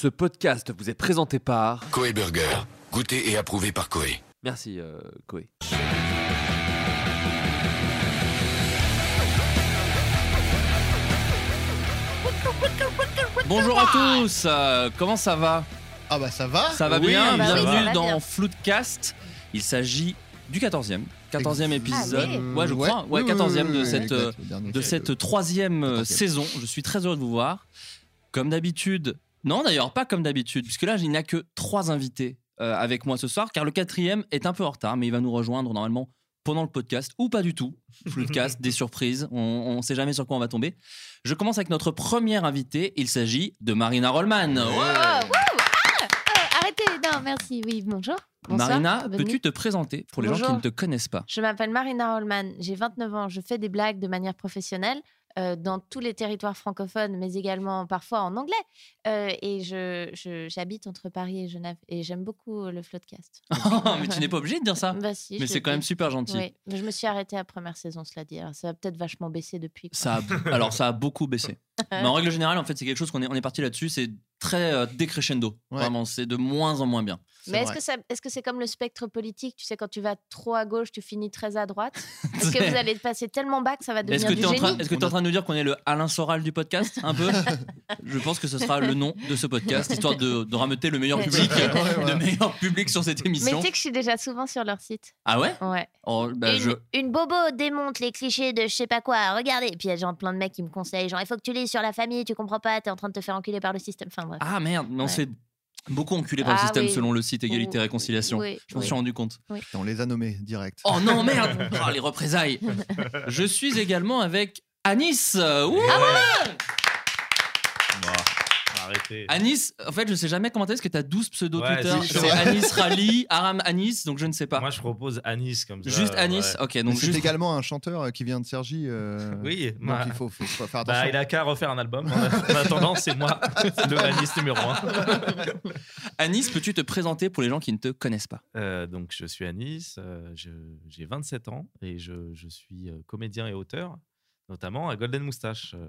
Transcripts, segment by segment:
Ce podcast vous est présenté par. Coé Burger, goûté et approuvé par Coé. Merci, euh, Koé. Bonjour à tous, euh, comment ça va? Ah bah ça va Ça va Oui, bien, bah oui, bienvenue ça va dans. Floodcast. Il s'agit du 14e. 14e épisode. Allez. ouais, je Ouais. crois. Ouais, Oui, oui, 14e oui, de oui, cette, exact, euh, le dernier de cette le- troisième euh, 14e. saison. Je suis très heureux de vous voir. Comme d'habitude. Non, d'ailleurs, pas comme d'habitude, puisque là, il n'y a que trois invités euh, avec moi ce soir, car le quatrième est un peu en retard, mais il va nous rejoindre normalement pendant le podcast, ou pas du tout. Floodcast, des surprises, on ne sait jamais sur quoi on va tomber. Je commence avec notre premier invité, il s'agit de Marina Rollman. Oh, ah, euh, arrêtez, non, merci. Oui, bonjour. Bonsoir, Marina, peux-tu te présenter pour les gens qui ne te connaissent pas? Je m'appelle Marina Rollman, j'ai 29 ans, je fais des blagues de manière professionnelle euh, dans tous les territoires francophones, mais également parfois en anglais. Euh, et je, j'habite entre Paris et Genève et j'aime beaucoup euh, le Floodcast. Mais tu n'es pas obligé de dire ça. Bah si, Mais c'est quand même super gentil. Oui, je me suis arrêtée à première saison, cela dit. Alors, ça a peut-être vachement baissé depuis. quoi. Ça a- alors ça a beaucoup baissé. Mais en règle générale, en fait, c'est quelque chose qu'on est, on est parti là-dessus. C'est très euh, décrescendo. Vraiment, c'est de moins en moins bien. Mais est-ce que, ça- est-ce que c'est comme le spectre politique? Tu sais, quand tu vas trop à gauche, tu finis très à droite Est-ce que vous allez passer tellement bas que ça va Est-ce devenir que du train, génie? est-ce que tu es en train de nous dire qu'on est le Alain Soral du podcast un peu? Je pense que ce sera le nom de ce podcast, histoire de, de rameuter le meilleur public, Ouais, ouais. le meilleur public sur cette Mais émission. tu sais que je suis déjà souvent sur leur site. Ah ouais? Ouais. Oh, bah, une, je... une bobo démonte les clichés de je sais pas quoi, regardez. Et puis il y a genre plein de mecs qui me conseillent, genre il faut que tu lises sur la famille, tu comprends pas, t'es en train de te faire enculer par le système. Enfin bref. Ah merde, mais on Ouais. se fait beaucoup enculer par le Ah système oui. selon le site Égalité et Réconciliation. Oui, je m'en oui. suis rendu compte. On les a nommés direct. Oh non, merde Oh, Les représailles Je suis également avec Anis Ouh Arrêtez. Anis, en fait, je sais jamais comment t'es, parce que t'as 12 pseudos Ouais, Twitter. C'est. Anis Rally, Aram Anis, donc je ne sais pas. Moi, je propose Anis comme ça. Juste Anis ouais. Ok, donc c'est juste. également un chanteur euh, qui vient de Sergi. euh, Oui, donc bah- il faut, faut- faut faire Bah, attention. il a qu'à refaire un album. En attendant, c'est moi, le Anis numéro 1. Anis, peux-tu te présenter pour les gens qui ne te connaissent pas? Donc, je suis Anis, euh, je- j'ai 27 ans et je, je suis euh, comédien et auteur, notamment à Golden Moustache. euh,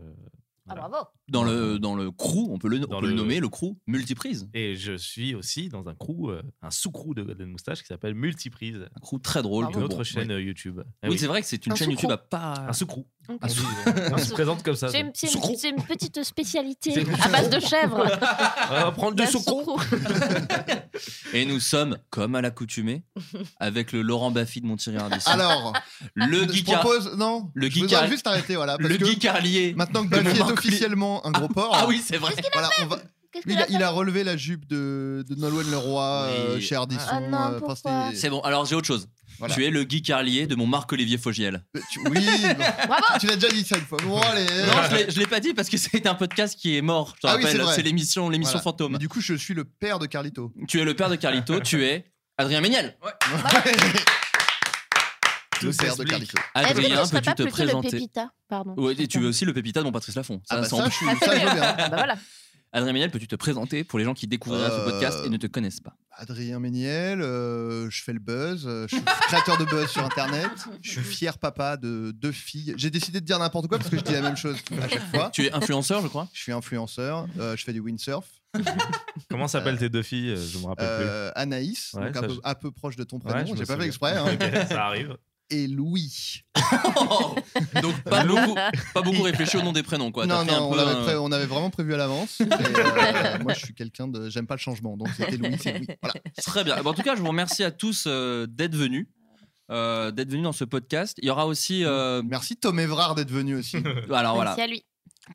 Ah bravo. dans le, dans le crew, on peut le, on Dans peut le le- nommer, le crew multiprise. Et je suis aussi dans un crew, euh, un sous-crew de Golden Moustache qui s'appelle Multiprise. Un crew très drôle. Une autre bon, chaîne ouais. euh, YouTube. Eh Oui, c'est vrai que c'est une Un chaîne YouTube à pas. Un sous-crew. Ok. On, dit, euh, on se présente comme ça. C'est une, petite spécialité à base de chèvre. On va prendre du sous-crew. Et nous sommes, comme à l'accoutumée, avec le Laurent Baffy de Ardisson. Alors, le je propose. Non, le je juste arrêter. Voilà, parce le que maintenant que de Buffy est officiellement un gros porc. Ah oui, c'est vrai. Voilà, on va. Il, a a, il a relevé la jupe de, de Nolwenn Leroy euh, Oui. chez Ardisson. Ah euh, C'est bon, alors j'ai autre chose. Voilà. Tu es le geek Carlier de mon Marc-Olivier Fogiel. Euh, tu- Oui. Bravo. tu l'as déjà dit ça une fois. Bon, allez. Non, je l'ai- je l'ai pas dit parce que c'est un podcast qui est mort. Je te Ah oui, rappelle, c'est vrai. c'est l'émission, l'émission Voilà. fantôme. Mais du coup, je suis le père de Carlito. Tu es le père de Carlito, tu es Adrien Méniel. le père de s'explique. Carlito. Est-ce que Adrien, tu serais peux-tu pas te plutôt le présenter pépita Pardon? Ouais, et tu veux aussi le pépita de mon Patrice Laffont. Ça, Ah bah ça, ça, on- je suis- ça, je veux bien. Ah bah voilà. Adrien Méniel, peux-tu te présenter pour les gens qui découvriraient ce podcast et ne te connaissent pas? Adrien Méniel, euh, je fais le buzz, euh, je suis créateur de buzz sur internet, je suis fier papa de deux filles. J'ai décidé de dire n'importe quoi parce que je dis la même chose à chaque fois. Tu es influenceur, je crois? Je suis influenceur, euh, je fais du windsurf. Comment s'appellent tes deux filles? Je me rappelle Euh, Anaïs, Ouais, donc ça, un, peu, je- un peu proche de ton plus. prénom, Ouais, j'ai pas fait exprès. hein. Ok, ça arrive. Et Louis. Donc pas beaucoup, pas beaucoup réfléchi au nom des prénoms, quoi. T'as non, fait un non, on peu avait, un- pré- on avait vraiment prévu à l'avance. Et, euh, moi, je suis quelqu'un de. J'aime pas le changement, donc c'était Louis, c'est Louis. Voilà. Très bien. En tout cas, je vous remercie à tous euh, d'être venus. euh, d'être venus dans ce podcast. Il y aura aussi. euh, Merci Tom Evrard d'être venu aussi. alors voilà, Merci à lui.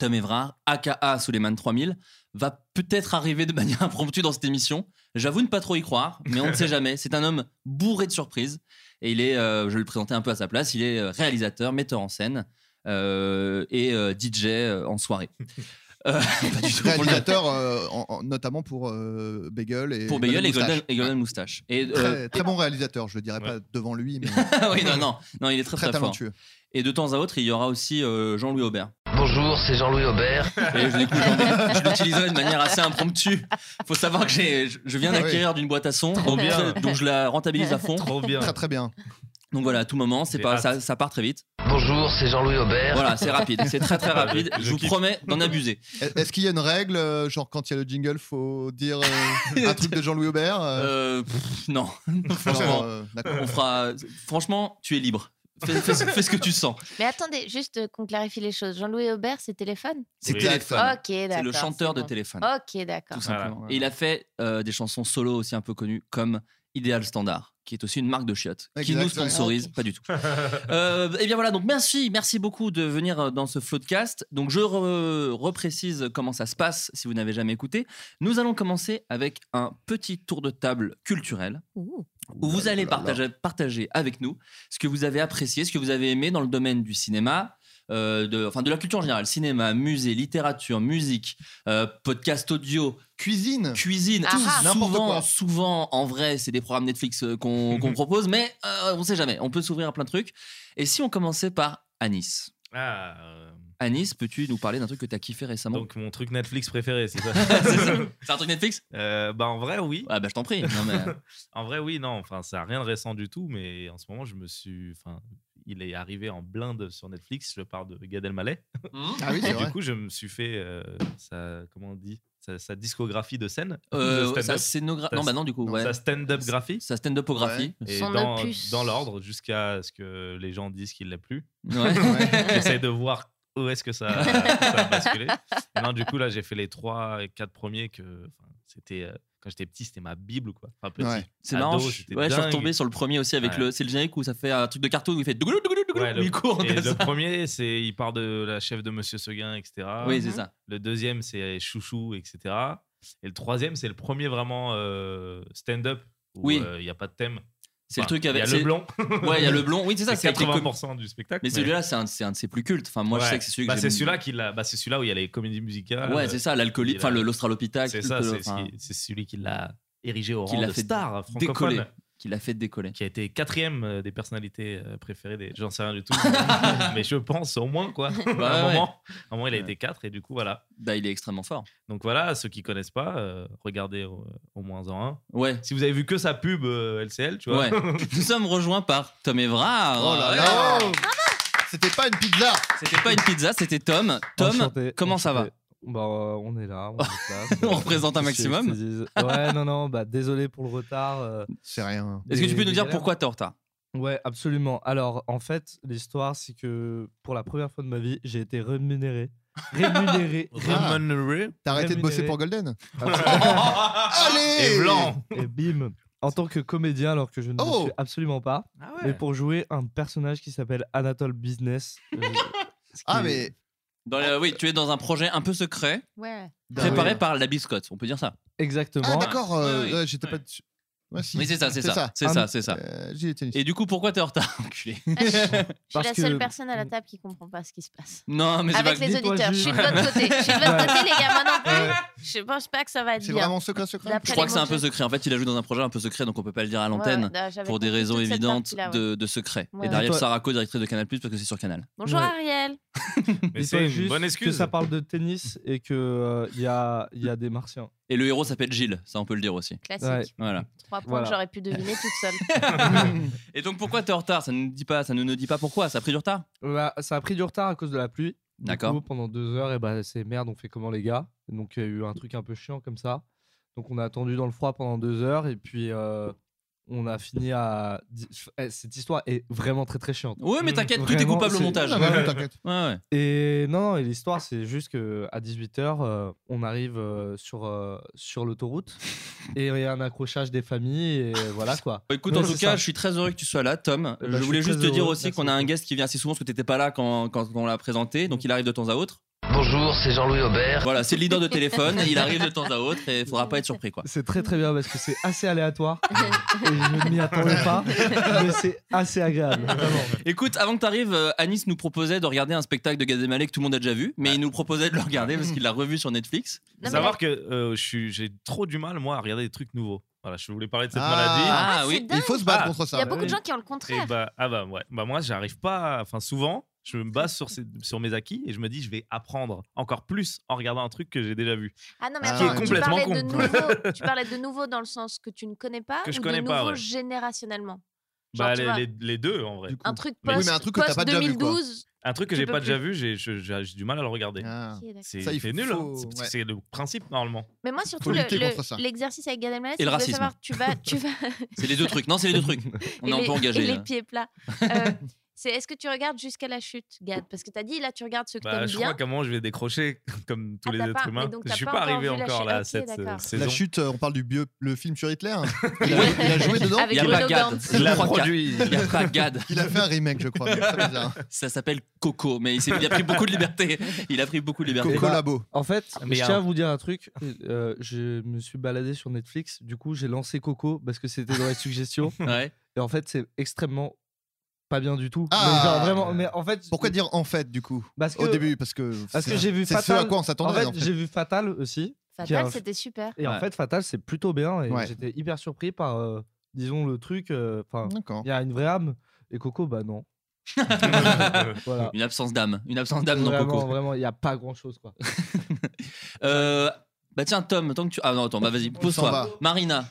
Tom Evrard, aka Suleiman 3000, va peut-être arriver de manière impromptue dans cette émission. J'avoue ne pas trop y croire, mais on ne sait jamais. C'est un homme bourré de surprises. Et il est, euh, je vais le présenter un peu à sa place, il est euh, réalisateur, metteur en scène euh, et euh, DJ en soirée. Euh, pas du tout Réalisateur, euh, en- en- notamment pour euh, Bagel et. pour Bagel et Golden Moustache. et Golden Moustache. Et, Très, très bon réalisateur, je le dirais pas devant lui, mais oui, non, non, non, il est très très très, fort. talentueux. Et de temps à autre, il y aura aussi euh, Jean-Louis Aubert. Bonjour, c'est Jean-Louis Aubert. Et je, du coup, j'en- je l'utiliserai de manière assez impromptue. faut savoir que j'ai, je- viens Ah oui. d'acquérir d'une boîte à son, Trop donc, bien. donc je la rentabilise à fond. Trop bien. Très très bien. Donc voilà, à tout moment, c'est pas, ça, ça part très vite. Bonjour, c'est Jean-Louis Aubert. Voilà, c'est rapide, c'est très très rapide. Je Je vous kiffe. promets d'en abuser. Est-ce qu'il y a une règle, euh, genre quand il y a le jingle, faut dire euh, un truc de Jean-Louis Aubert euh, Euh, pff, non, genre, franchement, euh, d'accord. on fera. Franchement, tu es libre. Fais, fais- fais ce que tu sens. Mais attendez, juste euh, qu'on clarifie les choses. Jean-Louis Aubert, c'est téléphone? C'est Oui. téléphone. Ok, d'accord. C'est le chanteur de bon. téléphone. Ok, d'accord. tout simplement. Voilà. Et il a fait euh, des chansons solo aussi un peu connues comme Ideal Standard, qui est aussi une marque de chiottes, qui nous sponsorise, pas du tout. Euh, et bien voilà, donc merci, merci beaucoup de venir euh, dans ce floodcast. Donc je re- reprécise comment ça se passe si vous n'avez jamais écouté. Nous allons commencer avec un petit tour de table culturel Ouh. Où vous allez partager, partager avec nous ce que vous avez apprécié, ce que vous avez aimé dans le domaine du cinéma. euh, de, enfin de la culture en général, cinéma, musée, littérature, musique, euh, podcast audio, Cuisine. cuisine, Ah tout. ah. N'importe souvent, quoi. souvent, en vrai, c'est des programmes Netflix euh, qu'on qu'on propose, mais euh, on sait jamais. On peut s'ouvrir à plein de trucs. Et si on commençait par Anis? Ah, Anis, peux-tu nous parler d'un truc que tu as kiffé récemment? Donc mon truc Netflix préféré, c'est ça C'est un truc Netflix? Euh, Bah en vrai, oui. Ah bah je t'en prie. Non, mais- En vrai, oui, non. Enfin, ça n'a rien de récent du tout, mais en ce moment, je me suis. Enfin, il est arrivé en blinde sur Netflix. Je parle de Gad Elmaleh. Ah oui, c'est Et vrai. du coup, je me suis fait euh, sa, comment on dit, sa, sa discographie de scène, Euh, de sa stand-up, scénogra- Ça, Non, bah non, du coup, non, ouais. sa stand-up graphie. Sa stand-upographie. Et Son dans, l'ordre, jusqu'à ce que les gens disent qu'il l'a plus. Ouais. Ouais. J'essaie de voir où est-ce que ça, ça a basculé. Et non, du coup, là, j'ai fait les trois et quatre premiers que. C'était. euh, quand j'étais petit, c'était ma Bible, quoi. Enfin, petit. Ouais. C'est marrant. je- Ouais, je suis retombé sur le premier aussi avec Ouais. le. C'est le générique où ça fait un truc de cartoon où il fait. il court Et comme le premier, c'est il part de la chef de Monsieur Seguin, etc. Oui, c'est ça. Le deuxième, c'est Chouchou, etc. Et le troisième, c'est le premier vraiment euh, stand-up où Oui. euh, il n'y a pas de thème. C'est le Enfin, truc avec. Il y a le blond. Ouais, il y a le blond. Oui, c'est ça. c'est C'est avec les com- 80% du spectacle. Mais celui-là, c'est un, un de ses plus cultes. Enfin, moi, je Ouais. sais que c'est celui Bah, c'est celui-là qui l'a- bah, c'est celui-là où il y a les comédies musicales. Ouais, c'est ça, l'alcoolique, il enfin le- l'australopithèque. C'est ça, le- c'est celui qui l'a érigé au Qui rang l'a de fait star décoller. Qui l'a fait décoller. Qui a été quatrième euh, des personnalités euh, préférées des. J'en sais rien du tout. mais je pense au moins, quoi. à, un ouais. moment, à un moment, il a Ouais. été 4 et du coup, voilà. Bah, il est extrêmement fort. Donc voilà, ceux qui connaissent pas, euh, regardez au, au moins en un. Ouais. Si vous avez vu que sa pub euh, LCL, tu vois. Ouais. Nous sommes rejoints par Tom Evrard. Oh là là C'était pas une pizza C'était pas une pizza, c'était Tom. Tom, Enchanté, comment ça va. Bah, euh, on est là, on est place. On représente un maximum. Ouais, non, non, bah désolé pour le retard. euh, C'est rien. Est-ce que tu peux nous dire pourquoi t'es en retard? Ouais, absolument. Alors, en fait, l'histoire, c'est que pour la première fois de ma vie, j'ai été rémunéré. Rémunéré. Rémunéré. T'as arrêté de bosser pour Golden? Et Allez blanc. Et bim En tant que comédien, alors que je ne le Oh suis absolument pas, Ah mais pour jouer un personnage qui s'appelle Anatole Business. euh, Ah, est- mais. Dans Oui, tu es dans un projet un peu secret, Ouais. préparé ouais. par la biscotte, on peut dire ça. Exactement. Ah, d'accord, euh, Ouais, ouais. ouais, j'étais pas dessus. Ouais, si. Oui, c'est ça, c'est ça. C'est ça, c'est ça. Euh. Et du coup, pourquoi t'es en retard, enculé Ah, je, suis Parce la que- seule personne à la table qui comprend pas ce qui se passe. Non, mais c'est Avec pas. les dis-toi auditeurs, je juste- suis de votre côté. Je suis de Ouais. côté, les gars, plus. Ouais. Je pense pas que ça va être C'est bien. vraiment secret, secret D'après Je crois que c'est un peu secret. En fait, il a joué dans un projet un peu secret, donc on peut pas le dire à Ouais, l'antenne ouais, j'avais pour des compris raisons toute cette évidentes partie-là, ouais. de, de secret. Ouais. Et d'Ariel Toi- Saraco, directrice de Canal, parce que c'est sur Canal. Bonjour Ouais. Ariel. Mais Dis-toi c'est une juste bonne que excuse. ça parle de tennis et que il y, a, y a des martiens. Et le héros s'appelle Gilles, ça on peut le dire aussi. Classique. Ouais. Voilà. Trois points Voilà. que j'aurais pu deviner toute seule. Et donc pourquoi t'es en retard? Ça ne nous dit pas, ça ne nous dit pas pourquoi. Ça a pris du retard? Bah, ça a pris du retard à cause de la pluie. D'accord. pendant deux heures, et bah, c'est merde, on fait comment les gars? Donc il y a eu un truc un peu chiant comme ça. Donc on a attendu dans le froid pendant deux heures et puis euh, on a fini à. Eh, Cette histoire est vraiment très très chiante. Oui, mais t'inquiète, tout est coupable au montage. Bah, non, t'inquiète. Ouais, ouais. Et non, non, et l'histoire c'est juste que à 18h, on arrive euh, sur, euh, sur l'autoroute et il y a un accrochage des familles et voilà quoi. Bah, Écoute, Ouais, en tout cas, ça. je suis très heureux que tu sois là, Tom. Eh je je voulais juste te dire heureux, aussi qu'on a un guest qui vient assez souvent parce que t'étais pas là quand, quand on l'a présenté, donc il arrive de temps à autre. Bonjour, c'est Jean-Louis Aubert. Voilà, c'est le leader de téléphone, il arrive de temps à autre et il faudra pas être surpris quoi. C'est très très bien parce que c'est assez aléatoire et je ne m'y attendais pas, mais c'est assez agréable. Vraiment. Écoute, avant que tu arrives, Anis nous proposait de regarder un spectacle de Gad Elmaleh que tout le monde a déjà vu, mais il nous proposait de le regarder parce qu'il l'a revu sur Netflix. Non, savoir que euh, j'ai trop du mal, moi, à regarder des trucs nouveaux. Voilà, je voulais parler de cette Ah. maladie. Ah, c'est oui. dingue. Il faut se battre Ah. contre Il ça. y a beaucoup de gens qui ont le Et contraire. bah, ah bah ouais. Bah moi, j'arrive pas. Enfin, souvent, je me base sur, ces- sur mes acquis et je me dis, je vais apprendre encore plus en regardant un truc que j'ai déjà vu. Ah non, mais Ah, attends, qui est tu, complètement parlais de nouveau, tu parlais de nouveau dans le sens que tu ne connais pas Que je ou connais de pas, nouveau ouais. générationnellement? Genre, Bah, tu les, vois, les- les deux, en vrai. Un truc post, oui, mais un truc que post pas déjà vu, quoi. 2012. Un truc que Tu j'ai pas plus. déjà vu, j'ai du mal à le regarder. Ah. C'est Ça, il c'est faut- nul, hein. faut- C'est parce que ouais. c'est le principe, normalement. Mais moi, surtout, Faut le- l'exercice avec Gad Elmaleh, Et c'est le de racisme. savoir, tu vas, tu vas, C'est les deux trucs. Non, c'est les deux trucs. On et est un peu engagé. et les pieds plats. C'est est-ce que tu regardes jusqu'à la chute, Gad? Parce que tu as dit, là, tu regardes ceux que Bah, t'aimes je bien. crois qu'à un moment, je vais décrocher comme tous Ah, les êtres pas- humains. donc, Je t'as suis pas arrivé encore chute. là, cette euh, d'accord. La saison. chute, euh, on parle du bio, le film sur Hitler? Il a, il a joué dedans? Avec Il a Gad. Je Il a crois produit. Il n'y a pas Gad. Il a fait un remake, je crois. Ça s'appelle Coco, mais il, a pris beaucoup de liberté. Il a pris beaucoup de liberté. Coco Labo. En fait, Mais je tiens un- à vous dire un truc. euh, je me suis baladé sur Netflix. Du coup, j'ai lancé Coco parce que c'était dans les suggestions. Ouais. Et en fait, c'est extrêmement pas bien du tout. Ah. mais genre vraiment. Mais en fait, Pourquoi dire en fait, du coup Parce que, Au début, parce que. parce que c'est- j'ai vu C'est ce Fatal. à quoi on en s'attendait. fait, en fait. j'ai vu Fatal aussi. Fatal, c'était super. Et en fait, Fatal, c'est plutôt bien. Et Ouais. j'étais hyper surpris par, euh, disons, le truc. euh, Enfin, D'accord. il y a une vraie âme. Et Coco, bah non. voilà. Une absence d'âme. Une absence d'âme dans vraiment, Coco. vraiment, il n'y a pas grand chose quoi. Euh, bah tiens, Tom, tant que tu. Ah non, attends, bah vas-y, pose-toi. va. Marina,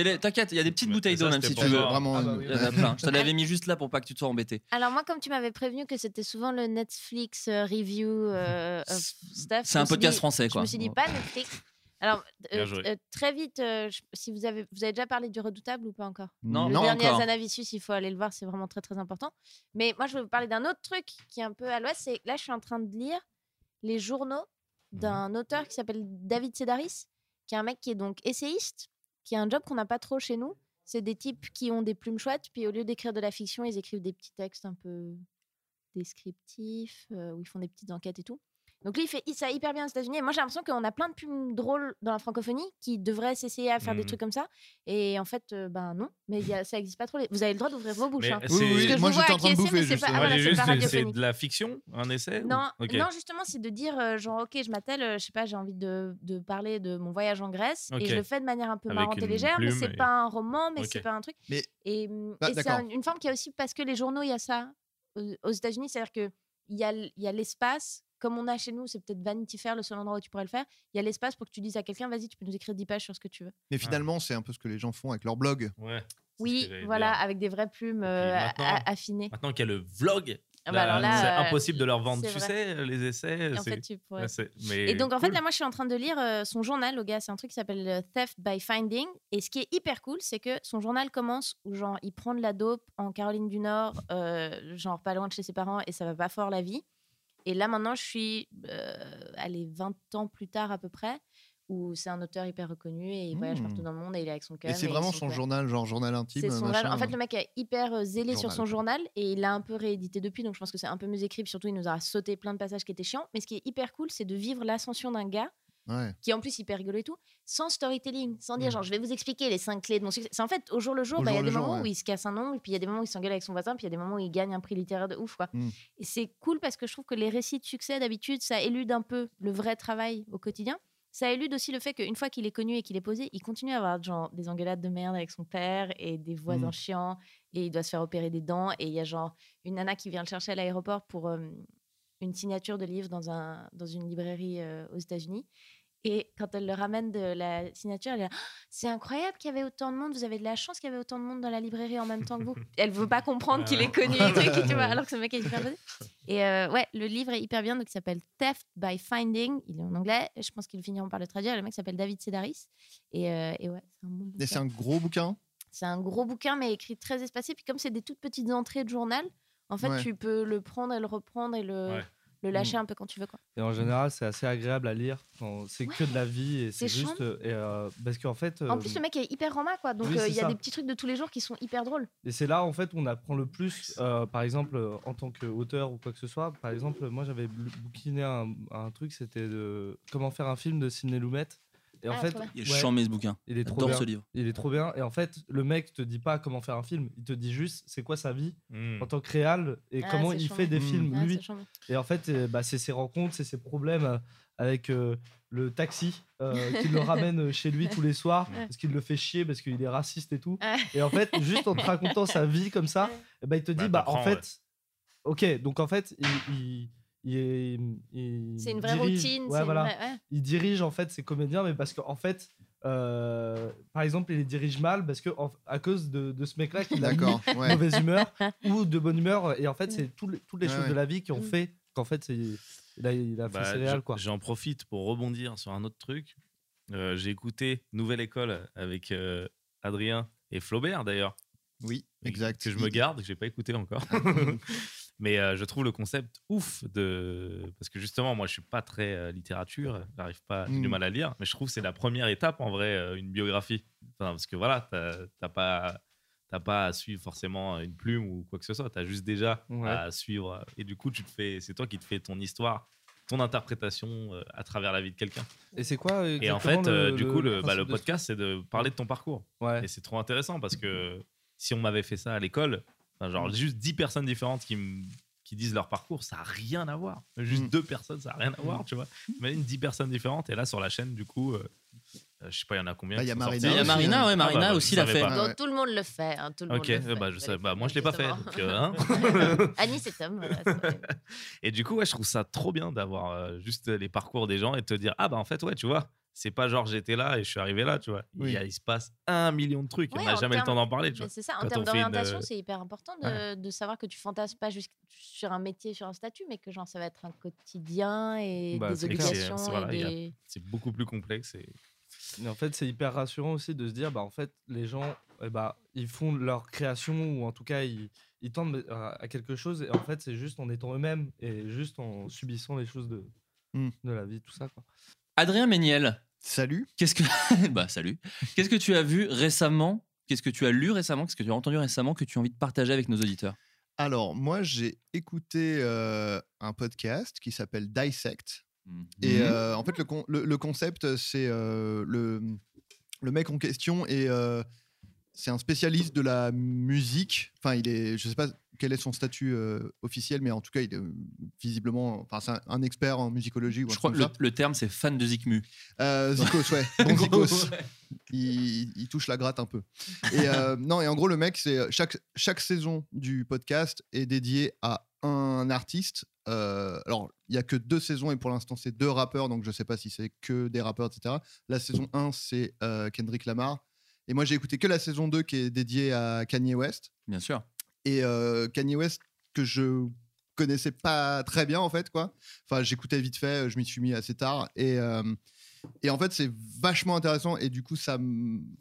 est... t'inquiète, il y a des petites Mais bouteilles d'eau même si tu veux. Vraiment. Ah bah oui. Il y en a plein. Je te l'avais mis juste là pour pas que tu te sois embêté. Alors moi, comme tu m'avais prévenu que c'était souvent le Netflix euh, review euh, of stuff, C'est un podcast français, Je quoi. me suis dit pas Netflix. Alors euh, euh, très vite, euh, je- si vous avez, vous avez déjà parlé du Redoutable ou pas encore? Non, Le non dernier encore. Azanavicius, il faut aller le voir, c'est vraiment très très important. Mais moi, je vais vous parler d'un autre truc qui est un peu à l'ouest. C'est là, je suis en train de lire les journaux d'un auteur qui s'appelle David Sedaris, qui est un mec qui est donc essayiste, qui a un job qu'on n'a pas trop chez nous. C'est des types qui ont des plumes chouettes, puis au lieu d'écrire de la fiction, ils écrivent des petits textes un peu descriptifs, euh, où ils font des petites enquêtes et tout. Donc lui, il fait ça hyper bien aux États-Unis. Et moi, j'ai l'impression qu'on a plein de plumes drôles dans la francophonie qui devraient s'essayer à faire des Mhm. trucs comme ça. Et en fait, euh, ben non, mais il y a- ça n'existe pas trop. Les- Vous avez le droit d'ouvrir vos bouches. Hein. c'est- Oui, oui, que je moi j'étais en train de bouffer mais c'est ah, voilà, de la fiction, un essai ou- Non, non, justement, c'est de dire, euh, genre, ok, je m'attelle, euh, je sais pas, j'ai envie de, de parler de mon voyage en Grèce, et je le fais de manière un peu Avec marrante et légère, mais c'est et- pas un roman, mais Ok. c'est pas un truc. Mais- Et, hum, Bah, et c'est un- une forme qui a aussi, parce que les journaux, il y a ça aux, États-Unis, c'est-à-dire que il y a, l- il y a l'espace, comme on a chez nous, c'est peut-être Vanity Fair le seul endroit où tu pourrais le faire. Il y a l'espace pour que tu dises à quelqu'un, vas-y, tu peux nous écrire 10 pages sur ce que tu veux. Mais finalement, c'est un peu ce que les gens font avec leur blog. Ouais. Oui, voilà, dire. avec des vraies plumes euh, maintenant- affinées. Maintenant qu'il y a le vlog, Ah bah c'est euh, impossible de leur vendre. Tu vrai. sais, les essais. Et en c'est- fait, tu pourrais. ouais, c'est- mais Et donc, en fait, là, moi, je suis en train de lire euh, son journal, au gars. C'est un truc qui s'appelle Theft by Finding. Et ce qui est hyper cool, c'est que son journal commence où, genre, il prend de la dope en Caroline du Nord, euh, genre pas loin de chez ses parents, et ça va pas fort la vie. Et là, maintenant, je suis, euh, allez, 20 ans plus tard à peu près, où c'est un auteur hyper reconnu et il voyage partout dans le monde et il est avec son cœur. Et c'est vraiment son journal, genre journal intime. Son machin. En fait, le mec est hyper zélé sur son journal et il l'a un peu réédité depuis, donc je pense que c'est un peu mieux écrit. Surtout, il nous a sauté plein de passages qui étaient chiants. Mais ce qui est hyper cool, c'est de vivre l'ascension d'un gars Ouais. qui est en plus hyper rigolo et tout, sans storytelling, sans dire Mm. genre je vais vous expliquer les cinq clés de mon succès. C'est en fait au jour le jour, bah, il y a des jour, moments ouais. où il se casse un ongle, puis il y a des moments où il s'engueule avec son voisin, puis il y a des moments où il gagne un prix littéraire de ouf. Quoi. Mm. Et c'est cool parce que je trouve que les récits de succès, d'habitude, ça élude un peu le vrai travail au quotidien. Ça élude aussi le fait qu'une fois qu'il est connu et qu'il est posé, il continue à avoir genre des engueulades de merde avec son père et des voisins Mm. chiants et il doit se faire opérer des dents et il y a genre une nana qui vient le chercher à l'aéroport pour euh, une signature de livre dans, un, dans une librairie euh, aux États-Unis. Et quand elle le ramène de la signature, elle est là, Ah, c'est incroyable qu'il y avait autant de monde. Vous avez de la chance qu'il y avait autant de monde dans la librairie en même temps que vous. Elle veut pas comprendre qu'il est connu et trucs, tu vois, alors que ce mec est hyper posé. Et euh, ouais, le livre est hyper bien, donc il s'appelle Theft by Finding. Il est en anglais. Je pense qu'ils finiront par le traduire. Le mec s'appelle David Sedaris. Et, euh, et ouais, c'est un bon Et c'est bouquin. un gros bouquin? C'est un gros bouquin, mais écrit très espacé. Puis comme c'est des toutes petites entrées de journal, en fait, Ouais. tu peux le prendre et le reprendre et le, Ouais. Le lâcher un peu quand tu veux. Quoi. Et en général, c'est assez agréable à lire. C'est que de la vie et c'est juste. euh, et, euh, parce qu'en fait. En euh, plus, le mec est hyper rama, quoi. Donc, oui, euh, il y a ça. des petits trucs de tous les jours qui sont hyper drôles. Et c'est là, en fait, où on apprend le plus, par exemple, en tant qu'auteur ou quoi que ce soit. Par exemple, moi, j'avais bou- bouquiné un, un truc, c'était de comment faire un film de Sidney Lumet. Et en Ah, fait. Il est ouais, charmé ce bouquin. il est trop bien. ce livre. Il est trop bien. Et en fait, le mec te dit pas comment faire un film. Il te dit juste c'est quoi sa vie Hmm. en tant que réal et Ah, comment il fait des Mm. films Ah, lui. Et en fait, euh, bah, c'est ses rencontres, c'est ses problèmes euh, avec euh, le taxi euh, qui le ramène chez lui tous les soirs Ouais. parce qu'il le fait chier parce qu'il est raciste et tout. Et en fait, juste en te racontant sa vie comme ça, ben, il te dit Bah, bah, en fait, ok, donc en fait, il, il, il est- il C'est une vraie dirige- routine. ouais, c'est voilà. une vraie- ouais. Il dirige en fait ses comédiens, mais parce qu'en fait, euh, par exemple, il les dirige mal parce que en- à cause de, de ce mec-là qui D'accord. de Ouais. mauvaise humeur ou de bonne humeur. Et en fait, c'est tout les- toutes les Ouais, choses ouais. de la vie qui ont Mm. fait qu'en fait, c'est il a, il a fait Bah, céréales, je- quoi. J'en profite pour rebondir sur un autre truc. Euh, J'ai écouté Nouvelle École avec euh, Adrien et Flaubert d'ailleurs. Oui, exact. Que je me garde, que j'ai pas écouté encore. Mais euh, je trouve le concept ouf de parce que justement moi je suis pas très euh, littérature, j'arrive pas, j'ai du Mm. mal à lire, mais je trouve que c'est la première étape en vrai euh, une biographie. Enfin, parce que voilà, t'as pas t'as pas à suivre forcément une plume ou quoi que ce soit, t'as juste déjà Ouais. à suivre et du coup tu te fais, c'est toi qui te fais ton histoire, ton interprétation euh, à travers la vie de quelqu'un. Et c'est quoi Et en fait, le- du coup le, bah, le de- podcast c'est de parler de ton parcours. Ouais. Et c'est trop intéressant parce que si on m'avait fait ça à l'école, enfin, genre juste 10 personnes différentes qui, me- qui disent leur parcours, ça n'a rien à voir. Juste Mm. deux personnes, ça n'a rien à voir, tu vois. Imagine 10 personnes différentes et là sur la chaîne, du coup, euh, euh, je sais pas, il y en a combien Bah, qui il y a Marina Il y a Marina, hein. ouais, Ah, Marina bah, aussi l'a fait. pas. Donc ouais. tout le monde le fait. hein, tout le monde Ok, le euh, fait, bah, je sais, bah, moi je l'ai pas fait. donc, euh, hein. Annie, c'est Tom. voilà, et du coup, ouais, je trouve ça trop bien d'avoir euh, juste les parcours des gens et de te dire, ah bah en fait, ouais, tu vois, c'est pas genre j'étais là et je suis arrivé là, tu vois. Il, y a- il se passe un million de trucs Ouais, on n'a jamais le temps d'en parler, tu vois. c'est ça, en Quand termes une, d'orientation, euh, c'est hyper important de, de savoir que tu fantasmes pas juste sur un métier, sur un statut, mais que genre ça va être un quotidien et Bah, des obligations. c'est- voilà, a- beaucoup plus complexe et Et en fait, c'est hyper rassurant aussi de se dire, bah, en fait, les gens, eh bah, ils font leur création ou en tout cas, ils, ils tendent à, à quelque chose. Et en fait, c'est juste en étant eux-mêmes et juste en subissant les choses de, Mm. de la vie, tout ça. Quoi. Adrien Méniel, Salut. qu'est-ce que. bah, salut. Qu'est-ce que tu as vu récemment? Qu'est-ce que tu as lu récemment? Qu'est-ce que tu as entendu récemment que tu as envie de partager avec nos auditeurs? Alors, moi, j'ai écouté euh, un podcast qui s'appelle Dissect. Mhm. Et euh, en fait, le, con- le, le concept, c'est euh, le, le mec en question et c'est un spécialiste de la musique. Enfin, il est, je sais pas quel est son statut euh, officiel, mais en tout cas, il est euh, visiblement, enfin, c'est un, un expert en musicologie ou Je crois que le, le terme, c'est fan de Zikmu. Euh, Zikos, ouais, bon Zikos. ouais. il, il touche la gratte un peu. Et euh, non, et en gros, le mec, c'est chaque, chaque saison du podcast est dédiée à un artiste. Euh, alors, il y a que deux saisons et pour l'instant, c'est deux rappeurs, donc je sais pas si c'est que des rappeurs, etc. La saison 1, c'est Kendrick Lamar. Et moi, j'ai écouté que la saison 2 qui est dédiée à Kanye West. Bien sûr. Et Kanye West, que je connaissais pas très bien, en fait, quoi. Enfin, j'écoutais vite fait, je m'y suis mis assez tard. Et, et en fait, c'est vachement intéressant. Et du coup, ça.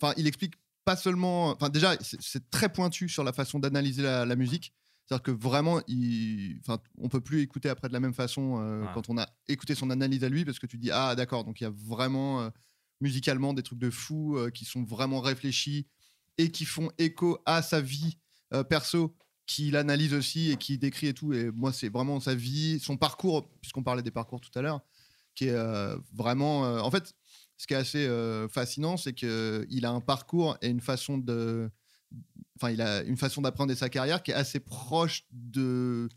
Enfin, il explique pas seulement. Enfin, déjà, c'est- c'est très pointu sur la façon d'analyser la, la musique. C'est-à-dire que vraiment, il... enfin, on peut plus écouter après de la même façon euh, Ouais. quand on a écouté son analyse à lui, parce que tu dis ah d'accord, donc il y a vraiment euh, musicalement des trucs de fou euh, qui sont vraiment réfléchis et qui font écho à sa vie euh, perso, qu'il analyse aussi et qui décrit et tout. Et moi, c'est vraiment sa vie, son parcours, puisqu'on parlait des parcours tout à l'heure, qui est euh, vraiment. euh, en fait, ce qui est assez fascinant, c'est qu'il a un parcours et une façon de. Enfin, il a une façon d'appréhender sa carrière qui est assez proche de.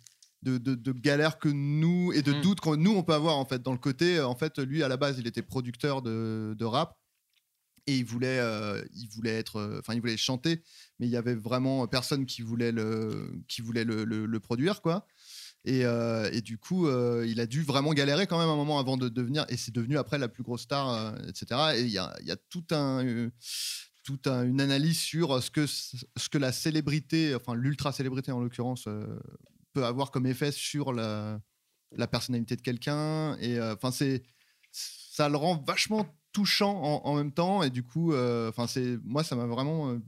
De, de, de galères que nous et de Mm. doutes que nous on peut avoir en fait dans le côté en fait lui à la base il était producteur de, de rap et il voulait euh, il voulait être euh, enfin il voulait chanter mais il y avait vraiment personne qui voulait le qui voulait le, produire quoi. Et, euh, et du coup il a dû vraiment galérer quand même un moment avant de devenir et c'est devenu après la plus grosse star etc et il y a, y a tout un toute un- une analyse sur ce que ce que la célébrité enfin l'ultra célébrité en l'occurrence peut avoir comme effet sur la la personnalité de quelqu'un. Et enfin c'est ça le rend vachement touchant en, en même temps et du coup euh, enfin c'est moi ça m'a vraiment euh,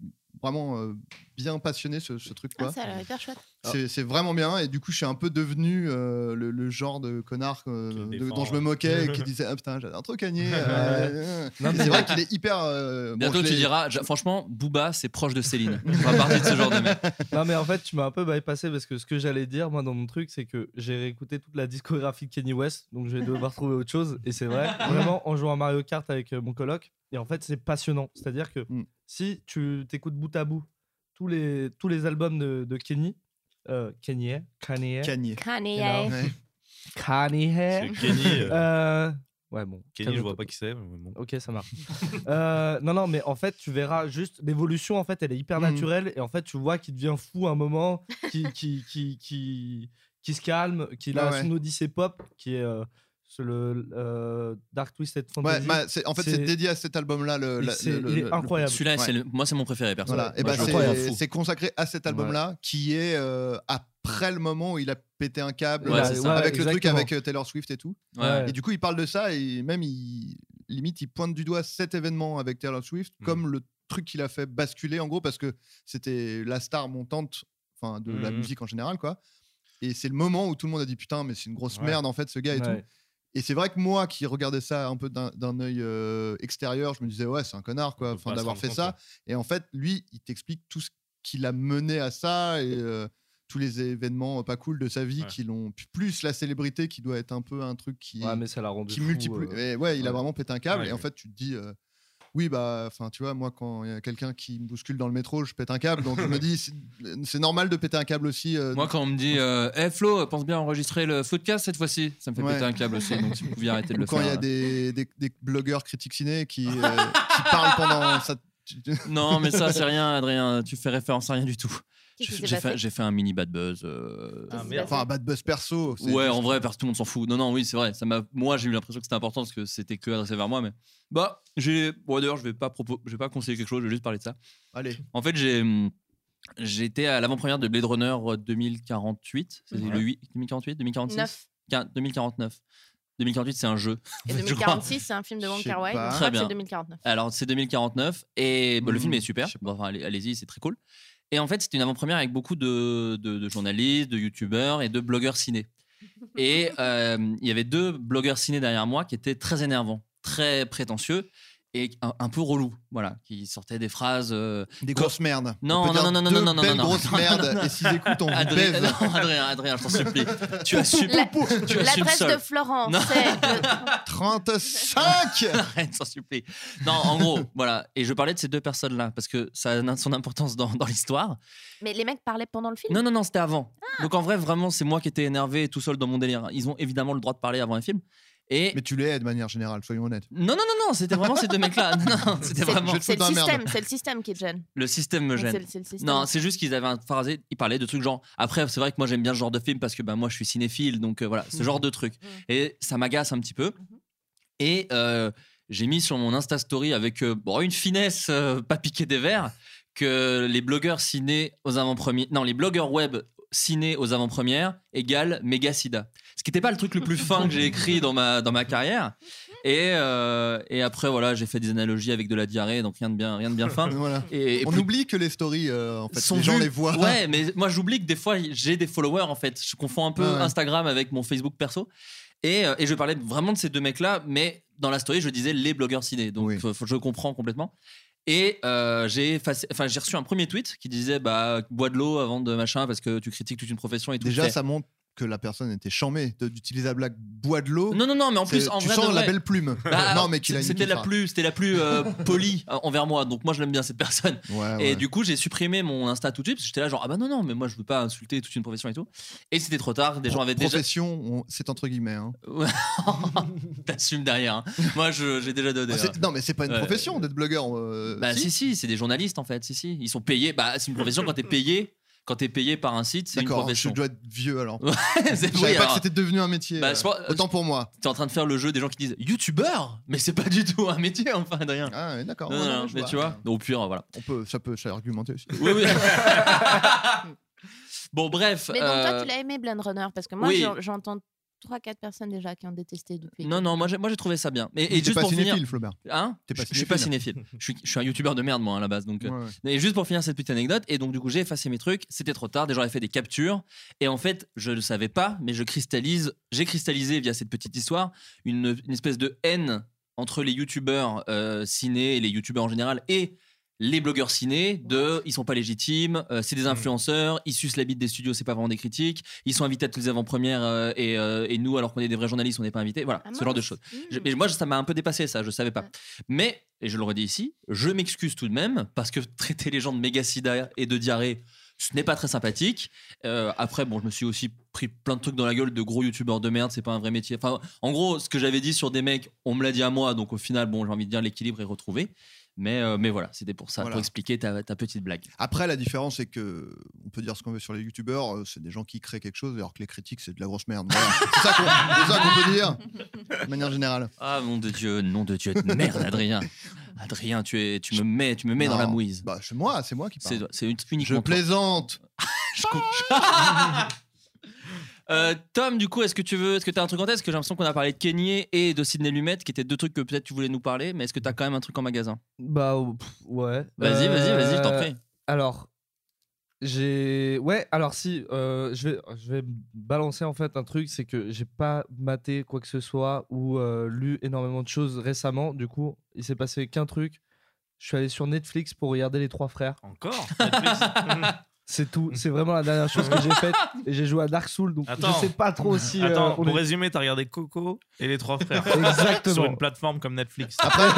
vraiment euh, bien passionné ce, ce truc quoi Ah, ça a l'air hyper chouette. c'est c'est vraiment bien et du coup je suis un peu devenu euh, le, le genre de connard euh, de- dont je me moquais et qui disait ah putain j'adore trop Kanye euh, mais c'est vrai qu'il est hyper euh, bon, Bientôt, je tu diras, franchement, Booba, c'est proche de Céline. Je fais partie de ce genre de mec. Non, mais en fait, tu m'as un peu bypassé parce que ce que j'allais dire, moi, dans mon truc, c'est que j'ai réécouté toute la discographie de Kenny West, donc je vais devoir trouver autre chose. Et c'est vrai, vraiment, en jouant à Mario Kart avec euh, mon coloc, et en fait, c'est passionnant. C'est-à-dire que Mm. si tu t'écoutes bout à bout tous les, tous les albums de, de Kenny, euh, Kenny, Kanye, Kanye Kanye. Kanye, que Kenny, euh, euh, ouais, bon. Kenny, je vois pas qui c'est. bon. Ok, ça marche. Euh, non, non, mais en fait, tu verras juste l'évolution. En fait, elle est hyper Mhm. naturelle et en fait, tu vois qu'il devient fou à un moment, qui, qui, qui, qui, qui se calme, qu'il a ouais. son odyssée pop, qui est euh, le euh, Dark Twisted Ouais, Fantasy. bah, c'est- en fait, c'est C'est- dédié à cet album-là. Le, c'est- le- il est le- incroyable. Celui-là, Ouais. c'est moi, c'est mon préféré, perso. Voilà, et bah c'est c'est consacré à cet album-là qui est euh, après le moment où il a pété un câble Ouais, euh, c'est avec le truc avec euh, Taylor Swift et tout. Ouais. Et du coup, il parle de ça et même il limite il pointe du doigt cet événement avec Taylor Swift Mm. comme le truc qui l'a fait basculer en gros parce que c'était la star montante enfin de la Mhm. musique en général quoi. Et c'est le moment où tout le monde a dit putain mais c'est une grosse Ouais. merde en fait ce gars et tout. Et c'est vrai que moi qui regardais ça un peu d'un œil euh, extérieur, je me disais ouais, c'est un connard quoi, enfin d'avoir fait compte, ça. ouais. Et en fait, lui, il t'explique tout ce qui l'a mené à ça et euh, tous les événements pas cool de sa vie Ouais. qui l'ont plus la célébrité qui doit être un peu un truc qui Ouais, mais ça l'a rendu qui fou, multiplie. euh. Et ouais, il a vraiment pété un câble et en fait, tu te dis euh, oui bah enfin tu vois moi quand il y a quelqu'un qui me bouscule dans le métro, je pète un câble donc je me dis c'est- normal de péter un câble aussi euh, Moi, quand on me dit euh, Eh Flo, pense bien à enregistrer le footcast cette fois-ci, ça me fait Ouais. péter un câble aussi. Donc, si vous pouviez arrêter de le quand il y faire. a des, des, des blogueurs critiques ciné qui, euh, qui parlent pendant ça Non, mais ça, c'est rien, Adrien. Tu fais référence à rien du tout. J'ai fait, j'ai fait un mini bad buzz. euh, Ah, s'est enfin un bad buzz perso Ouais, en vrai, parce que tout le monde s'en fout. Non, non, oui, c'est vrai. Ça m'a, moi, j'ai eu l'impression que c'était important parce que c'était que adressé vers moi. Mais bah, j'ai. Bon, d'ailleurs, je vais pas propos... je vais pas conseiller quelque chose. Je vais juste parler de ça. allez En fait, j'ai. hum, J'étais à l'avant-première de Blade Runner 2048. C'est Ouais. le 8, 2048, 2046 Neuf. Quin- 2049. 2048, c'est un jeu. Et je crois. 2046, c'est un film de Wong Kar Wai. Très bien. C'est 2049. Alors, c'est 2049 et bah, le film est super. Bon, enfin, allez- allez-y, c'est très cool. Et en fait, c'était une avant-première avec beaucoup de, de- de journalistes, de youtubeurs et de blogueurs ciné. Et euh, il y avait deux blogueurs ciné derrière moi qui étaient très énervants, très prétentieux et un, un peu relous, voilà, qui sortaient des phrases. euh, des grosses merdes Non, non, non, non, non, non, non, non, non. grosses merdes et s'ils écoutent on Adrien, baise non, Adrien, Adrien, je t'en supplie. Tu assumes. Tu assumes L'adresse de Florence, Non. c'est le- 35 Arrête, s'en supplie. Non, en gros, voilà. Et je parlais de ces deux personnes-là parce que ça a son importance dans, dans l'histoire. Mais les mecs parlaient pendant le film? Non, non, non, c'était avant. Ah. Donc en vrai, vraiment, c'est moi qui étais énervé tout seul dans mon délire. Ils ont évidemment le droit de parler avant un film. Et mais tu l'es de manière générale soyons honnêtes non, non, non, non, c'était vraiment ces deux mecs-là. Non, non, c'était C'est- vraiment C'est le système, c'est le système qui te gêne. le système me gêne. c'est- c'est le système. Non, c'est juste qu'ils avaient un phrasé, ils parlaient de trucs genre. Après, c'est vrai que moi j'aime bien ce genre de film parce que ben, moi je suis cinéphile, donc euh, voilà, ce genre de trucs. Mhm. Et ça m'agace un petit peu. Et euh, j'ai mis sur mon Insta Story avec euh, bon, une finesse euh, pas piqué des verres que les blogueurs ciné aux avant-premières. Non, les blogueurs web ciné aux avant-premières égale méga sida. Ce qui n'était pas le truc le plus fin que j'ai écrit dans ma, dans ma carrière. Et, euh, et après, voilà, j'ai fait des analogies avec de la diarrhée, donc rien de bien, rien de bien fin. voilà Et, et on plus- oublie que les stories euh, en fait sont les gens les voient Ouais, mais moi j'oublie que des fois j'ai des followers en fait. Je confonds un peu Ouais, ouais. Instagram avec mon Facebook perso. Et, euh, et je parlais vraiment de ces deux mecs-là, mais dans la story je disais les blogueurs ciné. Donc Oui. je comprends complètement. Et euh, j'ai reçu un premier tweet qui disait bah bois de l'eau avant de machin parce que tu critiques toute une profession et tout. déjà ça montre que la personne était chamée d'utiliser la blague bois de l'eau Non non non mais en plus en tu vrai sens de la vrai- belle plume Bah, non mais c'était la plus c'était la plus euh, polie euh, envers moi donc moi je l'aime bien cette personne Ouais, Et ouais. du coup, j'ai supprimé mon Insta tout de suite parce que j'étais là, genre, ah bah non, non, mais moi je veux pas insulter toute une profession et tout. Et c'était trop tard, des gens avaient déjà. profession on- c'est entre guillemets hein. T'assumes derrière. hein. Moi, j'ai déjà donné. Ah, c'est- non mais c'est pas une Ouais. profession d'être blogueur euh, Bah si si, si, c'est des journalistes en fait. Si, si. Ils sont payés. Bah, c'est une profession quand t'es payé. Quand t'es payé par un site, c'est une d'accord je profession. dois être vieux alors je oui, savais pas alors, que c'était devenu un métier Bah, euh, pense- autant pour moi T'es en train de faire le jeu des gens qui disent youtubeur, mais c'est pas du tout un métier, enfin, Adrien. ah ouais, d'accord Non, Ouais, non, non, mais vois. tu vois, au pire, voilà. on peut ça peut argumenter aussi Oui, oui. bon, bref. Mais donc, toi, euh, tu l'as aimé Blade Runner parce que moi, oui. j'entends 3-4 personnes déjà qui ont détesté depuis. Non, non, moi j'ai, moi j'ai trouvé ça bien. Et, et juste pas pour finir. cinéphile Flaubert Hein? Pas je, je suis pas cinéphile. je, suis, je suis un youtubeur de merde, moi, à la base. Donc, euh, Ouais, ouais. Et juste pour finir cette petite anecdote, et donc du coup j'ai effacé mes trucs, c'était trop tard, des gens avaient fait des captures, et en fait je ne savais pas, mais je cristallise, j'ai cristallisé via cette petite histoire une, une espèce de haine entre les youtubeurs euh, ciné et les youtubeurs en général et les blogueurs ciné de ils sont pas légitimes, euh, c'est des influenceurs, ils sucent la bite des studios, c'est pas vraiment des critiques, ils sont invités à toutes les avant-premières euh, et, euh, et nous alors qu'on est des vrais journalistes on n'est pas invités, voilà, Ah, ce genre de choses. Je- mais moi, ça m'a un peu dépassé, ça, je savais pas. Ouais. Mais, et je le redis ici, je m'excuse tout de même, parce que traiter les gens de méga sida et de diarrhée, ce n'est pas très sympathique. Euh, après, bon, je me suis aussi pris plein de trucs dans la gueule de gros youtubeurs de merde, c'est pas un vrai métier. Enfin, en gros, ce que j'avais dit sur des mecs, on me l'a dit à moi, donc au final, bon, j'ai envie de dire l'équilibre est retrouvé. Mais, euh, mais voilà, c'était pour ça, Voilà. pour expliquer ta, ta petite blague. Après, la différence, c'est que on peut dire ce qu'on veut sur les youtubeurs, euh, c'est des gens qui créent quelque chose, alors que les critiques, c'est de la grosse merde. Voilà. c'est ça qu'on qu'on peut dire, de manière générale. Ah mon de Dieu, nom de Dieu, merde Adrien. Adrien, tu, es, tu me mets, tu me mets dans la Non, mouise. Bah, c'est moi, c'est moi qui parle. c'est uniquement Je toi. plaisante. Euh, Tom, du coup, est-ce que tu veux, est-ce que tu as un truc en tête? Parce que j'ai l'impression qu'on a parlé de Kenny et de Sidney Lumet, qui étaient deux trucs que peut-être tu voulais nous parler, mais est-ce que tu as quand même un truc en magasin? Bah pff, ouais. Vas-y, vas-y, vas-y, je t'en Euh, prie. Alors, j'ai. Ouais, alors si, euh, je, vais, je vais balancer en fait un truc, c'est que j'ai pas maté quoi que ce soit ou euh, lu énormément de choses récemment. Du coup, il s'est passé qu'un truc. Je suis allé sur Netflix pour regarder Les Trois Frères. Encore? Netflix? C'est tout. C'est vraiment la dernière chose que j'ai faite. Et j'ai joué à Dark Souls, donc Attends. je sais pas trop si. euh, Attends, on pour est- résumer, t'as regardé Coco et les trois frères. Exactement. Sur une plateforme comme Netflix. Après, je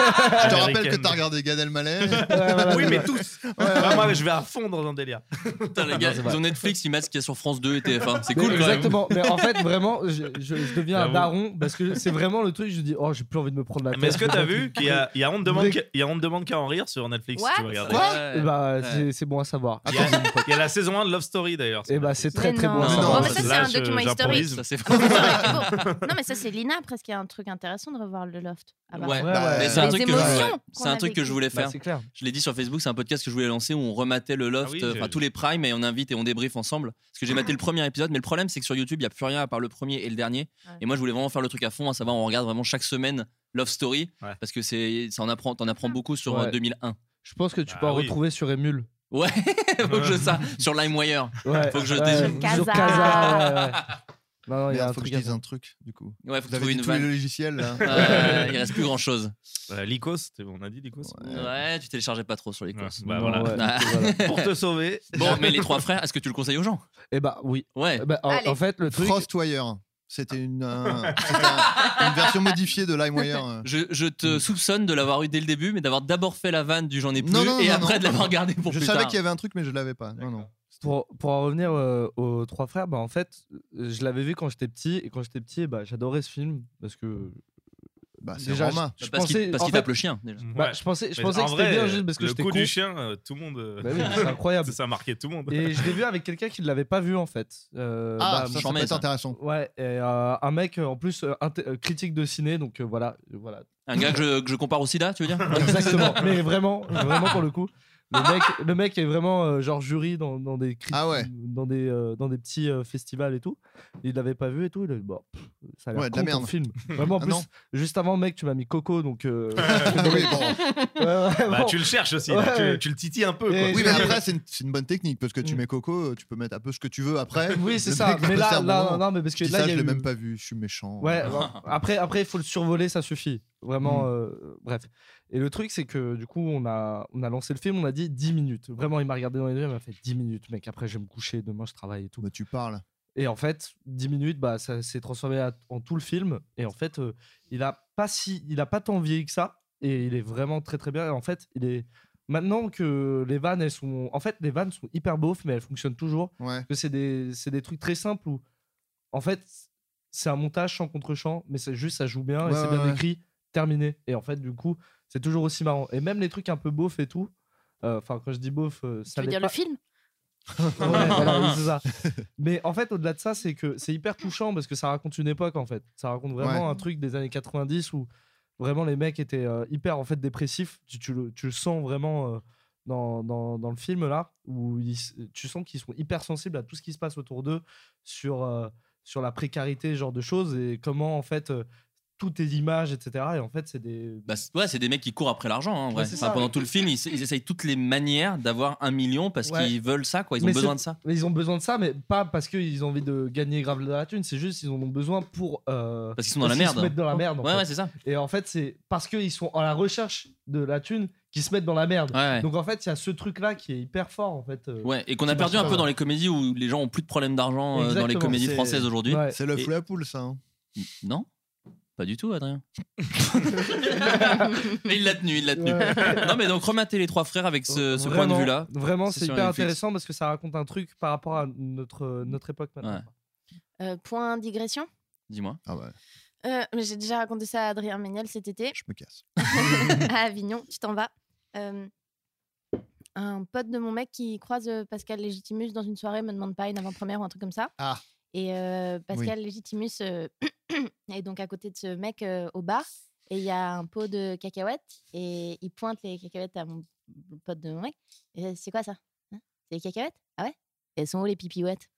te rappelle que Américaine. t'as regardé Gad Elmaleh. Ouais, voilà, Oui, mais tous. Ah, moi, je vais à fond dans un délire. Putain, les gars, c'est ils ont Netflix, ils mettent ce qu'il y a sur France 2 et TF1. C'est Mais cool quand même. Exactement. Mais en fait, vraiment, je, je- je deviens un J'avoue. daron parce que c'est vraiment le truc. Je dis, oh, j'ai plus envie de me prendre la tête. Mais est-ce que t'as vu qu'il y a, il y a honte demande Vrai- qu'à- il y a honte demande qu'à en rire sur Netflix si tu veux What regarder. Quoi? Ouais. Bah, c'est- c'est bon à savoir. Il y, a, il y a la saison 1 de Love Story d'ailleurs. sur Et bah, c'est très très bon Non, mais ça, c'est un je- document historique. C'est C'est. Non, mais ça, c'est Lina presque qui a un truc intéressant de revoir le loft. Ah bah. Ouais, Bah, c'est un truc que c'est un a truc que je voulais Bah, faire. c'est clair. Je l'ai dit sur Facebook, c'est un podcast que je voulais lancer où on rematait le loft, Ah euh, enfin tous les primes et on invite et on débrief ensemble. Parce que j'ai maté le premier épisode, mais le problème c'est que sur YouTube il y a plus rien à part le premier et le dernier. Et moi je voulais vraiment faire le truc à fond, à savoir on regarde vraiment chaque semaine Love Story parce que c'est ça en apprend, t'en apprends beaucoup sur Ouais. euh, 2001. Je pense que tu peux en retrouver sur Emule. Ouais, faut que je ça sur LimeWire. Ouais. Faut que je ouais, Sur Casa. Sur Casa. ouais, ouais. Non, non, il y a un faut que je dise un truc, du coup. Ouais, faut Vous trouver avez une tous les logiciels, là. Euh, il reste plus grand chose. Euh, Lycos, on a dit Lycos Ouais, tu téléchargeais pas trop sur courses. bah Non, voilà. ouais, Ah. voilà. Pour te sauver. Bon, mais les trois frères, est-ce que tu le conseilles aux gens? Eh bah, oui. Ouais. Bah, en, Allez. en fait, le truc. Frostwire. C'était une, un- c'était un- une version modifiée de LimeWire. euh. Je, je te soupçonne de l'avoir eu dès le début, mais d'avoir d'abord fait la vanne du j'en ai plus Non, non, et non, après non. de l'avoir gardé pour Je plus savais tard. qu'il y avait un truc, mais je l'avais pas. Non, non. Pour, pour en revenir euh, aux trois frères, bah en fait, euh, je l'avais vu quand j'étais petit et quand j'étais petit, bah, j'adorais ce film parce que Bah, c'est déjà, Roma. je, je Parce qu'il pensais, parce en qu'il fait, tape le chien déjà. bah, Ouais. je pensais, je Mais pensais en que c'était vrai, bien juste parce que le j'étais coup con. du chien, euh, tout le monde. euh, Bah oui, c'est incroyable. ça a marqué tout le monde. Et je l'ai vu avec quelqu'un qui ne l'avait pas vu en fait. Euh, Ah, bah, ça, ça j'en peut mets, être ça. intéressant. Ouais, et euh, un mec euh, en plus euh, inté- euh, critique de ciné, donc euh, voilà, voilà. Un gars que je, que je compare au sida, tu veux dire? Exactement, mais vraiment, vraiment pour le coup. Le mec, le mec est vraiment euh, genre jury dans, dans des cri- Ah ouais. dans des euh, dans des petits euh, festivals et tout. Il l'avait pas vu et tout. Il a dit bon, pff, ça a l'air Ouais, de con la ton merde. film. Vraiment en Ah plus, non. juste avant mec, tu m'as mis Coco donc. euh, oui, bon. ouais, ouais, Bah, bon. tu le cherches aussi, là, tu, ouais. tu le titilles un peu. Quoi. Oui, mais après, c'est une, c'est une bonne technique parce que tu Mm. mets Coco, tu peux mettre un peu ce que tu veux après. Oui, c'est Le ça. mec va Mais passer là, un bon là, moment. non, mais parce que Je dis là, ça, il y je a l'ai eu- même pas vu, je suis méchant. Ouais, bon, après, après, il faut le survoler, ça suffit. Vraiment, Mm. euh, bref. Et le truc, c'est que du coup, on a, on a lancé le film, on a dit 10 minutes. Vraiment, il m'a regardé dans les yeux, il m'a fait 10 minutes, mec. Après, je vais me coucher, demain, je travaille et tout. Bah, tu parles. Et en fait, 10 minutes, bah, ça s'est transformé à- en tout le film. Et en fait, euh, il a pas si, il a pas tant vieilli que ça. Et il est vraiment très très bien. Et en fait, il est maintenant que les vannes, elles sont, en fait, les vannes sont hyper beaufs, mais elles fonctionnent toujours. Ouais. Parce que c'est des, c'est des trucs très simples où, en fait, c'est un montage sans contre-champ, mais c'est juste, ça joue bien et Ouais, c'est bien ouais. écrit, terminé. Et en fait, du coup, c'est toujours aussi marrant. Et même les trucs un peu beaufs et tout, euh, enfin, quand je dis beauf, euh, ça Tu veux l'est dire pas. le film? Ouais, voilà, oui, ça. Mais en fait, au-delà de ça, c'est que c'est hyper touchant parce que ça raconte une époque en fait. Ça raconte vraiment Ouais. un truc des années 90 où vraiment les mecs étaient euh, hyper en fait dépressifs. Tu, tu le, tu le sens vraiment euh, dans, dans, dans le film là où ils tu sens qu'ils sont hyper sensibles à tout ce qui se passe autour d'eux sur, euh, sur la précarité, ce genre de choses et comment en fait euh, tout est images, etc. Et en fait, c'est des. Bah, ouais, c'est des mecs qui courent après l'argent. hein, en vrai. Ouais, c'est Enfin, ça. pendant tout le film, ils, ils essayent toutes les manières d'avoir un million parce Ouais. qu'ils veulent ça, quoi. Ils ont Mais besoin de ça. Mais ils ont besoin de ça, mais pas parce qu'ils ont envie de gagner grave de la thune. C'est juste qu'ils en ont besoin pour. euh, Parce qu'ils sont dans la merde. se mettent dans la merde. Ouais, ouais, c'est ça. Et en fait, c'est parce qu'ils sont à la recherche de la thune qu'ils se mettent dans la merde. Ouais, ouais. Donc en fait, il y a ce truc-là qui est hyper fort en fait. euh. Ouais, et qu'on a qui perdu un peu dans les comédies où les gens ont plus de problèmes d'argent euh, dans les comédies françaises aujourd'hui. Ouais. C'est l'œuf Et- la poule, ça. hein. Non Pas du tout, Adrien. mais il l'a tenu, il l'a tenu. Ouais. Non, mais donc remater les trois frères avec ce, ce point de vue-là. Vraiment, C'est hyper intéressant parce que ça raconte un truc par rapport à notre, notre époque maintenant. Ouais. Euh, Point digression? Dis-moi. Ah ouais, Euh, J'ai déjà raconté ça à Adrien Méniel cet été je me casse. à Avignon. Tu t'en vas Euh, un pote de mon mec qui croise Pascal Légitimus dans une soirée me demande pas une avant-première ou un truc comme ça. Ah. Et euh, Pascal Légitimus est donc à côté de ce mec euh, au bar et il y a un pot de cacahuètes et il pointe les cacahuètes à mon pote de mon mec. Et c'est quoi ça Hein C'est les cacahuètes? Ah ouais? Elles sont où les pipouettes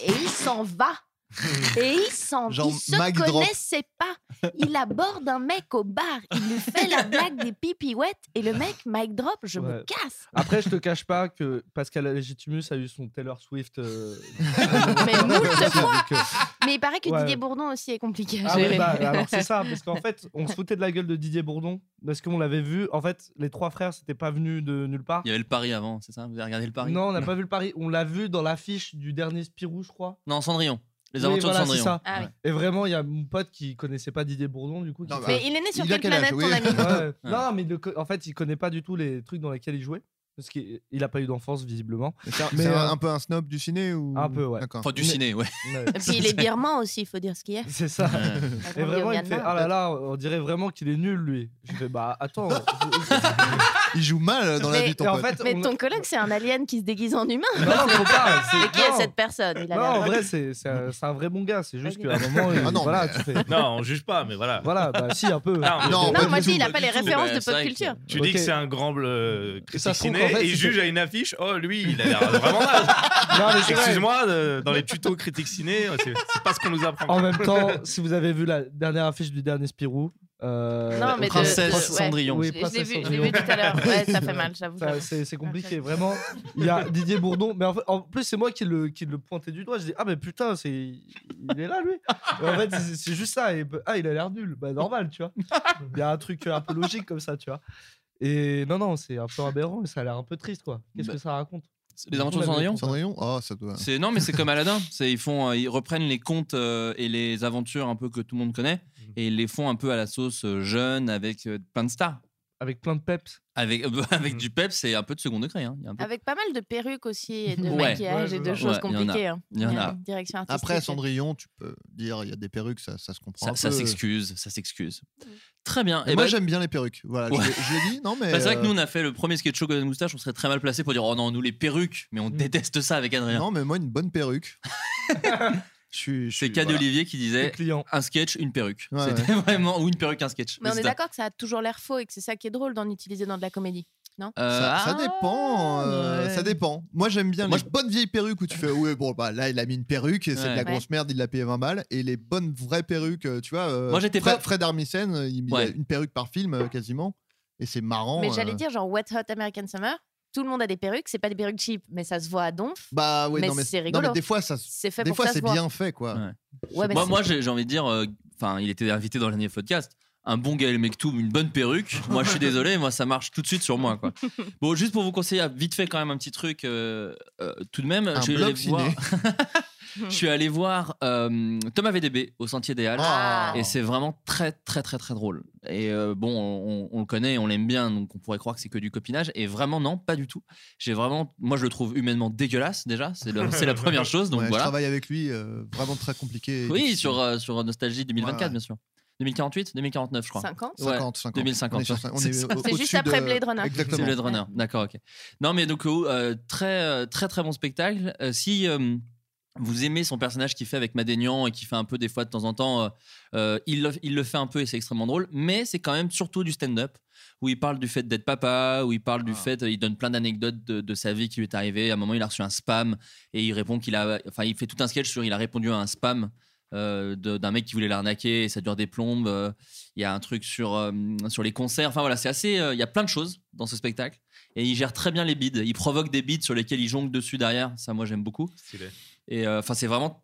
Et il s'en va et il s'en il se drop. connaissait pas. Il aborde un mec au bar, il lui fait la blague des pipouettes et le mec mic drop, je me casse. Après, je te cache pas que Pascal Legitimus a eu son Taylor Swift. euh, Mais moult fois. donc, euh, Mais il paraît que Ouais. Didier Bourdon aussi est compliqué à Ah ouais, gérer. bah, alors c'est ça, parce qu'en fait, on se foutait de la gueule de Didier Bourdon, parce qu'on l'avait vu. En fait, les trois frères, c'était pas venu de nulle part. Il y avait le pari avant, c'est ça? Vous avez regardé le pari? Non, on n'a pas vu le pari. On l'a vu dans l'affiche du dernier Spirou, je crois. Non, Cendrillon. Les Oui, aventures voilà, de c'est Cendrillon. ça. Ah oui. Et vraiment, il y a mon pote qui connaissait pas Didier Bourdon, du coup. Non, bah, Mais il est né sur Il quelle quel âge, planète, oui. ton ami? Ouais. Non, mais le en fait, il connaît pas du tout les trucs dans lesquels il jouait. Parce qu'il il a pas eu d'enfance, visiblement. C'est un, Mais, un- euh, un peu un snob du ciné ou? Un peu, ouais. Enfin, du Mais- ciné, ouais. Et puis il est birman aussi, il faut dire ce qu'il y a. C'est ça. Ouais. Et vraiment, il me fait. Ah là là, on dirait vraiment qu'il est nul, lui. Je fais Bah attends. Il joue mal dans la Mais- vie, ton en pote. fait, Mais on- ton collègue, c'est un alien qui se déguise en humain. Non, faut pas. c'est- qui est cette personne? Il a Non, en vrai, c'est c'est un, un vrai bon gars. C'est juste qu'à un moment, il- Ah non, voilà, mais- tu fais. Non, on juge pas, mais voilà. Voilà, bah si, un peu. Non, Non, moi je dis, il a pas les références Bah, de pop culture. Tu dis que c'est un grand Et ça critique fait, et juge à une affiche. Oh, lui, il a l'air vraiment vrai. Excuse-moi, de- dans les tutos critiques ciné, c'est c'est pas ce qu'on nous apprend. En même temps, si vous avez vu la dernière affiche du dernier Spirou. euh, Non, mais de- Princesse de- ouais. Cendrillon. Oui, Je- Je l'ai vu, tout à l'heure. Ouais, ça fait mal, j'avoue. C'est compliqué, vraiment. Il y a Didier Bourdon, mais en, fait- en plus, c'est moi qui le, qui le pointais du doigt. Je dis, ah, mais putain, c'est... il est là, lui. Et en fait, c'est- c'est juste ça. Et, ah, il a l'air nul. Bah, normal, tu vois. Il y a un truc un peu logique comme ça, tu vois. Et non, non, c'est un peu aberrant, et ça a l'air un peu triste, quoi. Qu'est-ce Bah, que ça raconte? Les aventures de Cendrillon Cendrillon Oh, ça doit. C'est non, mais c'est comme Aladdin. C'est ils font, euh, ils reprennent les contes euh, et les aventures un peu que tout le monde connaît et ils les font un peu à la sauce euh, jeune avec euh, plein de stars, Avec plein de peps? Avec avec du peps et un peu de second degré. hein. Il y a un peu- Avec pas mal de perruques aussi et de Ouais. maquillage Ouais, et de ouais, choses ouais, il y en a. compliquées. hein. Il y en a. une direction artistique. Après, Cendrillon, tu peux dire, il y a des perruques, ça, ça se comprend. Ça, un ça peu. s'excuse, ça s'excuse. Très bien. Et Et moi, bah, j'aime bien les perruques. Voilà, je Ouais. l'ai- je l'ai dit, non, mais. bah, c'est vrai que euh, nous on a fait le premier sketch show Golden Moustache, on serait très mal placé pour dire oh non nous les perruques, mais on Mm. déteste ça avec Adrien. Non, mais moi, une bonne perruque. C'est Cad voilà. Olivier qui disait un sketch, une perruque. Ouais, C'était vraiment ou une perruque, un sketch. Mais on est d'accord que ça a toujours l'air faux et que c'est ça qui est drôle d'en utiliser dans de la comédie. Euh, Ça, ça ah, dépend, euh, ouais. ça dépend. Moi j'aime bien Moi, les bonnes vieilles perruques où tu fais ouais bon bah là il a mis une perruque et c'est de la Ouais. grosse merde il l'a payé 20 balles et les bonnes vraies perruques euh, tu vois euh, Moi, j'étais Fred, pas- Fred Armisen il, Ouais. une perruque par film euh, quasiment et c'est marrant. Mais euh. j'allais dire, genre Wet Hot American Summer, tout le monde a des perruques, c'est pas des perruques cheap, mais ça se voit à donf. bah ouais mais non mais c'est non, rigolo. mais des fois ça C'est fait des pour fois c'est bien fait quoi. Ouais. Ouais, mais moi, c'est- moi j'ai j'ai envie de dire, euh, enfin, il était invité dans le dernier podcast. Un bon Gaël Mektoub, une bonne perruque. Moi, je suis désolé, moi, ça marche tout de suite sur moi. Quoi. Bon, juste pour vous conseiller, vite fait quand même un petit truc. euh, euh, tout de même, Un je suis voir, je suis allé voir euh, Thomas VDB au Sentier des Halles. Ah. Et c'est vraiment très très très très drôle. Et euh, bon, on, on le connaît, on l'aime bien, donc on pourrait croire que c'est que du copinage. Et vraiment non, pas du tout. J'ai vraiment, moi je le trouve humainement dégueulasse déjà. C'est la première chose. Donc Ouais, Je voilà. travaille avec lui euh, vraiment très compliqué. Oui, difficile. sur euh, sur Nostalgie 2024 Ouais, ouais. bien sûr. 2048, 2049 je crois. 50 Ouais. 50, 50. 2050, On est, sur- ouais. on C'est C'est juste après de- Blade Runner. C'est Exactement. Blade Runner, d'accord, ok. Non, mais donc euh, très euh, très très bon spectacle. Euh, si euh, vous aimez son personnage qu'il fait avec Madénian et qui fait un peu des fois de temps en temps, il, le, il le fait un peu et c'est extrêmement drôle. Mais c'est quand même surtout du stand-up où il parle du fait d'être papa, où il parle du Ah. fait, il donne plein d'anecdotes de, de sa vie qui lui est arrivée. À un moment, il a reçu un spam et il répond qu'il a, enfin, il fait tout un sketch sur, il a répondu à un spam. Euh, de- d'un mec qui voulait l'arnaquer et ça dure des plombes euh, il y a un truc sur euh, sur les concerts. Enfin voilà c'est assez euh, il y a plein de choses dans ce spectacle et il gère très bien les bides il provoque des bides sur lesquels il jongle dessus derrière. Ça moi j'aime beaucoup. Stylé. et euh, enfin c'est vraiment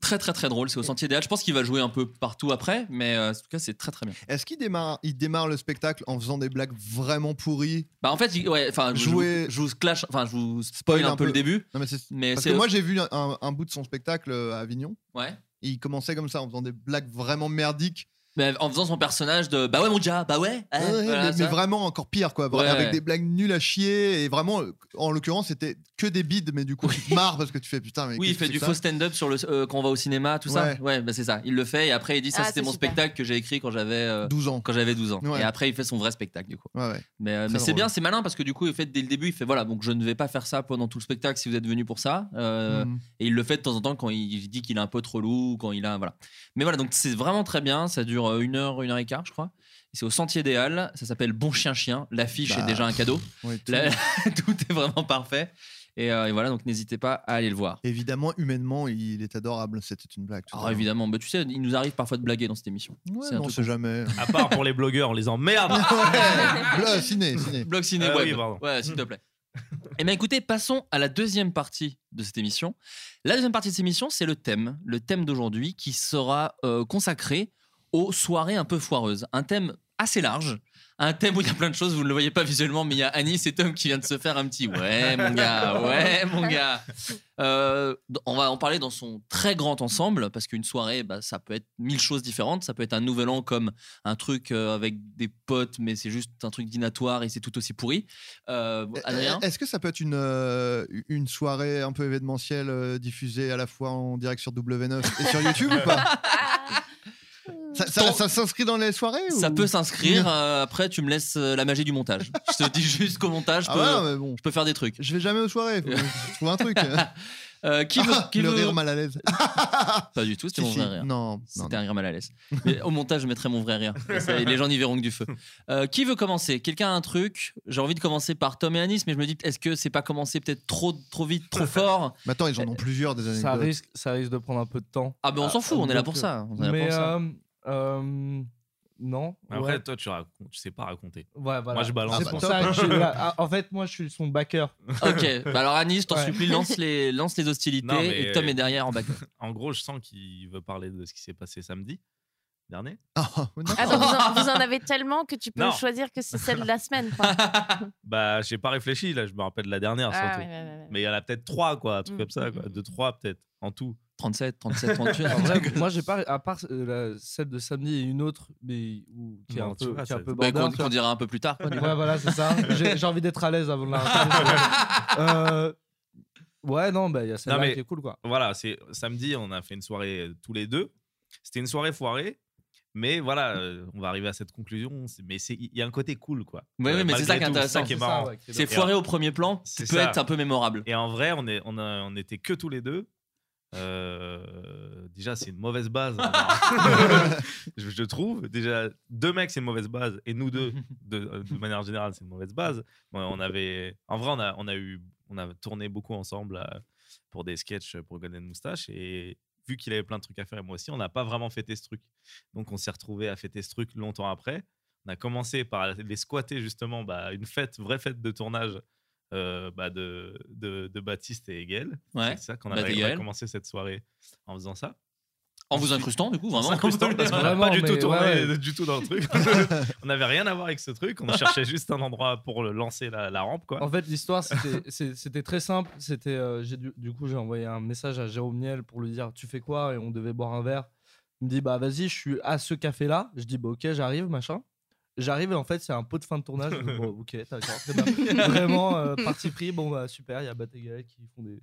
très très très drôle. C'est au Sentier des Halles. Je pense qu'il va jouer un peu partout après mais euh, en tout cas c'est très très bien. Est-ce qu'il démarre, il démarre le spectacle en faisant des blagues vraiment pourries? Bah en fait il- ouais enfin je, Jouer- vous- je vous clash enfin je vous spoil un, peu, le début. Non, mais c'est- mais Parce que moi j'ai vu un, un bout de son spectacle à Avignon. Ouais et il commençait comme ça en faisant des blagues vraiment merdiques Mais en faisant son personnage de bah ouais mon gars, bah ouais. hein, Ouais, voilà, mais, vraiment encore pire quoi Ouais, avec ouais. des blagues nulles à chier et vraiment en l'occurrence c'était que des bides mais du coup tu te marres parce que tu fais putain mais Oui, il fait du faux stand-up sur le euh, quand on va au cinéma, tout ça. Ouais. Bah c'est ça. Il le fait et après il dit ça Ah, c'était mon super. spectacle que j'ai écrit quand j'avais euh, 12 ans quand j'avais 12 ans. Ouais. Et après il fait son vrai spectacle du coup. ouais, ouais. Mais, euh, mais c'est bien, c'est malin parce que du coup il fait dès le début il fait voilà donc je ne vais pas faire ça pendant tout le spectacle si vous êtes venu pour ça. Euh, Mhm. Et il le fait de temps en temps quand il dit qu'il est un peu trop lourd, quand il a voilà. Mais voilà donc c'est vraiment très bien. Ça dure euh, une heure, une heure et quart je crois. C'est au Sentier des Halles. Ça s'appelle Bon Chien Chien. L'affiche Bah, est déjà un cadeau. Ouais, tout. Est vraiment parfait. Et, euh, et voilà donc n'hésitez pas à aller le voir. évidemment humainement il est adorable c'était une blague Alors ça. évidemment, bah, tu sais, il nous arrive parfois de blaguer dans cette émission. ouais, non truc c'est jamais À part pour les blogueurs, on les emmerde. ouais Blah, ciné ciné Blog ciné Ah web. oui, pardon. ouais, s'il te plaît. Eh bien écoutez, passons à la deuxième partie de cette émission. La deuxième partie de cette émission, c'est le thème. Le thème d'aujourd'hui qui sera euh, consacré aux soirées un peu foireuses. Un thème assez large. Un thème où il y a plein de choses, vous ne le voyez pas visuellement, mais il y a Anis et Tom qui viennent de se faire un petit ouais, mon gars, ouais, mon gars. Euh, on va en parler dans son très grand ensemble, parce qu'une soirée, bah, ça peut être mille choses différentes. Ça peut être un nouvel an comme un truc euh, avec des potes, mais c'est juste un truc dînatoire et c'est tout aussi pourri. Euh, Adrien Est-ce que ça peut être une, euh, une soirée un peu événementielle diffusée à la fois en direct sur W9 et sur YouTube ou pas? Ça, ça- Tant- ça s'inscrit dans les soirées Ça ou- peut s'inscrire. euh, après, tu me laisses euh, la magie du montage. Je te dis juste qu'au montage, je Ah peux, ouais, non, mais bon. je peux faire des trucs. Je vais jamais aux soirées, faut je trouve un truc. Euh, qui veut, Ah, qui le veut- rire mal à l'aise. Pas du tout, c'était Si, mon si. vrai rire. Non, non, C'était un rire mal à l'aise. Mais au montage, je mettrai mon vrai rire. Ça, les gens n'y verront que du feu. Euh, qui veut commencer? Quelqu'un a un truc? J'ai envie de commencer par Tom et Anis, mais je me dis, est-ce que c'est pas commencé peut-être trop, trop vite, trop fort? Mais attends, ils en ont plusieurs des anecdotes. Ça risque, ça risque de prendre un peu de temps. Ah, ben on s'en fout, on est là pour ça. On est là Mais pour ça. euh, euh, non. Après, ouais. toi, tu, racontes, tu sais pas raconter. Ouais, voilà. Moi, je balance. C'est Ah, pour bah, ça top. que je En fait, moi, je suis son backer. Ok, bah alors Anis, je t'en Ouais. supplie, lance les, lance les hostilités Non, mais- et Tom est derrière en back. En gros, je sens qu'il veut parler de ce qui s'est passé samedi dernier. Ah. Ah, donc vous en, vous en avez tellement que tu peux Non. choisir que c'est celle de la semaine. Quoi. Bah, j'ai pas réfléchi, là, je me rappelle de la dernière Ah, surtout. ouais, ouais, ouais, ouais. Mais il y en a peut-être trois, quoi, un truc Mm, comme ça, mm, quoi. mm. De trois, peut-être, en tout. 37, 37, 38. En vrai, moi, j'ai pas, à part euh, la- celle de samedi et une autre, mais où- qui est Non, un peu, vois, qui est un peu border, qu'on dira un peu plus tard. Ouais, voilà, c'est ça. J'ai j'ai envie d'être à l'aise avant de la. Euh, Ouais, non, bah, il y a celle-là mais- qui est cool, quoi. Voilà, c'est samedi, on a fait une soirée euh, tous les deux. C'était une soirée foirée. Mais voilà, euh, on va arriver à cette conclusion. c'est- Mais c'est- il y a un côté cool, quoi. Ouais, ouais, mais c'est ça qui est intéressant. qui est C'est qui foiré au premier plan, C'est peut ça. être un peu mémorable. Et en vrai, on, est, on, a, on était que tous les deux. Euh, déjà, c'est une mauvaise base. je, je trouve. Déjà, deux mecs, c'est une mauvaise base. Et nous deux, de, de manière générale, c'est une mauvaise base. On avait, en vrai, on a, on a, eu, on a tourné beaucoup ensemble euh, pour des sketchs pour Golden Moustache. Et vu qu'il avait plein de trucs à faire, et moi aussi, on n'a pas vraiment fêté ce truc. Donc, on s'est retrouvé à fêter ce truc longtemps après. On a commencé par les squatter, justement, bah, une fête, vraie fête de tournage euh, bah, de, de, de Baptiste et Hegel. Ouais. C'est ça qu'on on a Gaël. commencé cette soirée en faisant ça. En vous incrustant, du coup, En vraiment. s'incrustant, parce qu'on n'a pas du tout tourné ouais, du tout dans le truc. on n'avait rien à voir avec ce truc. On cherchait juste un endroit pour le lancer la, la rampe. Quoi. En fait, l'histoire, c'était- très simple. C'était, euh, j'ai du, du coup, j'ai envoyé un message à Jérôme Niel pour lui dire Tu fais quoi? Et on devait boire un verre. Il me dit Bah, vas-y, je suis à ce café-là. Je dis Bah, ok, j'arrive, machin. J'arrive et en fait, c'est un pot de fin de tournage. Je dis, bon, ok, d'accord, très bien. Vraiment, euh, parti pris. Bon, bah, super, il y a Bat et Gaël qui font des.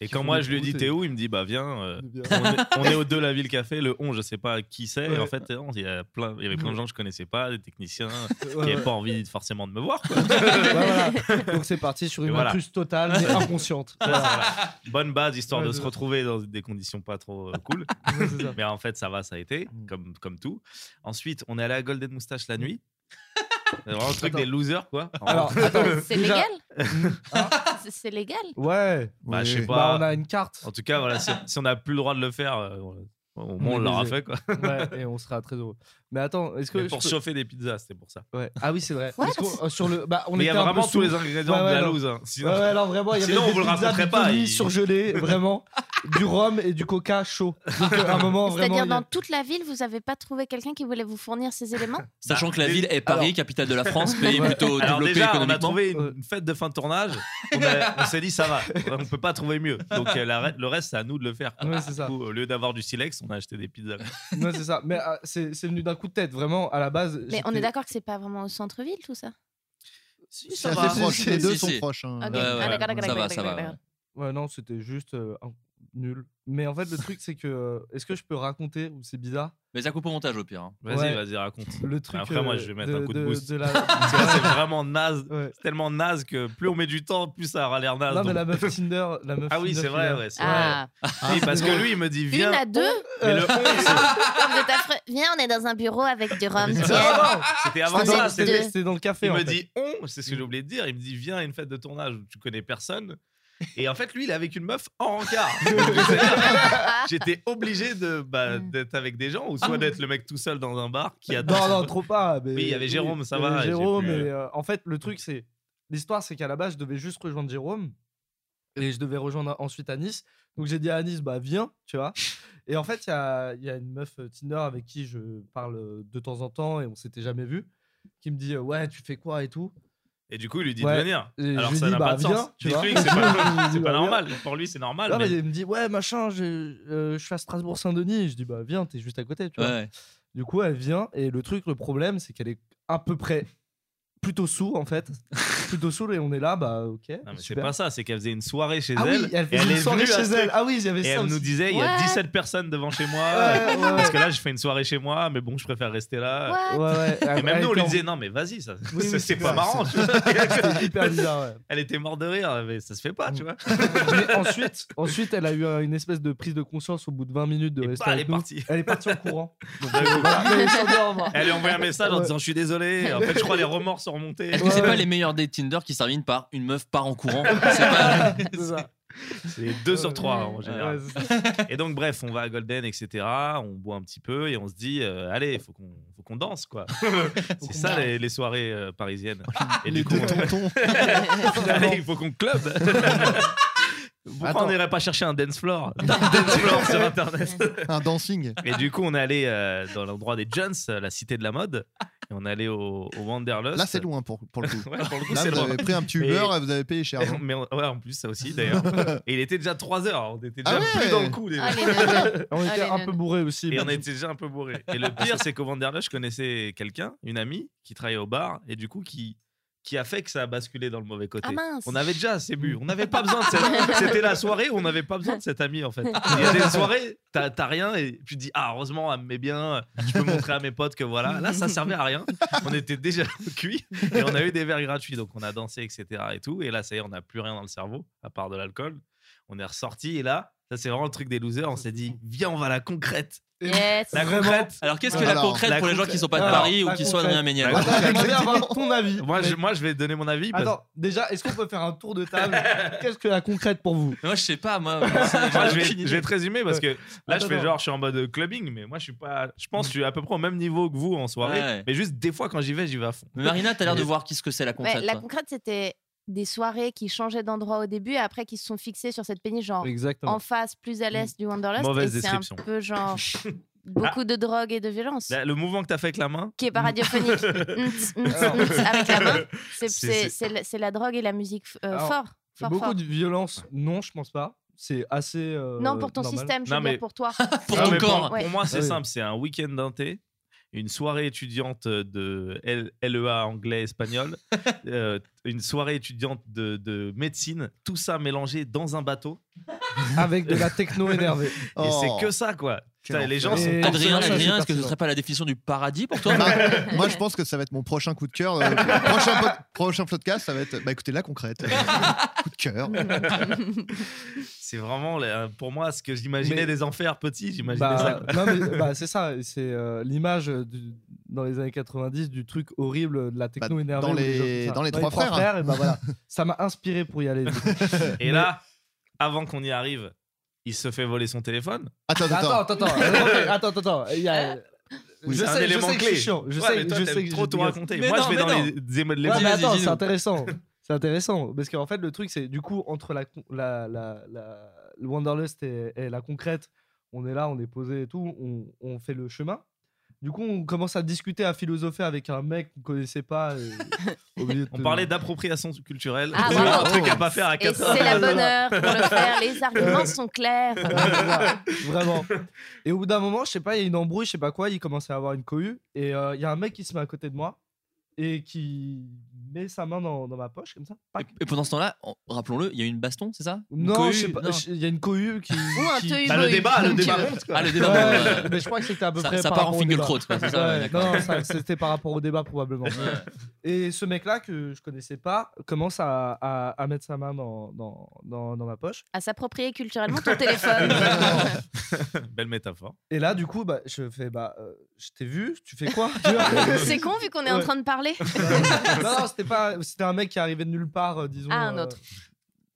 Et, quand moi je lui dis T'es où Il me dit Bah viens. euh, on, est, on est au deux la ville café. Le 11, je sais pas qui c'est. Et Ouais. en fait, il y, a plein, il y avait plein de gens que je connaissais pas, des techniciens Ouais, qui ouais. n'avaient pas envie forcément de me voir. Quoi. Ouais, voilà. Donc, c'est parti sur une voilà. totale, mais inconsciente. Voilà. Voilà. Bonne base histoire Ouais, de se retrouver dans des conditions pas trop euh, cool. Mais en fait, ça va, ça a été, Mm. comme, comme tout. Ensuite, on est allé à Golden Moustache la nuit. C'est vraiment le truc Attends. des losers, quoi. Alors, attends, C'est déjà- légal Hein C'est- C'est légal Ouais. Bah, je sais pas. Bah, on a une carte. En tout cas, voilà, si, si on n'a plus le droit de le faire, euh, au moins on est l'aura baisé. fait, quoi. Ouais, et on sera très heureux. Mais attends, est-ce que. Mais pour peux- chauffer des pizzas, c'était pour ça. Ouais. Ah oui, c'est vrai. Euh, sur le, bah, on Mais il y a vraiment tous les ingrédients Ouais, de la non. loose. hein. Sinon, Ouais, ouais, non, vraiment, il y avait Sinon, on des vous le pizzas raconterait de pas, il- surgelées, vraiment. du rhum et du coca chaud. Donc à un moment vraiment. C'est-à-dire, a- dans toute la ville, vous n'avez pas trouvé quelqu'un qui voulait vous fournir ces éléments? Sachant que la Alors, ville est Paris, alors- capitale de la France, pays Ouais. plutôt Alors développé déjà, on a économiquement. trouvé une, fête de fin de tournage. On, s'est dit ça va, on peut pas trouver mieux. Donc euh, la- le reste, c'est à nous de le faire. au lieu d'avoir du silex, on a acheté des pizzas. Ouais, c'est ça. Mais euh, c'est c'est venu d'un coup de tête, vraiment. À la base. Mais on est d'accord que c'est pas vraiment au centre-ville, tout ça Si, C'est va. proche. Les deux si, sont si. proches. hein. Ouais, ça va, ça va. Ouais, non, c'était juste euh, nul. Mais en fait, le truc, c'est que. euh, Est-ce que je peux raconter ou c'est bizarre? Mais ça coupe au montage au pire. hein. Vas-y, Ouais. vas-y, raconte. Le truc. Après, moi, euh, je vais mettre un coup de boost. de la- Parce que là, c'est vraiment naze. Ouais. C'est tellement naze que plus on met du temps, plus ça aura l'air naze. Non, mais donc- la meuf Tinder. La meuf Ah oui, Tinder c'est vrai, ouais. c'est Ah, vrai. Oui, parce que lui, il me dit une viens. à deux Mais le 11, Ah, vous êtes affreux. Viens, on est dans un bureau avec du rhum non, c'était avant C'était- ça. c'était- c'était- C'était dans le café. Il en me fait. dit on, c'est ce que j'ai oublié de dire. Il me dit viens à une fête de tournage où tu connais personne. Et en fait, lui, il est avec une meuf en rencard. J'étais obligé de bah, Mm. d'être avec des gens ou soit d'être le mec tout seul dans un bar qui attend. Non, non, trop pas. mais- Oui, il y avait Jérôme, ça il y avait va, Jérôme, et euh, euh, en fait, le truc, c'est. L'histoire, c'est qu'à la base, je devais juste rejoindre Jérôme. Et je devais rejoindre ensuite Anis. Donc j'ai dit à Anis, bah viens, tu vois. Et en fait, il y a, y a une meuf euh, Tinder avec qui je parle euh, de temps en temps et on s'était jamais vu, qui me dit, ouais, tu fais quoi et tout? Et du coup, il lui dit Ouais. de venir. Alors ça n'a bah, pas de viens, sens. c'est Je lui pas, dis, c'est bah, normal. Pour lui, c'est normal. Non, mais mais- il me dit, ouais, machin, euh, je suis à Strasbourg-Saint-Denis. Je dis, bah viens, t'es juste à côté, tu vois. Ouais. Du coup, elle vient et le truc, le problème, c'est qu'elle est à peu près plutôt sourd en fait. plutôt sourd et on est là, bah ok. Non, mais c'est super. pas ça, c'est qu'elle faisait une soirée chez Ah elle. oui, elle faisait est une soirée chez elle. Ah oui, il y avait Et ça elle nous disait, il y a Ouais. 17 personnes devant chez moi. Ouais, ouais, ouais. Parce que là, je fais une soirée chez moi, mais bon, je préfère rester là. What? Ouais, ouais. Et même elle nous, on lui disait, non, mais vas-y, ça, Oui, ça, oui, c'est c'est pas marrant. vois. C'était hyper bizarre, ouais. Elle était morte de rire, mais ça se fait pas, tu vois. Mais ensuite, ensuite, elle a eu euh, une espèce de prise de conscience au bout de 20 minutes de Et rester bah, elle avec est nous. partie. Elle est partie en courant. Elle lui a envoyé un message en disant, je suis désolé. En fait, je crois les remords sont remontés. Est-ce que c'est pas les meilleurs dates Tinder qui se terminent par une meuf part en courant C'est pas- ça. C'est 2 sur 3 Ouais. en général. Et donc, bref, on va à Golden, etc. On boit un petit peu et on se dit, euh, allez, il faut qu'on faut qu'on danse, quoi. c'est ça, les, les soirées euh, parisiennes. Et Les du coup, deux on- tontons. allez, il faut qu'on club. Pourquoi Attends. on n'irait pas chercher un dance floor Un dance floor sur Internet. Un dancing. Et du coup, on est allé euh, dans l'endroit des Jones, la cité de la mode. Et on est allé au, au Wanderlust. Là, c'est loin pour, pour le coup. Ouais, pour le coup, Là, vous loin. avez pris un petit Et- Uber et vous avez payé cher. non Mais on- ouais, en plus, ça aussi d'ailleurs. Et il était déjà 3 heures. On était déjà Ah ouais plus dans le coup. déjà. On était Allez, un peu non. bourrés aussi. Et mais on était déjà un peu bourré. Et le pire, c'est qu'au Wanderlust, je connaissais quelqu'un, une amie, qui travaillait au bar, et du coup, qui, qui a fait que ça a basculé dans le mauvais côté. Ah mince. On avait déjà assez bu. On n'avait pas besoin de cette... C'était la soirée où on n'avait pas besoin de cette amie, en fait. Il y a des soirées, t'as rien, et tu te dis, ah, heureusement, elle me met bien, je peux montrer à mes potes que voilà. Là, ça servait à rien. On était déjà cuits, et on a eu des verres gratuits, donc on a dansé, etc. Et tout. Et là, ça y est, on n'a plus rien dans le cerveau, à part de l'alcool. On est ressorti, et là, ça, c'est vraiment le truc des losers. On s'est dit, viens, on va à la concrète. Yes. La concrète. Alors qu'est-ce que Alors, la concrète la pour les gens qui sont pas de concrète. Paris Alors, ou la qui sont concrète. Adrien Méniel j'aimerais bien avoir ton avis. Moi Mais- je, moi, je vais donner mon avis. parce- Attends, déjà, est-ce qu'on peut faire un tour de table Qu'est-ce que la concrète pour vous Moi je sais pas, moi. Moi, je, vais, aucune idée. je vais te résumer parce que là, Attends, je fais attends. genre, je suis en mode clubbing, mais moi, je suis pas. Je pense que je suis à peu près au même niveau que vous en soirée. Ouais. Mais juste des fois, quand j'y vais, j'y vais à fond. Mais Marina, t'as l'air de voir qui ce que c'est la Ouais, concrète. la toi. concrète, c'était des soirées qui changeaient d'endroit au début et après qui se sont fixées sur cette péniche, genre Exactement. en face, plus à l'est du Wanderlust. Mauvaise et c'est un description. peu genre beaucoup de drogue et de violence. Là, le mouvement que tu as fait avec la main, Qui est pas radiophonique. Ntz, ntz, Alors. ntz, avec la main. C'est- C'est- C'est c'est- c'est la- c'est la drogue et la musique euh, Alors, fort. fort, Beaucoup fort. de violence, non, je pense pas. C'est assez. euh, Non, pour ton normal. système, je Non, veux mais- dire pour toi. Pour Non, ton mais corps. Pour, Ouais. pour moi, c'est Ah simple. C'est un week-end d'inté, une soirée étudiante de LEA anglais-espagnol, euh, une soirée étudiante de, de médecine, tout ça mélangé dans un bateau. Avec de la techno énervée. Et Oh. c'est que ça, quoi. Putain, les gens sont. Adrien, Ça, c'est Adrien est-ce que ce serait pas la définition du paradis pour toi Bah, moi, je pense que ça va être mon prochain coup de cœur. euh, prochain, pod- prochain podcast, ça va être. Bah écoutez, la concrète. coup de cœur. C'est vraiment, pour moi, ce que j'imaginais Mais- des enfers petits, j'imaginais ça. Bah, mais bah, c'est ça. C'est euh, l'image du- dans les années 90 du truc horrible de la techno Bah, énervée. dans les- ça. dans trois frères, hein. et bah voilà. Ça m'a inspiré pour y aller. Et là, avant qu'on y arrive, il se fait voler son téléphone. Attends, attends. Attends, attends, attends, attends. Il y a- Oui, je un sais, je élément sais que je clé. suis chiant. Je Ouais, sais, toi, je sais que trop je tout raconter. Mais Moi, non, je vais dans non. les, Ouais, mais attends, c'est intéressant. C'est intéressant parce qu'en fait le truc c'est du coup entre la, la, la- le Wanderlust et, et la concrète, on est là, on est posé et tout, on, on fait le chemin. Du coup, on commence à discuter, à philosopher avec un mec qu'on connaissait pas. et au milieu de On parlait d'appropriation culturelle. Ah, c'est un truc à pas faire à Et 4 heures. c'est la bonne heure pour le faire. Les arguments sont clairs. Vraiment. Et au bout d'un moment, je sais pas, il y a une embrouille, je sais pas quoi, il commence à avoir une cohue. Et euh, il y a un mec qui se met à côté de moi et qui met sa main dans, dans ma poche comme ça. Pac. Et pendant ce temps-là, en- rappelons-le, il y a eu une baston, c'est ça? Une Non, cohue? je sais pas, Non. je- il y a une cohue qui. Ou un qui- Bah, le débat, le débat monte. quoi. Ah, le débat. Ouais, bon, mais je crois que c'était à peu Ça, près. ça par part en rapport au débat. Finkelkraut, quoi, c'est ça ouais, Ouais, d'accord. non, ça- c'était par rapport au débat probablement. Et ce mec-là que je connaissais pas commence à, à, à mettre sa main dans, dans, dans, dans ma poche. À s'approprier culturellement ton téléphone. Belle métaphore. Et là, du coup, bah, je fais bah, euh, je t'ai vu, tu fais quoi? Tu vois? C'est con vu qu'on est en Ouais. train de parler. Non, non, c'était pas, c'était un mec qui arrivait de nulle part, euh, disons. Ah, un euh, autre.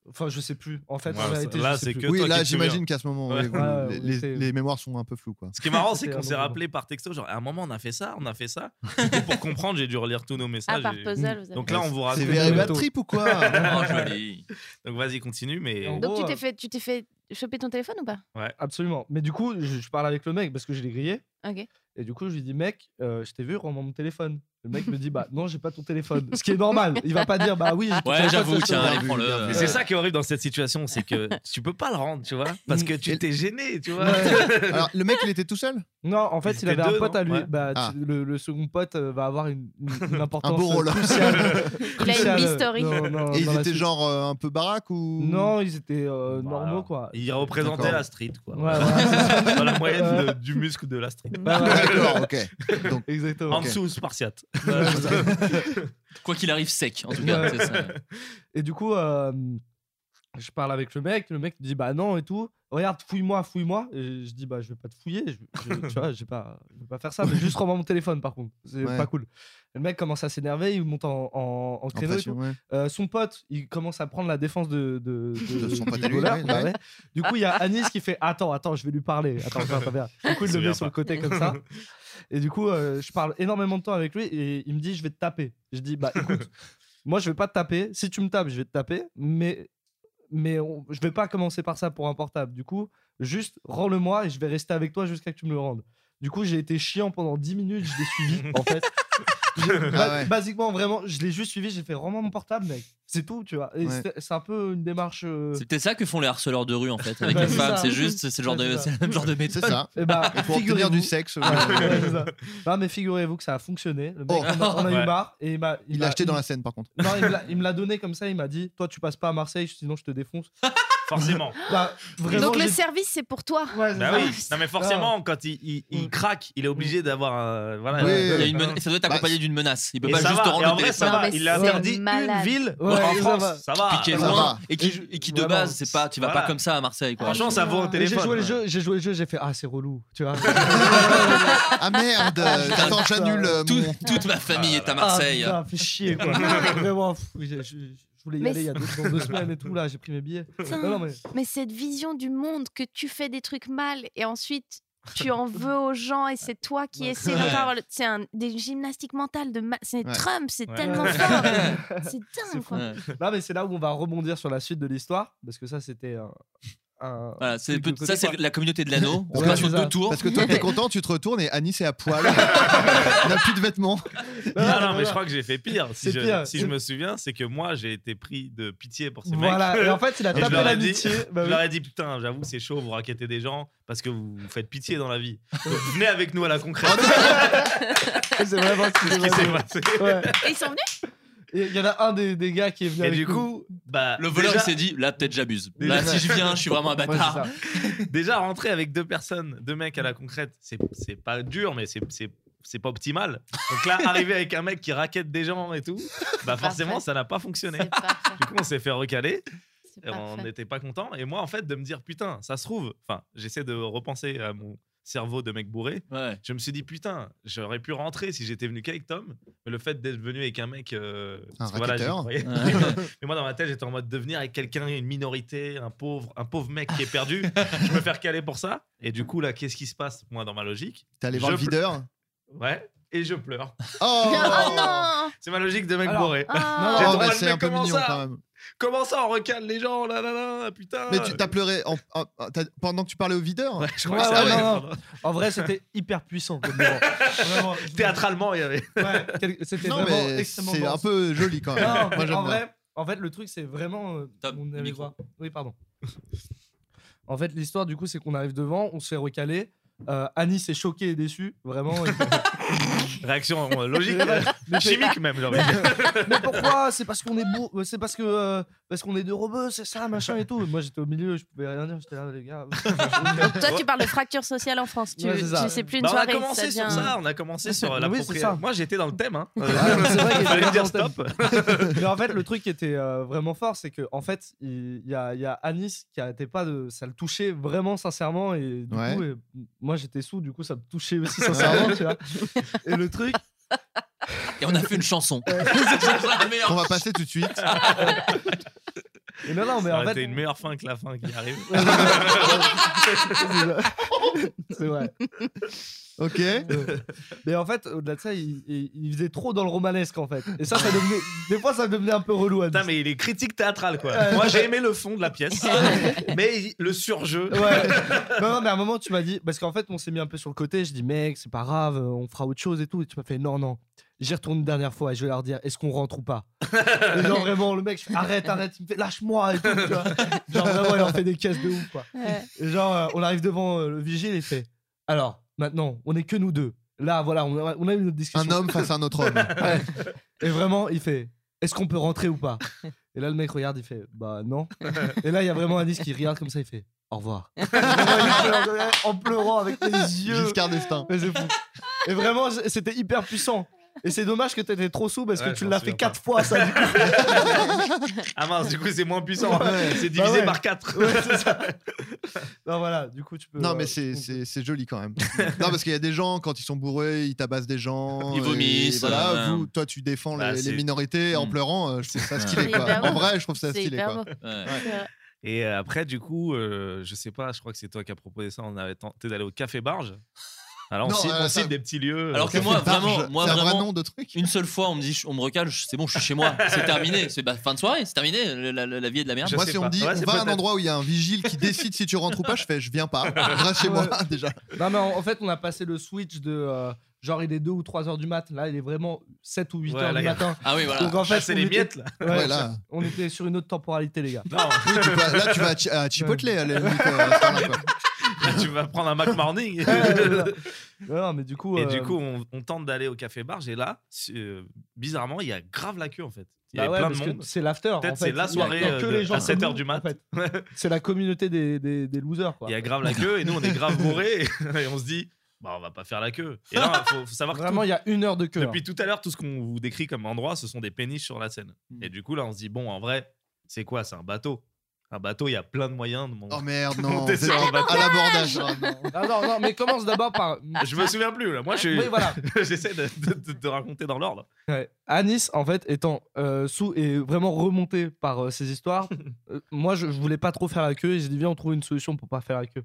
Enfin, je sais plus. En fait, Ouais, en ça- vérité, là, c'est que Oui, toi là, j'imagine qu'à ce moment, Ouais. vous- les, ouais, les- c'est- les mémoires sont un peu floues. Quoi. Ce qui est marrant, c'est C'était qu'on s'est rappelé par texto, genre à un moment on a fait ça, on a fait ça. Et pour comprendre, j'ai dû relire tous nos Ah, messages. par et- puzzle. vous avez Donc là, on vous C'est raconte. very bad Naruto. trip ou quoi Oh, joli. Donc vas-y, continue, mais. Donc gros, tu euh, t'es fait, tu t'es fait choper ton téléphone ou pas? Absolument. Mais du coup, je, je parle avec le mec parce que je l'ai grillé. Ok. Et du coup, je lui dis, mec, euh, je t'ai vu, rends-moi mon téléphone. Le mec me dit, bah non, j'ai pas ton téléphone. Ce qui est normal. Il va pas dire, bah oui, j'ai ton Ouais, j'avoue, tiens, allez, prends-le. c'est ça qui est horrible dans cette situation, c'est que tu peux pas le rendre, tu vois, parce que tu t'es gêné, tu vois. Ouais. Alors, le mec, il était tout seul? Non, en fait, il avait étaient un deux, pote à lui. Ouais. Bah, tu- Ah. le, le second pote euh, va avoir une, une- une importance Un beau rôle. cruciale. Il a une cruciale, Et ils étaient suite. genre euh, un peu baraque ou? Non, ils étaient euh, Voilà. normaux, quoi. Il représentait la street, quoi. Ouais, voilà, c'est ça. Dans la moyenne Ouais. de- du muscle de la street. Ouais, ouais, D'accord, ok. Donc, exactement. En dessous, spartiate. Ouais. Quoi qu'il arrive sec, en tout cas. Ouais. ça. Et du coup, euh, je parle avec le mec. Le mec me dit bah non et tout. Regarde, fouille-moi, fouille-moi. Et je dis bah je vais pas te fouiller. Je, je- tu vois, je vais pas, je vais pas faire ça. Mais juste rends-moi mon téléphone par contre. C'est Ouais. pas cool. Et le mec commence à s'énerver. Il monte en, en, en créneau. ouais. Euh, son pote, il commence à prendre la défense de, de, De son pote ouais, bah. Du coup, il y a Anis qui fait Attends, attends, je vais lui parler. Attends, attends, attends. Du coup, il le met sur le côté comme ça. Et du coup, euh, je parle énormément de temps avec lui et il me dit Je vais te taper. Je dis Bah écoute, moi je vais pas te taper. Si tu me tapes, je vais te taper. Mais, mais on- je vais pas commencer par ça pour un portable. Du coup, juste rends-le-moi et je vais rester avec toi jusqu'à que tu me le rendes. Du coup, j'ai été chiant pendant 10 minutes, je l'ai suivi en fait. Ah ouais. Basiquement, vraiment, je l'ai juste suivi, j'ai fait rends-moi mon portable, mec. C'est tout, tu vois. Et Ouais. c'était- c'est un peu une démarche. euh, C'est peut-être ça que font les harceleurs de rue, en fait, avec les c'est femmes. ça. C'est juste, c'est le genre Ouais, de, c'est ça. c'est le même genre de C'est méthode. ça. Eh bah, Et pour obtenir figurez-vous- du sexe. Ouais, euh, ouais, c'est ça. Non, mais figurez-vous que ça a fonctionné. Le mec, Oh. on a, on a eu Ouais. marre et il m'a. Il m'a- l'a acheté il- dans la scène, par contre. Non, il me l'a- il me l'a donné comme ça. Il m'a dit Toi, tu passes pas à Marseille, sinon je te défonce. Forcément. Bah, vraiment. Donc le j'ai- service, c'est pour toi. Ouais, Bah oui, non mais forcément, quand il, il- il Mm. craque, il est obligé d'avoir un. Voilà, Oui, Il y a oui. une mena- Ça doit être accompagné d'une menace. Il peut Et pas ça juste va, te et rendre en le vrai, téléphone. ça Non, va. mais Il a c'est interdit malade. une ville Ouais, en ça France. va. Ça va. Qui est ça loin va. et qui, Et qui de vraiment, base, c'est pas, tu vas voilà. pas comme ça à Marseille, quoi. Franchement, ça vaut un Et J'ai téléphone. joué le ouais. jeu, j'ai joué le jeu, j'ai fait Ah, c'est relou, tu vois. Ah merde Attends, j'annule euh, Tout- mon. toute ma famille est à Marseille. Ah, putain, fait chier, quoi. Vraiment, pff, voulais y Mais aller il y a deux, dans deux semaines et tout, là, j'ai pris mes billets. Putain. Non, non, mais. Mais cette vision du monde que tu fais des trucs mal et ensuite tu en veux aux gens et c'est toi qui Ouais. essaies de faire le- c'est un des gymnastiques mentales de ma- c'est Ouais. Trump c'est Ouais. tellement Ouais. fort c'est dingue quoi. Ouais. Non, mais c'est là où on va rebondir sur la suite de l'histoire, parce que ça, c'était. Voilà, c'est de ça, c'est la communauté de l'anneau. On Ouais, se passe c'est sur ça. deux tours. Parce que toi, t'es content, tu te retournes et Anis est à poil. Il n'a plus de vêtements. Non, non, mais je crois que j'ai fait pire. Si, C'est je, pire. si je me souviens, c'est que moi, j'ai été pris de pitié pour ces Voilà, mecs. et en fait, il a Et je tapé leur ai dit, l'amitié. Bah je oui. leur ai dit, putain, j'avoue, c'est chaud, vous raquettez des gens parce que vous, vous faites pitié dans la vie. Donc, venez avec nous à la concrète. C'est vraiment ce qui s'est passé. Ouais. Et ils sont venus? Il y en a un des, des gars qui est venu Et avec du nous. coup, bah, Le voleur, il s'est dit, là, peut-être j'abuse. Là, si je viens, je suis vraiment un bâtard. déjà rentrer avec deux personnes, deux mecs à la concrète, c'est c'est pas dur, mais c'est c'est c'est pas optimal. Donc là, arriver avec un mec qui raquette des gens et tout, bah forcément, Parfait. ça n'a pas fonctionné. Du coup, on s'est fait recaler. on n'était pas content. Et moi, en fait, de me dire, putain, ça se trouve, enfin, j'essaie de repenser à mon cerveau de mec bourré. Ouais. Je me suis dit, putain, j'aurais pu rentrer si j'étais venu qu'avec Tom. Mais le fait d'être venu avec un mec. euh, Un voilà. Ouais. Mais moi, dans ma tête, j'étais en mode de venir avec quelqu'un, une minorité, un pauvre, un pauvre mec qui est perdu. je me faire caler pour ça. Et du coup, là, qu'est-ce qui se passe, moi, dans ma logique? T'es allé voir le videur? Ouais. et je pleure. Oh, Oh non C'est ma logique de mec Alors, bourré. Ah. Oh, droit bah, de c'est un peu comment mignon ça? quand même. Comment ça, on recale les gens là, là, là, putain. Mais tu t'as pleuré en- en- en- t'as- pendant que tu parlais au videur Ouais, je Ouais, crois que ouais, non, ouais. non. En vrai, c'était hyper puissant comme moment. Vraiment. Théâtralement, il y avait. Ouais, quel- c'était Non, vraiment mais extrêmement c'est un peu joli quand même. Non, Moi, mais j'aime en bien. vrai, en fait, le truc, c'est vraiment. euh, Top, on le avait micro. quoi Oui, pardon. En fait, l'histoire, du coup, c'est qu'on arrive devant, on se fait recaler. Euh, Anis est choqué et déçu, vraiment. Réaction euh, logique, chimique même, de mais pourquoi? C'est parce qu'on est beau, c'est parce que euh, parce qu'on est deux robots, c'est ça, machin et tout. Moi, j'étais au milieu, je pouvais rien dire. J'étais là, les gars. Toi, tu parles de fracture sociale en France. Tu, Ouais, tu sais plus une Bah, on a soirée. commencé ça sur devient- ça, on a commencé sur Oui, la ça. Moi, j'étais dans le thème. Hein. Ouais, c'est vrai qu'il Fallait dire stop. Mais en fait, le truc qui était euh, vraiment fort, c'est que en fait, il y, a, il y a Anis qui arrêtait pas de. Ça le touchait vraiment sincèrement. Et du Ouais. coup, et moi j'étais sous, du coup, ça me touchait aussi sincèrement, tu vois. Et le truc. Et on a fait une chanson. Qu'on va passer tout de suite. Et non, non, mais Ça en aurait fait. été une meilleure fin que la fin qui arrive. c'est vrai. Ok. Euh, Mais en fait, au-delà de ça, il, il- il faisait trop dans le romanesque en fait. Et ça, ça devenait. Des fois, ça devenait un peu relou. Putain, mais il est critique théâtral, quoi. Moi, j'ai aimé le fond de la pièce, mais le surjeu. Ouais. Non, non, mais à un moment, tu m'as dit. Parce qu'en fait, on s'est mis un peu sur le côté. Je dis, mec, c'est pas grave, on fera autre chose et tout. Et tu m'as fait, non, non. J'y retourne une dernière fois et je vais leur dire, est-ce qu'on rentre ou pas? Et genre, vraiment, le mec, je fais, arrête, arrête. Il me fait, lâche-moi et tout. tu vois. Genre, vraiment, il en fait des caisses de ouf, quoi. Ouais. Et genre, euh, on arrive devant euh, le vigile et il fait, alors, maintenant, on est que nous deux. Là, voilà, on a, on a eu notre discussion. Un homme face à un autre homme. Ouais. Et vraiment, il fait Est-ce qu'on peut rentrer ou pas? Et là, le mec regarde, il fait Bah non. Et là, il y a vraiment Anis qui regarde comme ça, il fait Au revoir. En pleurant avec les yeux. Giscard d'Estaing. Mais c'est fou. Et vraiment, c'était hyper puissant. Et c'est dommage que t'étais trop sous parce Ouais, que tu je l'as fait souviens quatre fois, ça. Du coup. Ah mince, du coup, c'est moins puissant. Ouais. C'est Bah divisé ouais. par 4. Ouais, c'est ça. Non, voilà, du coup, tu peux. Non, euh, mais c'est- c'est c'est joli quand même. non, parce qu'il y a des gens, quand ils sont bourrés, ils tabassent des gens. Ils et vomissent, Voilà, euh, vous, toi, tu défends Bah, les, les c'est- minorités en Mm. pleurant. euh, je trouve ça stylé. C'est Quoi. hyper En beau. vrai, je trouve ça C'est stylé. hyper Quoi. beau. Ouais. C'est vrai. Et euh, après, du coup, euh, je sais pas, je crois que c'est toi qui as proposé ça. On avait tenté d'aller au Café Barge. Alors, on, Non, cite, euh, on ça- cite des petits lieux. Alors euh, que moi, vraiment, moi, c'est un vrai vraiment, nom de truc. Une seule fois, on me dit, on me recale, je- c'est bon, je suis chez moi, c'est terminé, c'est bah, fin de soirée, c'est terminé, la, la- la vie est de la merde. Je Moi, sais si on pas. me dit, Ouais, on c'est va à un peut-être. endroit où il y a un vigile qui décide si tu rentres ou pas, je fais, je viens pas. Reste chez moi déjà. Non, mais en, en fait, on a passé le switch de. euh, genre, il est 2 ou 3 heures du mat. Là, il est vraiment 7 ou 8 Ouais, heures là, du y a- matin. Ah oui, voilà. Donc, en Ah, fait, c'est on les était- miettes, là. Ouais, Ouais, là. On était sur une autre temporalité, les gars. Non, Oui, tu peux- là, tu vas à, Chi- à Chipotle, à la limite, euh, à ce temps-là, quoi. tu vas prendre un Mac Morning. Ouais, non, mais du coup. Et euh, du coup, on, on tente d'aller au Café Barge. Et là, euh, bizarrement, il y a grave la queue, en fait. Il y bah avait ouais, plein parce de monde. c'est l'after. en Peut-être fait. c'est la a- soirée, a que euh, les de- gens à comme 7 heures nous, du en mat. fait. C'est la communauté des, des, des losers, quoi. Il y a grave la queue. Et nous, on est grave bourrés. Et on se dit, bah, on va pas faire la queue. Et là, faut, faut savoir que Vraiment, tout- il y a une heure de queue. depuis tout à l'heure, tout ce qu'on vous décrit comme endroit, ce sont des péniches sur la Seine. Hmm. Et du coup, là, on se dit, bon, en vrai, c'est quoi? C'est un bateau. Un bateau, il y a plein de moyens de mon- Oh merde, non. Monter sur un bateau. à l'abordage. oh, non. Ah non, non, mais commence d'abord par. Je me souviens plus, là. Moi, je suis- Oui, voilà. j'essaie de, de- de- de raconter dans l'ordre. Ouais. Anis, en fait, étant euh, sous et vraiment remonté par euh, ces histoires, euh, moi, je, je voulais pas trop faire la queue et j'ai dit, viens, on trouve une solution pour pas faire la queue.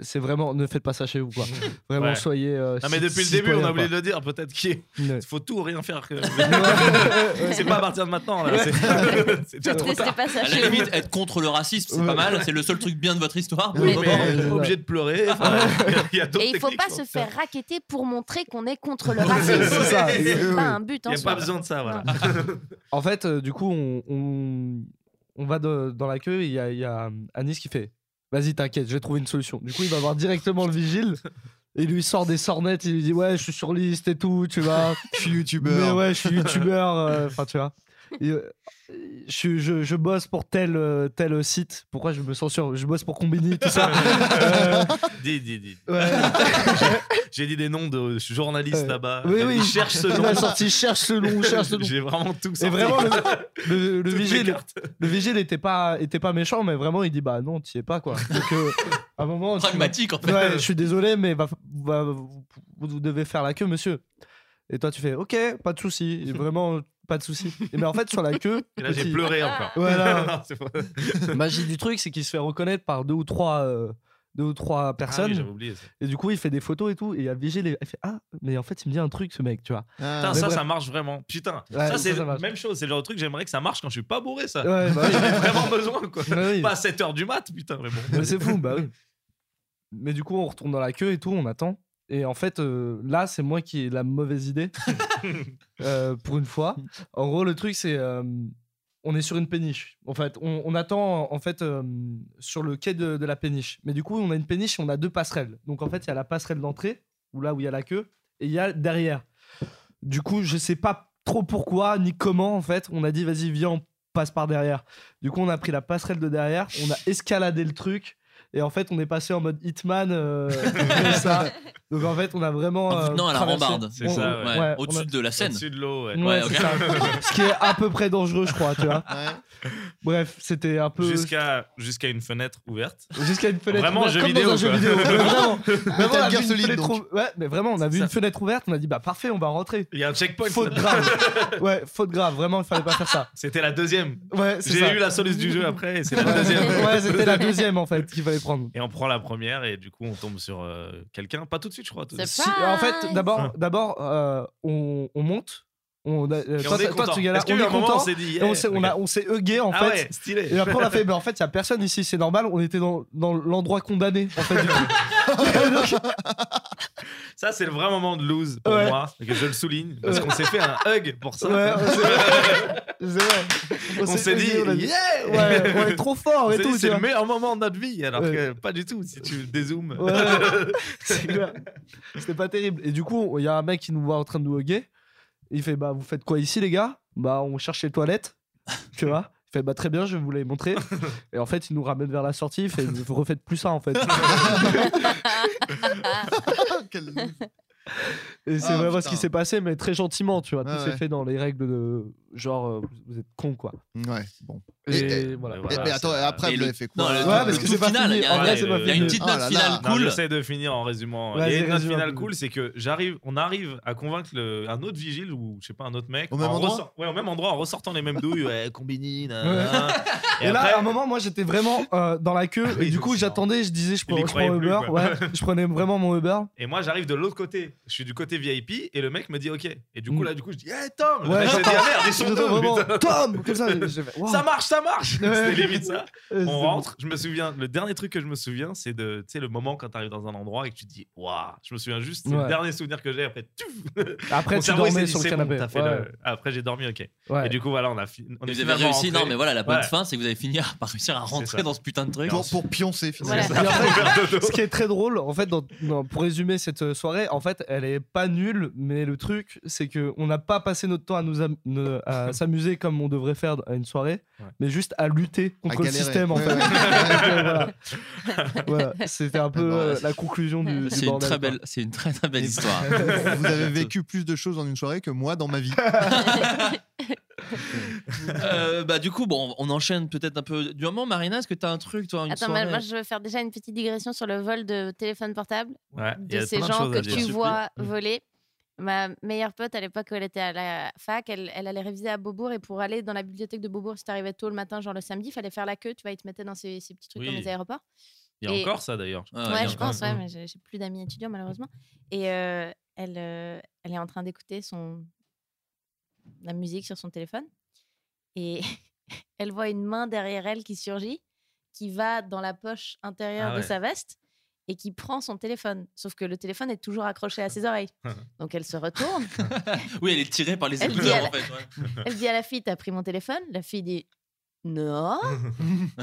C'est vraiment, ne faites pas ça chez vous, quoi. Vraiment, Ouais. soyez. euh, Non, mais depuis le début, on a oublié de le dire. Peut-être qu'il Ouais. faut tout ou rien faire. que- c'est pas à partir de maintenant, là. C'est c'est déjà trop tard. pas ça À la limite, être contre le racisme, c'est Ouais. pas mal, c'est le seul truc bien de votre histoire. Oui, mais- pas obligé de pleurer. enfin, Il y a d'autres Et il faut pas quoi. se faire raqueter pour montrer qu'on est contre le C'est racisme. ça. C'est pas un but Il en n'y a pas besoin de ça, voilà. En fait, euh, du coup, on, on, va dans la queue il y a, il y a, euh, Anis qui fait Vas-y, t'inquiète, je vais trouver une solution. Du coup, il va voir directement le vigile il lui sort des sornettes. Il lui dit Ouais, je suis sur liste et tout, tu vois. Je suis Mais youtubeur. ouais, je suis youtubeur. euh, Enfin, tu vois. Et, euh, je, je, je bosse pour tel, euh, tel site. Pourquoi je me censure Je bosse pour Combini, tout ça. Euh, Dis, dis, dis. ouais. J'ai dit des noms de journalistes Euh, là-bas. oui, oui. Ils cherchent ce nom. a sorti cherche ce nom, cherche ce nom. J'ai vraiment tout Et sorti. vraiment, le, le, vigile, le vigile était pas, était pas méchant, mais vraiment, il dit Bah non, tu y es pas, quoi. Donc, euh, à un moment. tu- Pragmatique en fait. Ouais, je suis désolé, mais vous, vous devez faire la queue, monsieur. Et toi, tu fais Ok, pas de souci. Vraiment, pas de souci. Mais en fait, sur la queue. Et là, j'ai pleuré encore. Voilà. Non, Magie du truc, c'est qu'il se fait reconnaître par deux ou trois, euh, deux ou trois Ah oui, personnes. j'avais oublié ça. et du coup, il fait des photos et tout. Et il y a Vigile, et- elle fait Ah, mais en fait, il me dit un truc, ce mec, tu vois. Ah, Putain, ça, bref. ça marche vraiment. Putain, Ouais, ça c'est la même chose. C'est le genre de truc, j'aimerais que ça marche quand je suis pas bourré, ça. Ouais, bah oui. J'en ai vraiment besoin, quoi. Bah oui. Pas à 7h du mat, putain, mais bon. Mais c'est fou, bah oui. Mais du coup, on retourne dans la queue et tout, on attend. Et en fait, euh, là, c'est moi qui ai la mauvaise idée. Euh, pour une fois. En gros, le truc, c'est. euh, on est sur une péniche. En fait, on, on attend en fait euh, sur le quai de, de la péniche. Mais du coup, on a une péniche et on a deux passerelles. Donc en fait, il y a la passerelle d'entrée, ou là où il y a la queue, et il y a derrière. Du coup, je sais pas trop pourquoi ni comment en fait. On a dit vas-y viens, on passe par derrière. Du coup, on a pris la passerelle de derrière, on a escaladé le truc. Et en fait, on est passé en mode Hitman euh, comme ça. Donc en fait, on a vraiment. En vous euh, tenant à la traversé- rambarde. C'est on- ça, ouais. Ouais, ouais, Au-dessus a- de la scène. Au-dessus de l'eau, ouais. Ouais, Ouais, c'est ok. ça. Ce qui est à peu près dangereux, je crois, tu vois. ouais. Bref, c'était un peu. Jusqu'à jusqu'à une fenêtre ouverte. Jusqu'à une fenêtre Vraiment, ouverte, jeu comme vidéo, dans un jeu quoi. vidéo. Mais vraiment, vraiment, on a vu une Solid, fenêtre donc. ou- Ouais, mais vraiment, on a vu Ça- une fenêtre ouverte, on a dit bah parfait, on va rentrer. Il y a un checkpoint. Faute grave. Ouais, faute grave. Vraiment, il fallait pas faire ça. C'était la deuxième. Ouais, c'est J'ai eu la soluce du jeu après, et c'est la deuxième. Ouais, c'était la deuxième en fait qu'il fallait prendre. Et on prend la première, et du coup, on tombe sur euh, quelqu'un. Pas tout de suite, je crois. Si- en fait, d'abord, d'abord, euh, on, on monte. On, a- euh, Et toi, on toi, tu galères, y est content. s'est dit, Et on yeah, s'est, on a, on s'est hugué en Ah fait. ouais, stylé. Et après, on a fait, bah, en fait, il n'y a personne ici, c'est normal. On était dans, dans l'endroit condamné, en fait. du coup. Ça, c'est le vrai moment de lose pour Ouais. moi, que je le souligne, parce Ouais. qu'on s'est fait un hug pour ça. Ouais, on s'est- c'est vrai. On s'est dit, a yeah Ouais, on est trop fort et tout. dit, c'est le meilleur moment de notre vie, alors que pas du tout, si tu dézoomes. C'était pas terrible. Et du coup, il y a un mec qui nous voit en train de nous hugger. Il fait Bah, vous faites quoi ici, les gars? Bah, on cherche les toilettes. Tu vois? Il fait Bah, très bien, je vais vous les montrer. Et en fait, il nous ramène vers la sortie. Il fait Vous refaites plus ça, en fait. Quel- Et c'est Ah, vraiment ce qui s'est passé, mais très gentiment, tu vois. Tout s'est ouais. fait dans les règles de genre, euh, vous êtes con, quoi. Ouais, bon. Et, Et- voilà. et Et- voilà, mais attends, après, et vous le- avez fait Non, quoi le, Ouais, parce que tout c'est pas final, fini. il y a, une petite Oh note finale Non, cool. J'essaie de finir en résumant. Il y Vas-y, a une note finale cool, c'est que j'arrive, on arrive à convaincre le, un autre vigile ou je sais pas un autre mec Au même en endroit? ouais, au même endroit en ressortant les mêmes douilles, ouais, combini. Et, là, à un moment, moi, j'étais vraiment euh, dans la queue. Oui, et du coup, j'attendais, je disais, je prends, Uber. je prenais vraiment mon Uber. et moi j'arrive de l'autre côté, je suis du côté VIP et le mec me dit ok. Et du coup Mm. là, du coup je dis, hey Tom, Ouais, dit, j'entends- ah merde, ils sont deux, putain. Tom Comme ça, j'ai fait, wow. Ça marche, ça marche. C'était limite ça. On rentre. Je me souviens, le dernier truc que je me souviens, c'est de, tu sais, le moment quand tu arrives dans un endroit et que tu te dis, waouh. Je me souviens juste, c'est Ouais. le dernier souvenir que j'ai. Après, touf. Après, mon tu cerveau, il s'est dormais dit, sur le c'est bon, canapé. t'as fait Ouais, le- Après, j'ai dormi, ok. ouais. Et du coup, voilà, on a fi- on est vous avez finalement réussi, rentrés. non mais voilà, la bonne Ouais. fin, c'est que vous avez fini par réussir à rentrer ça. dans ce putain de truc. pour, pour pioncer, finalement. Voilà. Et après, ce qui est très drôle, en fait, dans- dans- pour résumer cette euh, soirée, en fait, elle est pas nulle, mais le truc, c'est que on n'a pas passé notre temps à nous am- ne- à s'amuser comme on devrait faire à une soirée, Ouais. mais juste à lutter contre le galérer. système, en Ouais, fait. ouais. voilà. Voilà. C'était un peu Bon, euh, ouais. la conclusion du, du C'est une bordel, très quoi. belle, c'est une très très belle histoire. Vous avez vécu plus de choses en une soirée que moi dans ma vie. Euh, bah du coup, bon, on enchaîne peut-être un peu du moment. Marina, est-ce que t'as un truc, toi, une Attends, soirée moi je veux faire déjà une petite digression sur le vol de téléphone portable Ouais, il y de a ces de gens que tu vois Mm. voler. Ma meilleure pote à l'époque où elle était à la fac, elle, elle allait réviser à Beaubourg et pour aller dans la bibliothèque de Beaubourg, si t'arrivais tôt le matin, genre le samedi, il fallait faire la queue, tu vois, ils te mettaient dans ces, ces petits trucs comme Oui. les aéroports. Il y a Et- encore ça d'ailleurs. Ah, ouais, je pense, ouais, mais j'ai j'ai plus d'amis étudiants malheureusement. Et euh, elle, euh, elle est en train d'écouter son la musique sur son téléphone et elle voit une main derrière elle qui surgit, qui va dans la poche intérieure Ah de sa veste et qui prend son téléphone. Sauf que le téléphone est toujours accroché à ses oreilles. Donc elle se retourne, Oui, elle est tirée par les Elle écouteurs elle- en fait. ouais. elle dit à la fille T'as pris mon téléphone? La fille dit Non.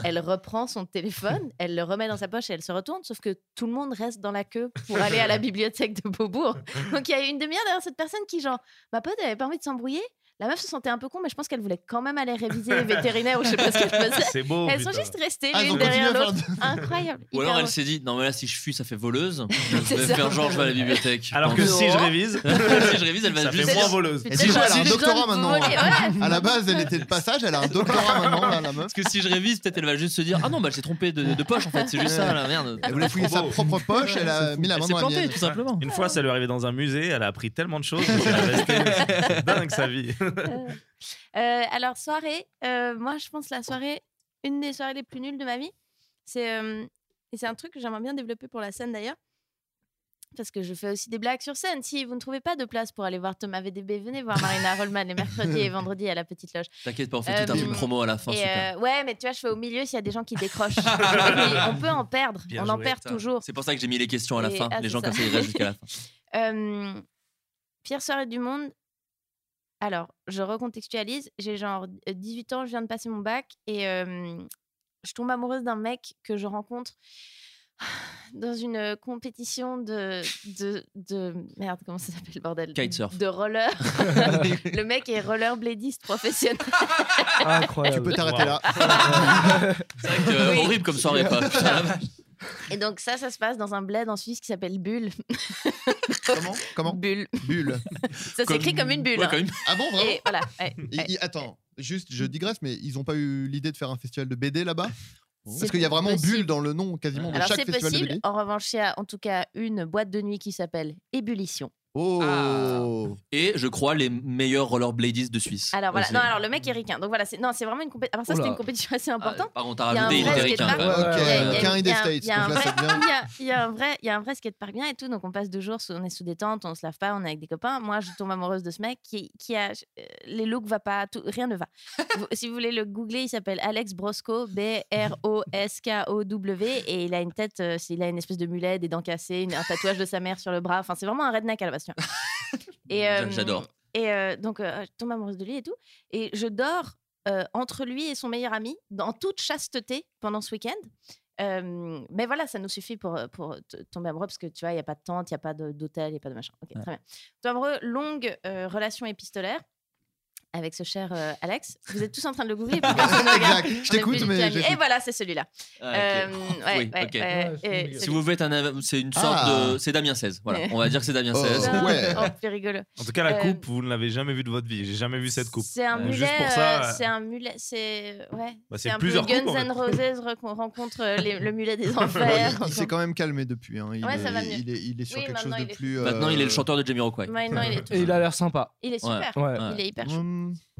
elle reprend son téléphone, elle le remet dans sa poche et elle se retourne. Sauf que tout le monde reste dans la queue pour aller à la bibliothèque de Beaubourg. Donc il y a une demi-heure derrière cette personne qui, genre, ma pote, elle avait pas envie de s'embrouiller. La meuf se sentait un peu con, mais je pense qu'elle voulait quand même aller réviser les vétérinaires ou je sais pas ce qu'elle faisait. C'est beau. Elles sont putain. juste restées Ah, l'une derrière l'autre. Incroyable. Ou alors elle s'est dit, non mais là si je fuis, ça fait voleuse. Je vais ça. faire genre je vais à la bibliothèque. Alors que si je révise, si je révise, elle va ça juste. fait moins voleuse. Et dis-moi, elle a un doctorat maintenant. ouais. À la base, elle était de passage, elle a un doctorat maintenant, là, la meuf. Parce que si je révise, peut-être elle va juste se dire Ah non, bah j'ai trompé de, de poche en fait, c'est juste ça la merde. Elle voulait fouiller sa propre poche, elle a mis la Elle main dans la mienne. tout simplement. Une fois, ça lui est arrivé dans un musée, elle a appris tellement de choses. qu'elle est restée- C'est dingue sa vie. Euh, alors, soirée, euh, moi je pense la soirée, une des soirées les plus nulles de ma vie, c'est. euh, Et c'est un truc que j'aimerais bien développer pour la scène d'ailleurs. Parce que je fais aussi des blagues sur scène. Si vous ne trouvez pas de place pour aller voir Thomas VDB, venez voir Marina Rollman les mercredis et vendredis à la Petite Loge. T'inquiète pas, on fait tout un truc promo à la fin. Super. euh, ouais, mais tu vois, je fais au milieu s'il y a des gens qui décrochent. On peut en perdre. Bien on en perd toujours. C'est pour ça que j'ai mis les questions à la Et- fin. ah, les gens ça. comme ça, ils restent jusqu'à la fin. Euh, pire soirée du monde. Alors, je recontextualise. J'ai genre euh, 18 ans, je viens de passer mon bac et euh, je tombe amoureuse d'un mec que je rencontre dans une euh, compétition de, de, de- Merde, comment ça s'appelle, bordel? Kitesurf. De roller. le mec est rollerbladiste professionnel. Incroyable. Tu peux t'arrêter là. C'est vrai que, euh, Oui. horrible comme soirée, quoi. Et donc, ça, ça se passe dans un bled en Suisse qui s'appelle Bulle. Comment? Comment? Bulle. Bulle. Ça s'écrit comme une bulle. Ouais, hein. Ah bon, vraiment Et voilà. ouais, ouais. Attends, juste, je digresse, mais ils ont pas eu l'idée de faire un festival de BD là-bas? C'est Parce qu'il y a vraiment possible. bulle dans le nom quasiment de Alors chaque c'est festival de possible. BD. En revanche, il y a en tout cas une boîte de nuit qui s'appelle Ébullition. Oh Ah. Et je crois les meilleurs rollerbladistes de Suisse. Alors voilà. Non, alors le mec est ricain. Donc voilà, c'est non, c'est vraiment une compétition. Alors ça, c'était une compétition assez Ah, importante. par contre, t'as Il y a un rajouté, il vrai était ricain. Il y a- un vrai- il y a- un vrai, skatepark bien et tout. Donc on passe deux jours, on est sous des tentes, on se lave pas, on est avec des copains. Moi, je tombe amoureuse de ce mec qui, qui a euh, les looks va pas, tout- rien ne va. Si vous voulez le googler, il s'appelle Alex Brosco, B R O S K O W et il a une tête, euh, il a une espèce de mulet, des dents cassées, un tatouage de sa mère sur le bras. Enfin, c'est vraiment un redneck à la base. Et J'adore. Et donc, je tombe amoureuse de lui et tout. Et je dors entre lui et son meilleur ami, dans toute chasteté, pendant ce week-end. Euh, mais voilà, ça nous suffit pour, tomber amoureux parce que tu vois, il n'y a pas de tente, il n'y a pas d'hôtel, il n'y a pas de machin. Ok, Ouais. très bien. Tombe amoureux, longue euh, relation épistolaire avec ce cher euh, Alex. Vous êtes tous en train de le googler. et puis regarde. exact. Je t'écoute, mais. Et voilà, c'est celui-là. Ah, ok. Euh, ouais, Oui, ouais, ouais, Ouais. Si vous faites un, c'est une sorte Ah. de, c'est Damien 16. Voilà, Ouais. on va dire que c'est Damien Oh. 16. Non, ouais. oh, c'est rigolo. En tout cas, la Euh, coupe, vous ne l'avez jamais vue de votre vie. J'ai jamais vu cette coupe. C'est un Euh, mulet. euh, c'est un mulet. C'est ouais. Bah, c'est plusieurs Guns. N' Roses rencontre le mulet des enfers. il s'est quand même calmé depuis. hein. Il, Ouais, est, ça va mieux. il, est, sur quelque chose maintenant, de il est- plus. Maintenant, il est le chanteur de Jamiroquai. Maintenant, il est, Et il a l'air sympa. il est Ouais. super. Ouais. Il est hyper chou.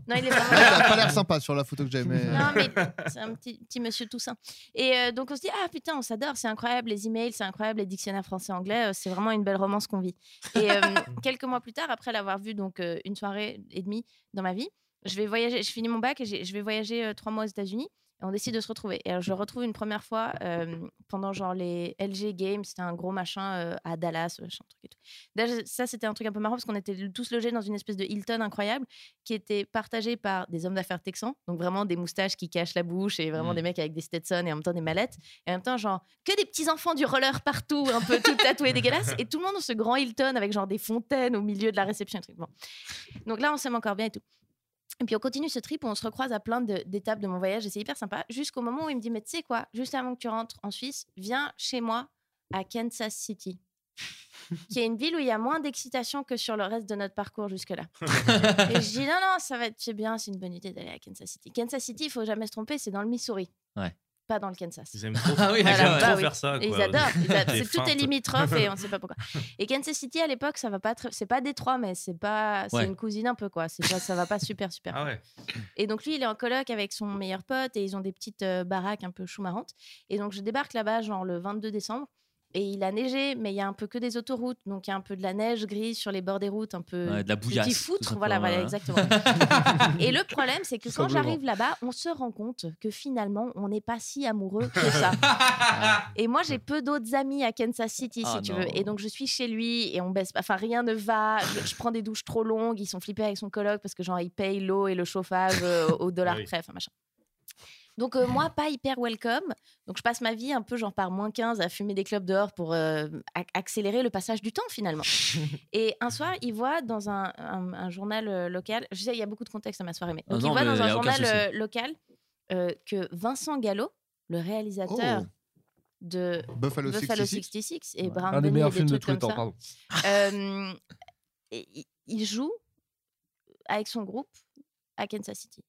Non, il est a pas l'air sympa sur la photo que j'ai, mais. Non, mais c'est un petit, petit monsieur Toussaint. Et euh, donc, on se dit, ah putain, on s'adore, c'est incroyable, les emails, c'est incroyable, les dictionnaires français-anglais, euh, c'est vraiment une belle romance qu'on vit. Et euh, quelques mois plus tard, après l'avoir vu donc une soirée et demie dans ma vie, je vais voyager, je finis mon bac et je vais voyager trois mois aux États-Unis. Et on décide de se retrouver. Et alors, je le retrouve une première fois euh, pendant genre les LG Games, c'était un gros machin euh, à Dallas, machin, truc et tout. Déjà, ça, c'était un truc un peu marrant parce qu'on était tous logés dans une espèce de Hilton incroyable qui était partagé par des hommes d'affaires texans, donc vraiment des moustaches qui cachent la bouche et vraiment Mm. des mecs avec des Stetson et en même temps des mallettes. Et en même temps, genre, que des petits enfants du roller partout, un peu tout tatoués dégueulasses. Et tout le monde dans ce grand Hilton avec genre des fontaines au milieu de la réception. et truc. Bon. Donc là, on s'aime encore bien et tout. Et puis on continue ce trip où on se recroise à plein d'étapes de mon voyage et c'est hyper sympa. Jusqu'au moment où il me dit Mais tu sais quoi, juste avant que tu rentres en Suisse, viens chez moi à Kansas City, qui est une ville où il y a moins d'excitation que sur le reste de notre parcours jusque-là. et je dis Non, non, ça va être c'est bien, c'est une bonne idée d'aller à Kansas City. Kansas City, il faut jamais se tromper, c'est dans le Missouri. Ouais. Pas dans le Kansas. Ils aiment trop, Ah oui, Bah oui. faire ça. Quoi. Ils adorent. ils adorent. Des C'est tout est limitrophe et on ne sait pas pourquoi. Et Kansas City à l'époque, ça va pas très. C'est pas Détroit, mais c'est pas. C'est Ouais. une cousine un peu quoi. C'est pas... ça va pas super super. Ah ouais. Et donc lui, il est en coloc avec son meilleur pote et ils ont des petites euh, baraques un peu chou-marrantes. Et donc je débarque là-bas genre le 22 décembre. Et il a neigé, mais il y a un peu que des autoroutes. Donc il y a un peu de la neige grise sur les bords des routes, un peu. Ouais, de la bouillasse, Petit foutre, voilà, voilà, simplement, exactement. et le problème, c'est que quand j'arrive là-bas, on se rend compte que finalement, on n'est pas si amoureux que ça. Et moi, j'ai peu d'autres amis à Kansas City, si Ah tu non. veux. Et donc, je suis chez lui et on baisse pas. Enfin, rien ne va. Je, je prends des douches trop longues. Ils sont flippés avec son coloc parce que, genre, il paye l'eau et le chauffage euh, au dollar Oui. près. Enfin, machin. Donc, euh, moi, pas hyper welcome. Donc, je passe ma vie un peu, genre, par moins 15 à fumer des clubs dehors pour euh, ac- accélérer le passage du temps, finalement. et un soir, il voit dans un, un- un journal local, je sais, il y a beaucoup de contexte à ma soirée, mais Ah non, il voit mais dans un journal souci. local euh, que Vincent Gallo, le réalisateur Oh. de Buffalo, Buffalo 66. 66 et Ouais. Brown Un des meilleurs films de tous les temps, pardon. Euh, et il- joue avec son groupe à Kansas City.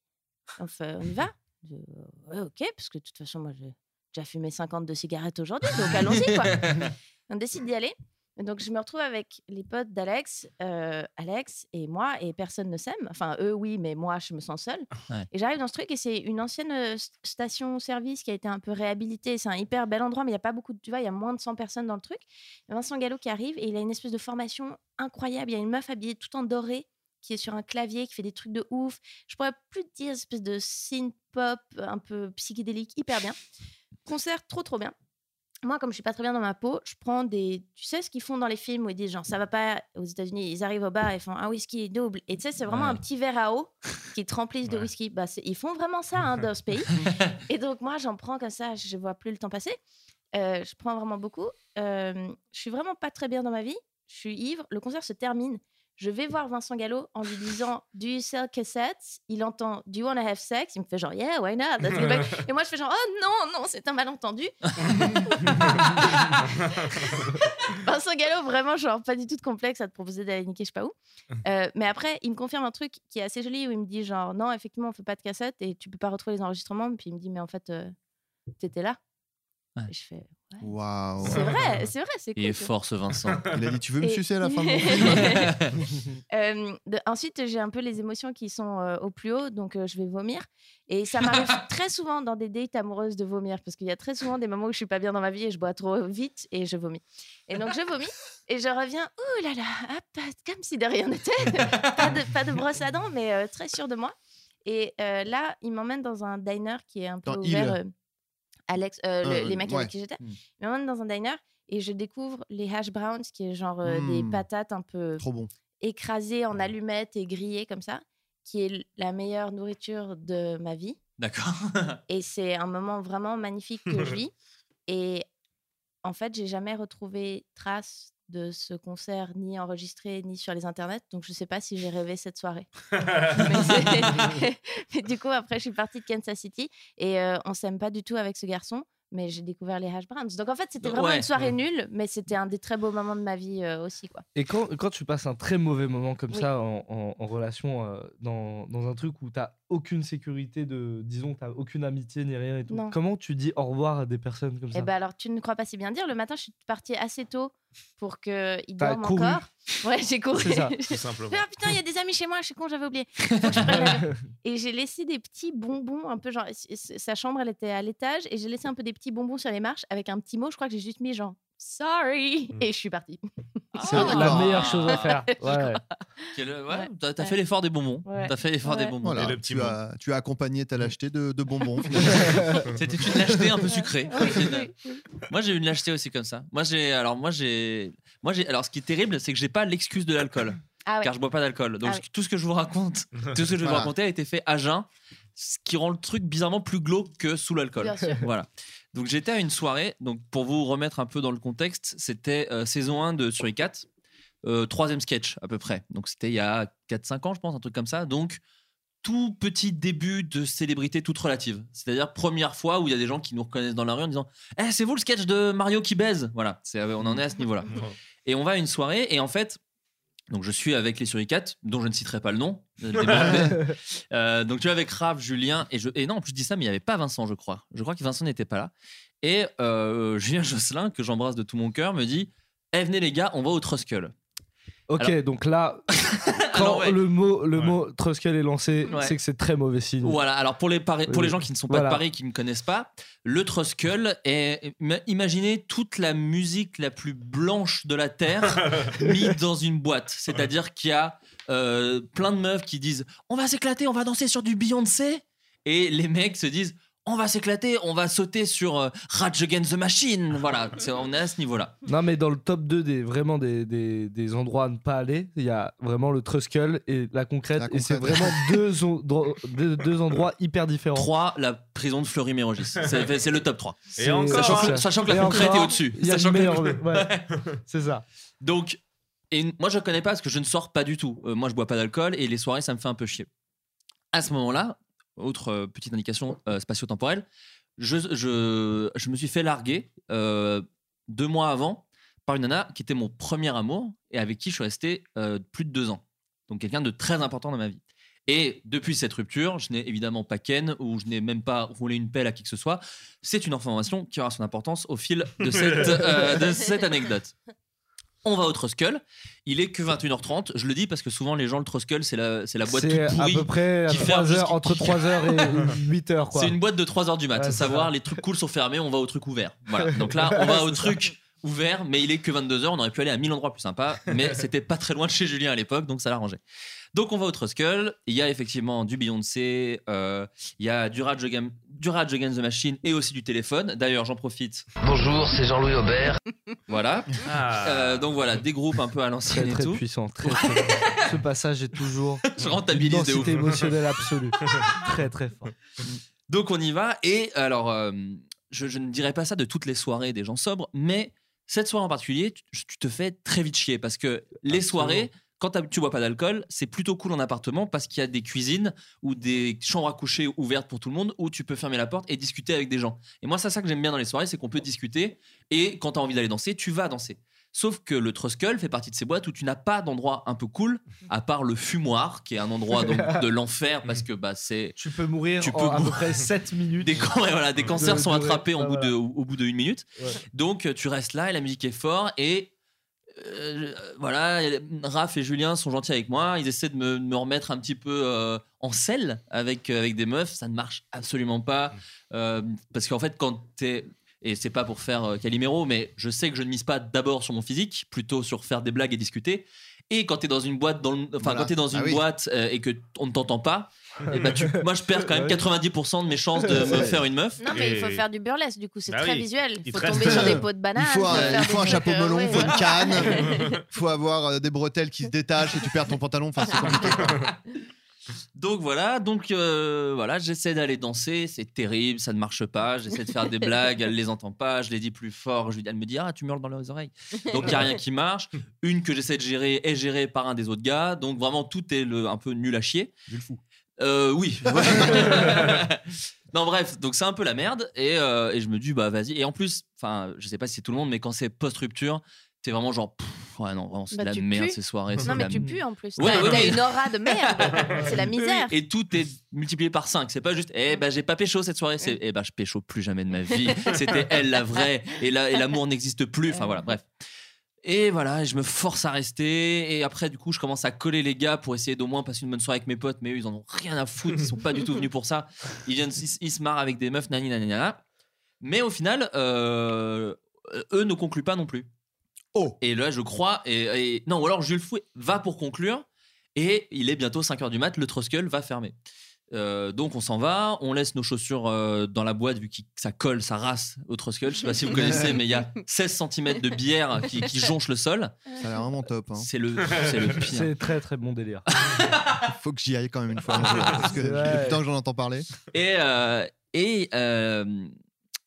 On y va Ouais, ok, parce que de toute façon, moi, j'ai déjà fumé 52 cigarettes aujourd'hui, donc allons-y, quoi. On décide d'y aller. donc, je me retrouve avec les potes d'Alex, euh, Alex et moi, et personne ne s'aime. Enfin, eux, oui, mais moi, je me sens seule. Ouais. Et j'arrive dans ce truc, et c'est une ancienne euh, st- station-service qui a été un peu réhabilitée. C'est un hyper bel endroit, mais il n'y a pas beaucoup de. Tu vois, il y a moins de 100 personnes dans le truc. Il y a Vincent Gallo qui arrive, et il a une espèce de formation incroyable. Il y a une meuf habillée tout en doré qui est sur un clavier, qui fait des trucs de ouf. Je pourrais plus te dire, espèce de synth pop un peu psychédélique, hyper bien. Concert trop trop bien. Moi, comme je suis pas très bien dans ma peau, je prends des. Tu sais ce qu'ils font dans les films où ils disent genre ça va pas aux États-Unis, ils arrivent au bar et font un whisky double. Et tu sais, c'est vraiment Ouais. un petit verre à eau qui te remplissent de Ouais. whisky. Bah, ils font vraiment ça hein, dans ce pays. et donc, moi, j'en prends comme ça, je vois plus le temps passer. Euh, je prends vraiment beaucoup. Euh, je suis vraiment pas très bien dans ma vie. Je suis ivre. Le concert se termine. Je vais voir Vincent Gallo en lui disant Do you sell cassettes Il entend Do you want to have sex Il me fait genre Yeah, why not? That's the best." Et moi, je fais genre Oh non, non, c'est un malentendu. Vincent Gallo, vraiment, genre, pas du tout de complexe à te proposer d'aller niquer, je sais pas où. Euh, mais après, il me confirme un truc qui est assez joli où il me dit genre Non, effectivement, on fait pas de cassettes et tu peux pas retrouver les enregistrements. Puis il me dit Mais en fait, euh, t'étais là. Ouais. Et je fais Waouh. C'est vrai, c'est vrai, c'est cool. Il est fort ce Vincent. Il a dit Tu veux me Et- sucer à la fin de mon film? Euh, de- ensuite, j'ai un peu les émotions qui sont euh, au plus haut, donc euh, je vais vomir. Et ça m'arrive très souvent dans des dates amoureuses de vomir, parce qu'il y a très souvent des moments où je suis pas bien dans ma vie et je bois trop vite et je vomis. Et donc je vomis et je reviens, ouh là là, hop, comme si de rien n'était. pas, de, pas de brosse à dents, mais euh, très sûre de moi. Et euh, là, il m'emmène dans un diner qui est un peu Dans ouvert. Il. Alex, euh, le- Euh, les mecs ouais. avec qui j'étais, Mm. il m'emmène dans un diner et je découvre les hash browns, qui est genre euh, des Mm. patates un peu Trop bon. écrasé en allumettes et grillé comme ça, qui est la meilleure nourriture de ma vie. D'accord. Et c'est un moment vraiment magnifique que je vis. Et en fait, j'ai jamais retrouvé trace de ce concert, ni enregistré, ni sur les internets. Donc, je sais pas si j'ai rêvé cette soirée. mais, du coup, après, je suis partie de Kansas City et euh, on s'aime pas du tout avec ce garçon. Mais j'ai découvert les hash browns. Donc en fait, c'était vraiment Ouais. une soirée nulle, mais c'était un des très beaux moments de ma vie euh, aussi. Quoi. Et quand, quand tu passes un très mauvais moment comme Oui. ça en, en- en relation, euh, dans, dans un truc où tu aucune sécurité, de, disons, tu aucune amitié ni rien et tout, Non. comment tu dis au revoir à des personnes comme ça Eh ben alors, tu ne crois pas si bien dire. Le matin, je suis partie assez tôt pour qu'ils T'as dorment couru. encore. Ouais, j'ai couru. C'est ça. Tout simplement. Ah putain, il y a des amis chez moi, je suis con, j'avais oublié. Je et j'ai laissé des petits bonbons, un peu genre. Sa chambre, elle était à l'étage, et j'ai laissé un peu des petits bonbons sur les marches avec un petit mot. Je crois que j'ai juste mis genre sorry, Mm. et je suis partie. C'est Ah. la meilleure chose à faire. Ouais. Ouais, Ouais. T'as Ouais. fait l'effort des bonbons. Ouais. T'as fait l'effort des bonbons. Voilà, Et le petit tu, as, tu as accompagné ta lâcheté de, de bonbons. finalement. C'était une lâcheté un peu sucrée. Moi j'ai eu une lâcheté aussi comme ça. Moi j'ai alors moi j'ai moi j'ai alors ce qui est terrible c'est que j'ai pas l'excuse de l'alcool Ah ouais. car je bois pas d'alcool. Donc Ah tout ce que je vous raconte, tout ce que je vais vous raconter a été fait à jeun, ce qui rend le truc bizarrement plus glauque que sous l'alcool. Bien sûr. Voilà. Donc j'étais à une soirée, donc pour vous remettre un peu dans le contexte, c'était euh, saison 1 de Suricat, euh, troisième sketch à peu près. Donc c'était il y a 4-5 ans je pense, un truc comme ça. Donc tout petit début de célébrité toute relative. C'est-à-dire première fois où il y a des gens qui nous reconnaissent dans la rue en disant Eh, c'est vous le sketch de Mario qui baise !» Voilà, c'est- on en est à ce niveau-là. Et on va à une soirée et en fait, donc je suis avec les suricates, dont je ne citerai pas le nom. euh. Euh, donc tu es avec Raph, Julien et je. Et non, en plus je dis ça, mais il n'y avait pas Vincent, je crois. Je crois que Vincent n'était pas là. Et euh, Julien Josselin, que j'embrasse de tout mon cœur, me dit Eh, venez les gars, on va au Truskull. Ok, donc là, quand Alors, ouais. le mot, le Ouais. mot Truskull est lancé, Ouais. c'est que c'est très mauvais signe. Voilà, alors pour les, Pari- pour les Euh, gens qui ne sont pas voilà. de Paris, qui ne connaissent pas, le Truskull est. ima- Imaginez toute la musique la plus blanche de la Terre mise dans une boîte. C'est-à-dire qu'il y a euh, plein de meufs qui disent On va s'éclater, on va danser sur du Beyoncé. Et les mecs se disent On va s'éclater, on va sauter sur euh, Rage Against the Machine. Voilà, c'est- on est à ce niveau-là. Non, mais dans le top 2 des, vraiment des, des, des endroits à ne pas aller, il y a vraiment le Truskull et la concrète. La Et c'est vraiment deux, endro- deux, deux endroits hyper différents. 3, la prison de Fleury-Mérogis. C'est c'est le top 3. C'est- encore, Sachant que, sachant que la Et concrète encore, est au-dessus. Sachant que- ouais, c'est ça. Donc, et moi je connais pas parce que je ne sors pas du tout. Euh, moi je bois pas d'alcool et les soirées ça me fait un peu chier. À ce moment-là, autre euh, petite indication euh, spatio-temporelle, je, je, je me suis fait larguer euh, deux mois avant par une nana qui était mon premier amour et avec qui je suis resté plus de deux ans. Donc quelqu'un de très important dans ma vie. Et depuis cette rupture, je n'ai évidemment pas ken ou je n'ai même pas roulé une pelle à qui que ce soit. C'est une information qui aura son importance au fil de cette, euh, de cette anecdote. On va au Truskull. Il est que 21h30. Je le dis parce que souvent les gens le Truskull c'est la c'est la boîte C'est toute à pourrie. peu près à qui 3 ferme heures, jusqu'à- entre 3h et 8h. quoi. C'est une boîte de 3h du mat. Ouais, à c'est savoir ça. les trucs cool sont fermés, on va au truc ouvert. Voilà. Donc là, on va au truc ouvert, mais il est que 22h. On aurait pu aller à 1000 endroits plus sympas, mais c'était pas très loin de chez Julien à l'époque, donc ça l'arrangeait. Donc on va au Truskull. Il y a effectivement du Beyoncé, euh, il y a du Rage, Against- du Rage Against the Machine et aussi du téléphone. D'ailleurs, j'en profite. Bonjour, c'est Jean-Louis Aubert. Voilà. Ah. Euh, donc voilà, des groupes un peu à l'ancienne et très tout. puissant. Très, très- Ce passage est toujours Je rentabilise de ouf. densité émotionnelle absolue. très très fort. Donc on y va. Et alors, euh, je, je ne dirais pas ça de toutes les soirées des gens sobres, mais cette soirée en particulier, tu, tu te fais très vite chier parce que les Absolument. soirées, quand tu bois pas d'alcool, c'est plutôt cool en appartement parce qu'il y a des cuisines ou des chambres à coucher ouvertes pour tout le monde où tu peux fermer la porte et discuter avec des gens. Et moi, c'est ça que j'aime bien dans les soirées, c'est qu'on peut discuter et quand tu as envie d'aller danser, tu vas danser. Sauf que le Truskull fait partie de ces boîtes où tu n'as pas d'endroit un peu cool, à part le fumoir, qui est un endroit donc, de l'enfer parce que bah, c'est Tu peux mourir Tu en peux à peu mourir. près 7 minutes. des, can- ouais, voilà, des cancers De- sont de- attrapés en ah, bout de, voilà. au, bout de une minute. Ouais. Donc tu restes là et la musique est forte et euh, voilà, Raph et Julien sont gentils avec moi. Ils essaient de me, de me remettre un petit peu euh, en selle avec, euh, avec des meufs. Ça ne marche absolument pas. Euh, parce qu'en fait, quand t'es. Et c'est pas pour faire Calimero, mais je sais que je ne mise pas d'abord sur mon physique, plutôt sur faire des blagues et discuter. Et quand t'es dans une boîte, dans le- enfin Voilà. quand t'es dans une Ah oui. boîte euh, et que on ne t'entend pas, eh ben, tu- moi je perds quand même 90% de mes chances de me faire une meuf. Non, mais il faut faire du burlesque, du coup, c'est Bah très oui. visuel. Il faut tomber sur des pots de banane. Il faut un, faire il faut un chapeau euh, melon, ouais, il faut une canne, il faut avoir euh, des bretelles qui se détachent et tu perds ton pantalon. Enfin, c'est compliqué. Donc voilà, donc euh, voilà, j'essaie d'aller danser, c'est terrible, ça ne marche pas. J'essaie de faire des blagues, elle les entend pas, je les dis plus fort, je lui dis, elle me dit ah tu me hurles dans les oreilles. Donc il y a rien qui marche. Une que j'essaie de gérer est gérée par un des autres gars, donc vraiment tout est le, un peu nul à chier. Vu le fou. Euh, oui. non bref, donc c'est un peu la merde et, euh, et je me dis bah vas-y. Et en plus, enfin je sais pas si c'est tout le monde, mais quand c'est post rupture, t'es vraiment genre pff, ouais non vraiment c'est Bah, de la merde ces soirées. Non, mais la tu pues en plus. Ouais, T'as ouais, une aura de merde. C'est la misère. et tout est multiplié par 5. C'est pas juste, eh ben j'ai pas pécho cette soirée. C'est, eh ben je pécho plus jamais de ma vie. C'était elle la vraie. Et, la- et l'amour n'existe plus. Enfin voilà, bref. Et voilà, je me force à rester. Et après, du coup, je commence à coller les gars pour essayer d'au moins passer une bonne soirée avec mes potes. Mais eux, ils en ont rien à foutre. Ils sont pas du tout venus pour ça. Ils viennent, ils, ils se marrent avec des meufs, nani, nani, nana. Mais au final, euh, eux ne concluent pas non plus. Oh. Et là, je crois. Et, et- non, ou alors Jules Fouet va pour conclure. Et il est bientôt 5h du mat, le Truskull va fermer. Euh, donc on s'en va, on laisse nos chaussures euh, dans la boîte vu que ça colle, ça race au Truskull. Je sais pas si vous connaissez, mais il y a 16 cm de bière qui, qui jonche le sol. Ça a l'air vraiment top. hein. C'est le, c'est le pire. C'est très très bon délire. Faut que j'y aille quand même une fois. parce que depuis le temps que j'en entends parler. Et euh, et euh,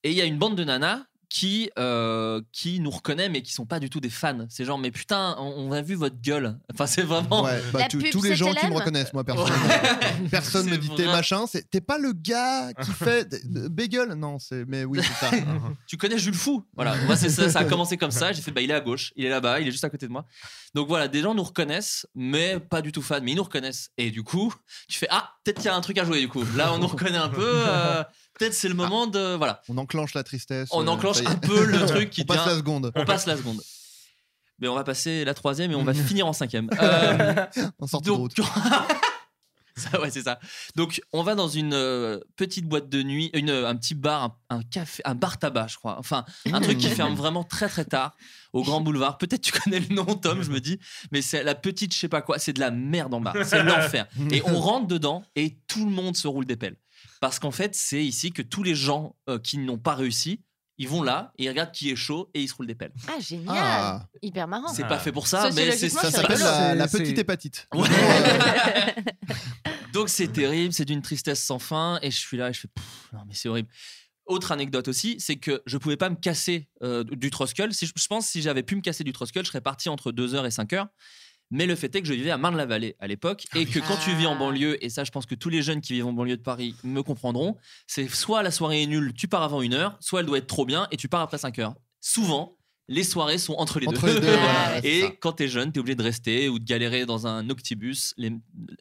et il y a une bande de nanas qui euh, qui nous reconnaît mais qui sont pas du tout des fans. C'est genre mais putain, on, on a vu votre gueule. Enfin c'est vraiment. Ouais, bah, La tous- pub, tous les gens qui me reconnaissent, moi, personnellement. Personne me dit t'es machin. T'es pas le gars qui fait bagel Non, c'est. Mais oui, c'est ça. Tu connais Jules Fou? Voilà, moi c'est ça, ça a commencé comme ça. J'ai fait bah il est à gauche, il est là-bas, il est juste à côté de moi. Donc voilà, des gens nous reconnaissent, mais pas du tout fans, mais ils nous reconnaissent. Et du coup, tu fais ah peut-être qu'il y a un truc à jouer du coup. Là on nous reconnaît un peu. euh, peut-être c'est le moment de voilà. On enclenche la tristesse. On euh, enclenche un peu le truc qui On passe la seconde. On passe la seconde. Mais on va passer la troisième et on va finir en cinquième. Euh, En sortie de donc, route. ça, ouais, c'est ça. Donc, on va dans une euh, petite boîte de nuit, une, euh, un petit bar, un, un café, un bar tabac, je crois. Enfin, un truc qui ferme vraiment très très tard au Grand Boulevard. Peut-être tu connais le nom, Tom, je me dis, mais c'est la petite, je sais pas quoi. C'est de la merde en bar. C'est l'enfer. Et on rentre dedans et tout le monde se roule des pelles. Parce qu'en fait, c'est ici que tous les gens euh, qui n'ont pas réussi, ils vont là et ils regardent qui est chaud et ils se roulent des pelles. Ah, génial. Ah. Hyper marrant. C'est Ah. pas fait pour ça, mais c'est Sociologiquement, Ça c'est s'appelle rigolo. la, la C'est- petite c'est- hépatite. Ouais. Donc c'est terrible, c'est d'une tristesse sans fin et je suis là et je fais Pff, non mais c'est horrible. Autre anecdote aussi, c'est que je pouvais pas me casser euh, du Troskull. Si je, je pense que si j'avais pu me casser du Troskull, je serais parti entre 2h et 5h. Mais le fait est que je vivais à Marne-la-Vallée à l'époque et que quand tu vis en Ah. banlieue, et ça je pense que tous les jeunes qui vivent en banlieue de Paris me comprendront, c'est soit la soirée est nulle, tu pars avant une heure, soit elle doit être trop bien et tu pars après 5 heures. Souvent, les soirées sont entre les Entre deux. les deux, voilà, ouais, c'est Et ça. quand t'es jeune, t'es obligé de rester ou de galérer dans un octibus. Les-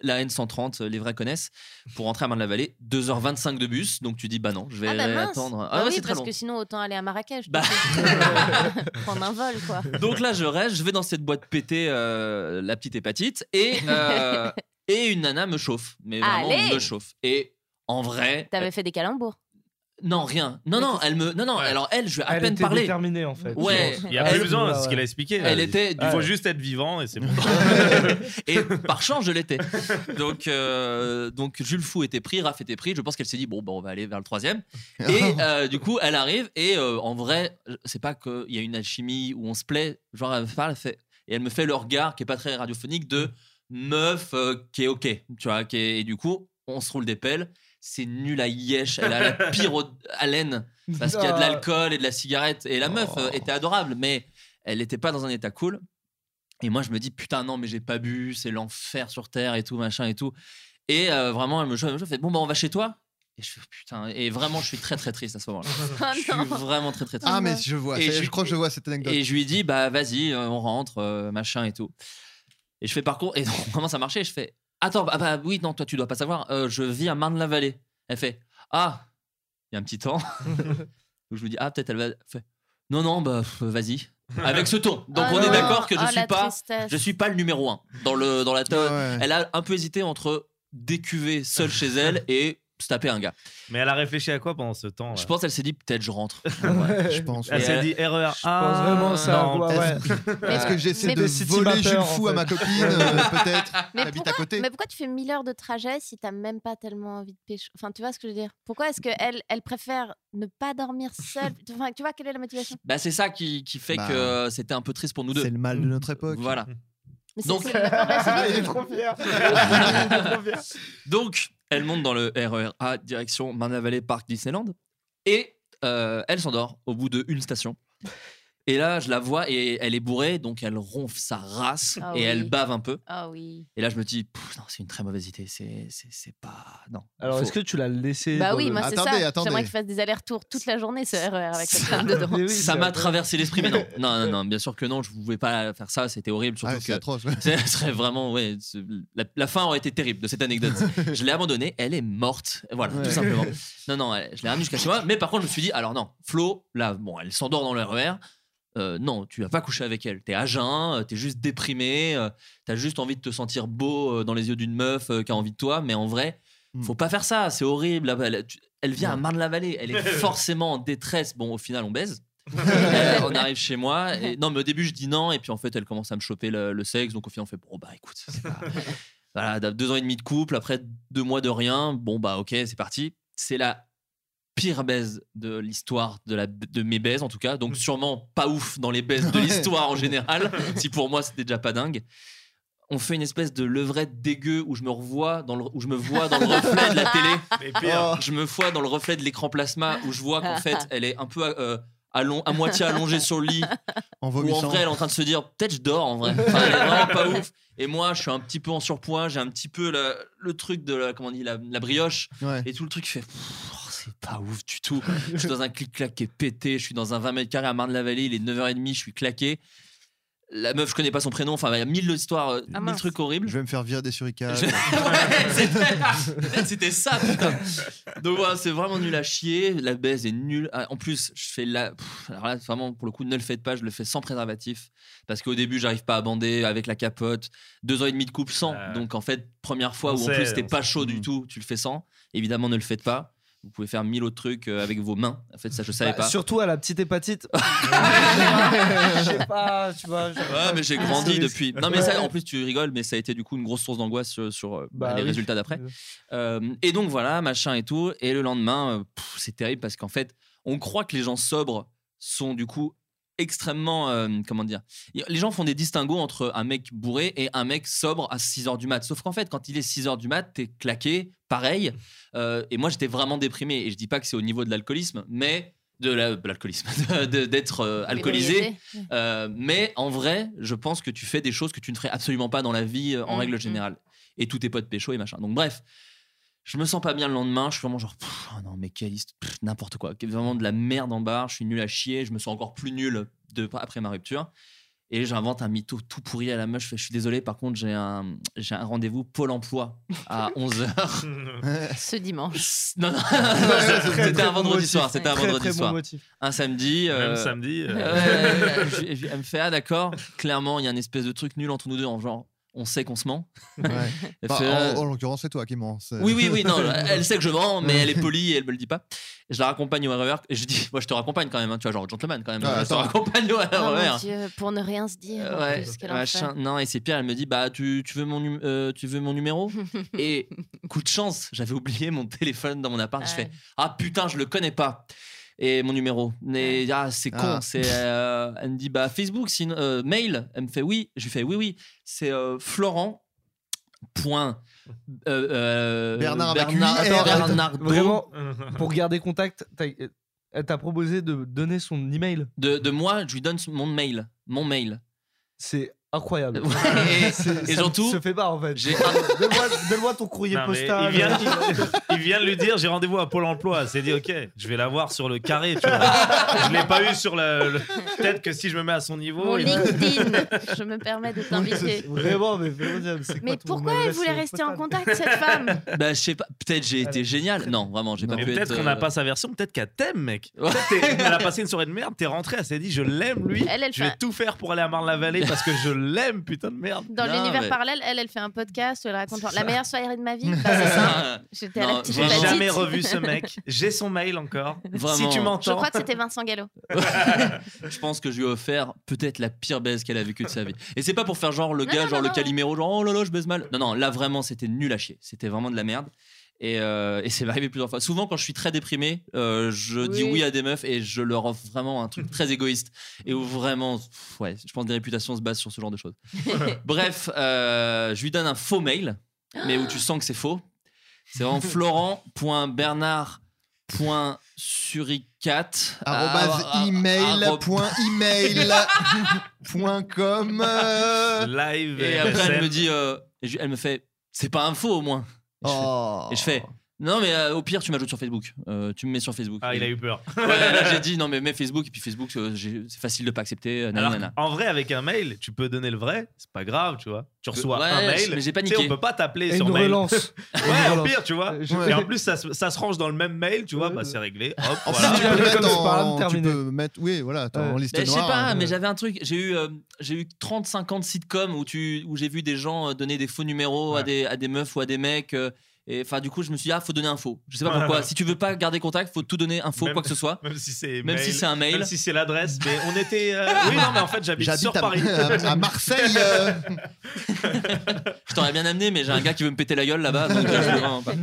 la N130, les vrais connaissent. Pour rentrer à Marne-la-Vallée, 2h25 de bus. Donc tu dis, bah non, je vais Ah bah attendre. Bah Ah ouais, oui, c'est très parce long. que sinon autant aller à Marrakech. Bah. Prendre un vol quoi. Donc là, je reste, je vais dans cette boîte pétée, euh, la petite hépatite, et, euh, et une nana me chauffe. Mais vraiment, Allez me chauffe. Et en vrai. T'avais fait des calembours. Non, rien. Non, non, elle me. Non, non, Ouais. alors elle, je lui ai à Elle peine était parlé. déterminée en fait. Ouais. Il y a Elle- plus besoin de Ouais, ce qu'il a expliqué. Elle là. était. Il faut juste être vivant et c'est bon. et par chance, je l'étais. Donc, euh, donc Jules Fou était pris, Raph était pris. Je pense qu'elle s'est dit bon, bah, on va aller vers le troisième. Et euh, du coup, elle arrive et euh, en vrai, c'est pas qu'il y a une alchimie où on se plaît. Genre, elle me parle, elle fait et elle me fait le regard qui est pas très radiophonique de meuf euh, qui est ok, tu vois. Qui est- et du coup, on se roule des pelles. C'est nul à yesh. Elle a la pire haleine parce qu'il y a de l'alcool et de la cigarette. Et la meuf euh, était adorable, mais elle n'était pas dans un état cool. Et moi, je me dis, putain, non, mais j'ai pas bu, c'est l'enfer sur Terre et tout, machin et tout. Et euh, vraiment, elle me chauffe, elle me fait, bon, bah, on va chez toi. Et je fais, putain, et vraiment, je suis très, très triste à ce moment-là. Oh Je suis vraiment très, très triste. Ah, mais je vois, Et ça je- je crois que je vois cette anecdote. Et je lui dis, bah vas-y, euh, on rentre, euh, machin et tout. Et je fais parcours, et donc, on commence à marcher, et je fais, attends, bah, bah, oui, non, toi tu dois pas savoir, euh, je vis à Marne-la-Vallée. Elle fait, ah, il y a un petit temps. donc je lui dis, ah, peut-être elle va. Elle fait, non, non, bah vas-y. Avec ce ton. Donc Oh on est non. d'accord que je Oh, suis la pas, tristesse. je suis pas le numéro un dans le dans la ouais. Elle a un peu hésité entre décuver seule chez elle et se taper un gars. Mais elle a réfléchi à quoi pendant ce temps là Je pense qu'elle s'est dit peut-être je rentre. Je pense. Elle s'est dit erreur. Je pense vraiment ça. Non, ouais, ouais. Est-ce que j'essaie Mais- de voler Jules Fou à fait. ma copine euh, Peut-être. Mais T'habites pourquoi, à côté mais pourquoi tu fais 1000 heures de trajet si t'as même pas tellement envie de pécho Enfin, tu vois ce que je veux dire? Pourquoi est-ce qu'elle elle préfère ne pas dormir seule? Enfin, tu vois, quelle est la motivation? Bah c'est ça qui, qui fait Bah, que c'était un peu triste pour nous deux. C'est le mal de notre époque. Voilà. Mais est. Il est trop fier. Donc, elle monte dans le RER A direction Marne-la-Vallée Disneyland et euh, elle s'endort au bout d'une station. Et là, je la vois et elle est bourrée, donc elle ronfle sa race Ah et oui. elle bave un peu. Ah oui. Et là, je me dis, non, c'est une très mauvaise idée. C'est, c'est, c'est pas. Non. Alors, Faut- est-ce que tu l'as laissé Bah dans oui, le- moi c'est Attendez, ça. attendez. J'aimerais qu'il fasse des allers-retours toute la journée ce RER avec cette Ça- femme dedans. Oui, ça m'a traversé l'esprit, mais non. Non, non, non, bien sûr que non, je ne pouvais pas faire ça, c'était horrible. Surtout c'est que atroce. ouais. Serait vraiment, ouais, la, la fin aurait été terrible de cette anecdote. je l'ai abandonnée, elle est morte, voilà, Ouais. tout simplement. Non, non, je l'ai ramenée jusqu'à chez moi, mais par contre, je me suis dit, alors non, Flo, là, bon, elle s'endort dans le RER. Euh, non, tu vas pas coucher avec elle. T'es à jeun, euh, t'es juste déprimé, euh, t'as juste envie de te sentir beau euh, dans les yeux d'une meuf euh, qui a envie de toi, mais en vrai, Mm. faut pas faire ça, c'est horrible. Elle, vient à Ouais. Marne-la-Vallée, elle est forcément en détresse. Bon, au final, on baise. On arrive chez moi. Et, non, mais au début, je dis non. Et puis, en fait, elle commence à me choper le, le sexe. Donc, au final, on fait bon, bah écoute, c'est pas- voilà, deux ans et demi de couple. Après deux mois de rien. Bon, bah ok, c'est parti. C'est la pire baise de l'histoire de, la, de mes baises, en tout cas. Donc, sûrement pas ouf dans les baises de l'histoire en général. si pour moi, c'était déjà pas dingue. On fait une espèce de levrette dégueu où je me revois dans le, où je me vois dans le reflet de la télé pire. Oh, je me vois dans le reflet de l'écran plasma où je vois qu'en fait elle est un peu euh, allon- à moitié allongée sur le lit en ou en vrai elle est en train de se dire peut-être je dors en vrai Enfin, elle est vraiment pas ouf et moi je suis un petit peu en surpoids j'ai un petit peu le truc de la, comment on dit la, la brioche Ouais. et tout le truc fait pff, c'est pas ouf du tout je suis dans un clic-clac qui est pété je suis dans un 20 mètres carrés à Marne-la-Vallée il est 9h30 je suis claqué la meuf je connais pas son prénom enfin il y a mille histoires euh, Ah mille mince. trucs horribles Je vais me faire virer des suricates. je- Ouais, c'était- ça, putain. Donc voilà, c'est vraiment nul à chier. La baise est nulle. Ah, En plus, je fais la. Pff, alors là, vraiment, pour le coup, ne le faites pas. Je le fais sans préservatif. Parce qu'au début, j'arrive pas à bander avec la capote. Deux ans et demi de couple sans. Euh, Donc en fait, première fois on où en plus c'était pas sait. chaud du Mm. tout, tu le fais sans. Évidemment, ne le faites pas. Vous pouvez faire mille autres trucs euh, avec vos mains. En fait, ça, je savais Bah, pas. Surtout à la petite hépatite. Je sais pas, tu vois. Ouais, mais j'ai grandi depuis. Non, mais ça, en plus, tu rigoles, mais ça a été du coup une grosse source d'angoisse sur, sur, euh, Bah les oui. résultats d'après. Euh, et donc voilà, machin et tout. Et le lendemain, c'est terrible parce qu'en fait, on croit que les gens sobres sont du coup extrêmement. euh, comment dire Les gens font des distinguos entre un mec bourré et un mec sobre à 6h du mat. Sauf qu'en fait, quand il est 6h du mat, t'es claqué, pareil. Euh, et moi, j'étais vraiment déprimé. Et je dis pas que c'est au niveau de l'alcoolisme, mais. De la- de l'alcoolisme, de- de- d'être euh, alcoolisé. Mais en vrai, je pense que tu fais des choses que tu ne ferais absolument pas dans la vie euh, en Mm, règle mm. générale. Et tous tes potes pécho et machin. Donc bref, je me sens pas bien le lendemain. Je suis vraiment genre, pff, oh non mais pff, n'importe quoi. Vraiment de la merde en barre. Je suis nul à chier. Je me sens encore plus nul de, après ma rupture. Et j'invente un mytho tout pourri à la meuf. Je fais, je suis désolé, par contre, j'ai un, j'ai un rendez-vous Pôle emploi à 11h. Ce dimanche. non, non, Très, c'était un vendredi soir. C'était un vendredi très bon soir. motif. Un samedi. Même euh, samedi. euh, euh, elle me fait ah d'accord clairement il y a une espèce de truc nul entre nous deux en genre on sait qu'on se ment Ouais. Elle Bah, fait, euh, en, en l'occurrence, c'est toi qui mens. oui oui oui non elle sait que je mens mais elle est polie et elle me le dit pas je la raccompagne au RER et je dis moi je te raccompagne quand même hein, tu vois genre gentleman quand même Ah, je te raccompagne au Oh mon RER Dieu, pour ne rien se dire. Ouais, machin. Non, et c'est pire, elle me dit Bah, tu, tu, veux, mon num- euh, tu veux mon numéro? Et coup de chance, j'avais oublié mon téléphone dans mon appart. Je fais Ah putain, je le connais pas. Et mon numéro. Mais ah, c'est con. Ah. C'est, euh, elle me dit Bah, Facebook, sinon, euh, mail. Elle me fait Oui. Je lui fais Oui, oui. C'est euh, Florent. Point. euh, euh, Bernard Bernard, attends, Bernardo Vraiment, pour garder contact, elle t'a proposé de donner son email. de, de moi, je lui donne mon mail. Mon mail. C'est incroyable. Ouais, et- C'est- et surtout, se fait pas en fait. Donne-moi donne-moi ton courrier Non, postal. il, vient, il- il vient de lui dire j'ai rendez-vous à Pôle emploi. Elle s'est dit ok, je vais la voir sur le carré. Tu vois. je l'ai pas eu sur le. le- Peut-être que si je me mets à son niveau. Mon il- LinkedIn, je me permets de t'inviter. Vraiment, mais vraiment, c'est Mais pourquoi elle voulait rester en contact, cette femme? Bah, je sais pas, peut-être j'ai été génial. Non, vraiment, j'ai pas Mais pu peut-être être. qu'on n'a euh, pas sa version, peut-être qu'elle t'aime, mec. Peut-être elle a passé une soirée de merde, t'es rentré, elle s'est dit je l'aime lui. Elle, elle je vais tout faire pour aller à Marne-la-Vallée parce que je l'aime, putain de merde. Dans Non, l'univers mais- parallèle, elle, elle fait un podcast où elle raconte genre, la meilleure soirée de ma vie. Bah, c'est ça. J'étais à Non, la petite J'ai hépatite. jamais revu ce mec. J'ai son mail encore. Vraiment. Si tu Je m'entends. crois que c'était Vincent Gallo. je pense que je lui ai offert peut-être la pire baise qu'elle a vécue de sa vie. Et c'est pas pour faire genre le Non, gars, non, genre non, le non. Calimero, genre oh là là, je baise mal. Non, non, là vraiment, c'était nul à chier. C'était vraiment de la merde. Et, euh, et c'est arrivé plusieurs fois. Souvent, quand je suis très déprimé, euh, je dis Oui. à des meufs et je leur offre vraiment un truc très égoïste. Et où vraiment, pff, ouais, je pense que des réputations se basent sur ce genre de choses. Bref, euh, je lui donne un faux mail, mais où tu sens que c'est faux. C'est vraiment euh, Live. Et après, elle me dit, euh, elle me fait, c'est pas un faux au moins. Et je fais- oh. Et je fais, non mais euh, au pire tu m'ajoutes sur Facebook. Euh, tu me mets sur Facebook. Ah, il a eu peur. Ouais, là j'ai dit non mais mets Facebook et puis Facebook euh, j'ai- c'est facile de pas accepter. euh, Alors, nanana. en vrai, avec un mail, tu peux donner le vrai, c'est pas grave, tu vois. Tu reçois Ouais, un mail. mais j'ai pas Tu sais, niqué. on peut pas t'appeler Et sur une mail. relance. Ouais, au relance. pire, tu vois. Je- Et en plus, ça, se- ça se range dans le même mail, tu vois, bah c'est réglé. Hop, En voilà. plus, tu peux Comme mettre c'est par là, en, tu terminé. peux mettre, oui, voilà, t'es en Ouais. liste Mais je sais noire. pas, hein. mais j'avais un truc. J'ai eu, euh, j'ai eu 30-50 sitcoms où, tu, où j'ai vu des gens euh, donner des faux numéros à, Ouais. des, à des meufs ou à des mecs. euh, et enfin, du coup, je me suis dit, ah, faut donner un faux. Je sais pas pourquoi. si tu veux pas garder contact, faut tout donner un faux, Même- quoi que ce soit. Même si c'est Même si c'est un mail. Même si c'est l'adresse. Mais on était. euh, Oui, non, mais en fait, j'habite J'habite sur à, Paris. à- à Marseille. euh, Je t'aurais bien amené, mais j'ai un gars qui veut me péter la gueule là-bas. Donc, euh, je peux vraiment pas.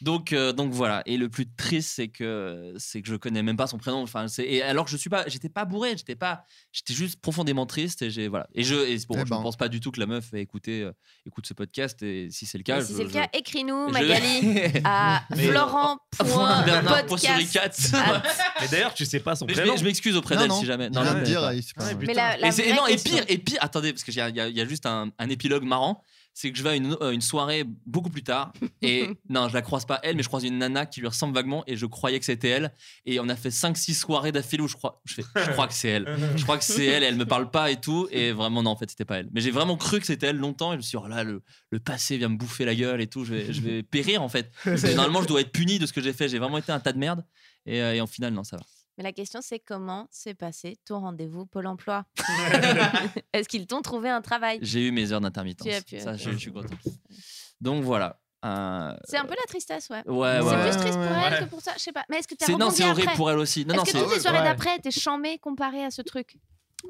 donc, euh, donc voilà. Et le plus triste, c'est que c'est que je connais même pas son prénom. Enfin, c'est et alors que je suis pas, j'étais pas bourré, j'étais pas, j'étais juste profondément triste. Et j'ai voilà. Et je, et bon, Eh je ben. ne pense pas du tout que la meuf ait écouté, euh, écoute ce podcast. Et si c'est le cas, si c'est le je- cas, écris-nous, Magali, à Mais- florent.podcast. Bernard Mais d'ailleurs, tu sais pas son prénom. je m'excuse auprès d'elle si jamais. Non, non, dire, Mais putain. la, la Et, pire, et pire, attendez, parce qu'il y, y a juste un, un épilogue marrant. C'est que je vais à une, euh, une soirée beaucoup plus tard et non, je la croise pas elle, mais je croise une nana qui lui ressemble vaguement et je croyais que c'était elle. Et on a fait 5-6 soirées d'affilée où je crois, je, fais, je crois que c'est elle. Je crois que c'est elle, et elle me parle pas et tout. Et vraiment, non, en fait, c'était pas elle. Mais j'ai vraiment cru que c'était elle longtemps et je me suis dit, oh là, le, le passé vient me bouffer la gueule et tout. Je vais, je vais périr en fait. Parce que Normalement, je dois être puni de ce que j'ai fait. J'ai vraiment été un tas de merde. Et, euh, et en final, non, ça va. Mais la question, c'est comment s'est passé ton rendez-vous Pôle emploi? Est-ce qu'ils t'ont trouvé un travail? J'ai eu mes heures d'intermittence. Tu as pu, Ça, je, je suis content. Donc voilà. Euh, C'est un peu la tristesse, ouais. Ouais, C'est ouais. plus triste pour elle ouais. que pour ça, je sais pas. Mais est-ce que t'as C'est non, rebondi c'est horrible pour elle aussi. Non, Est-ce non, que toutes les soirées d'après étaient chambées comparées à ce truc?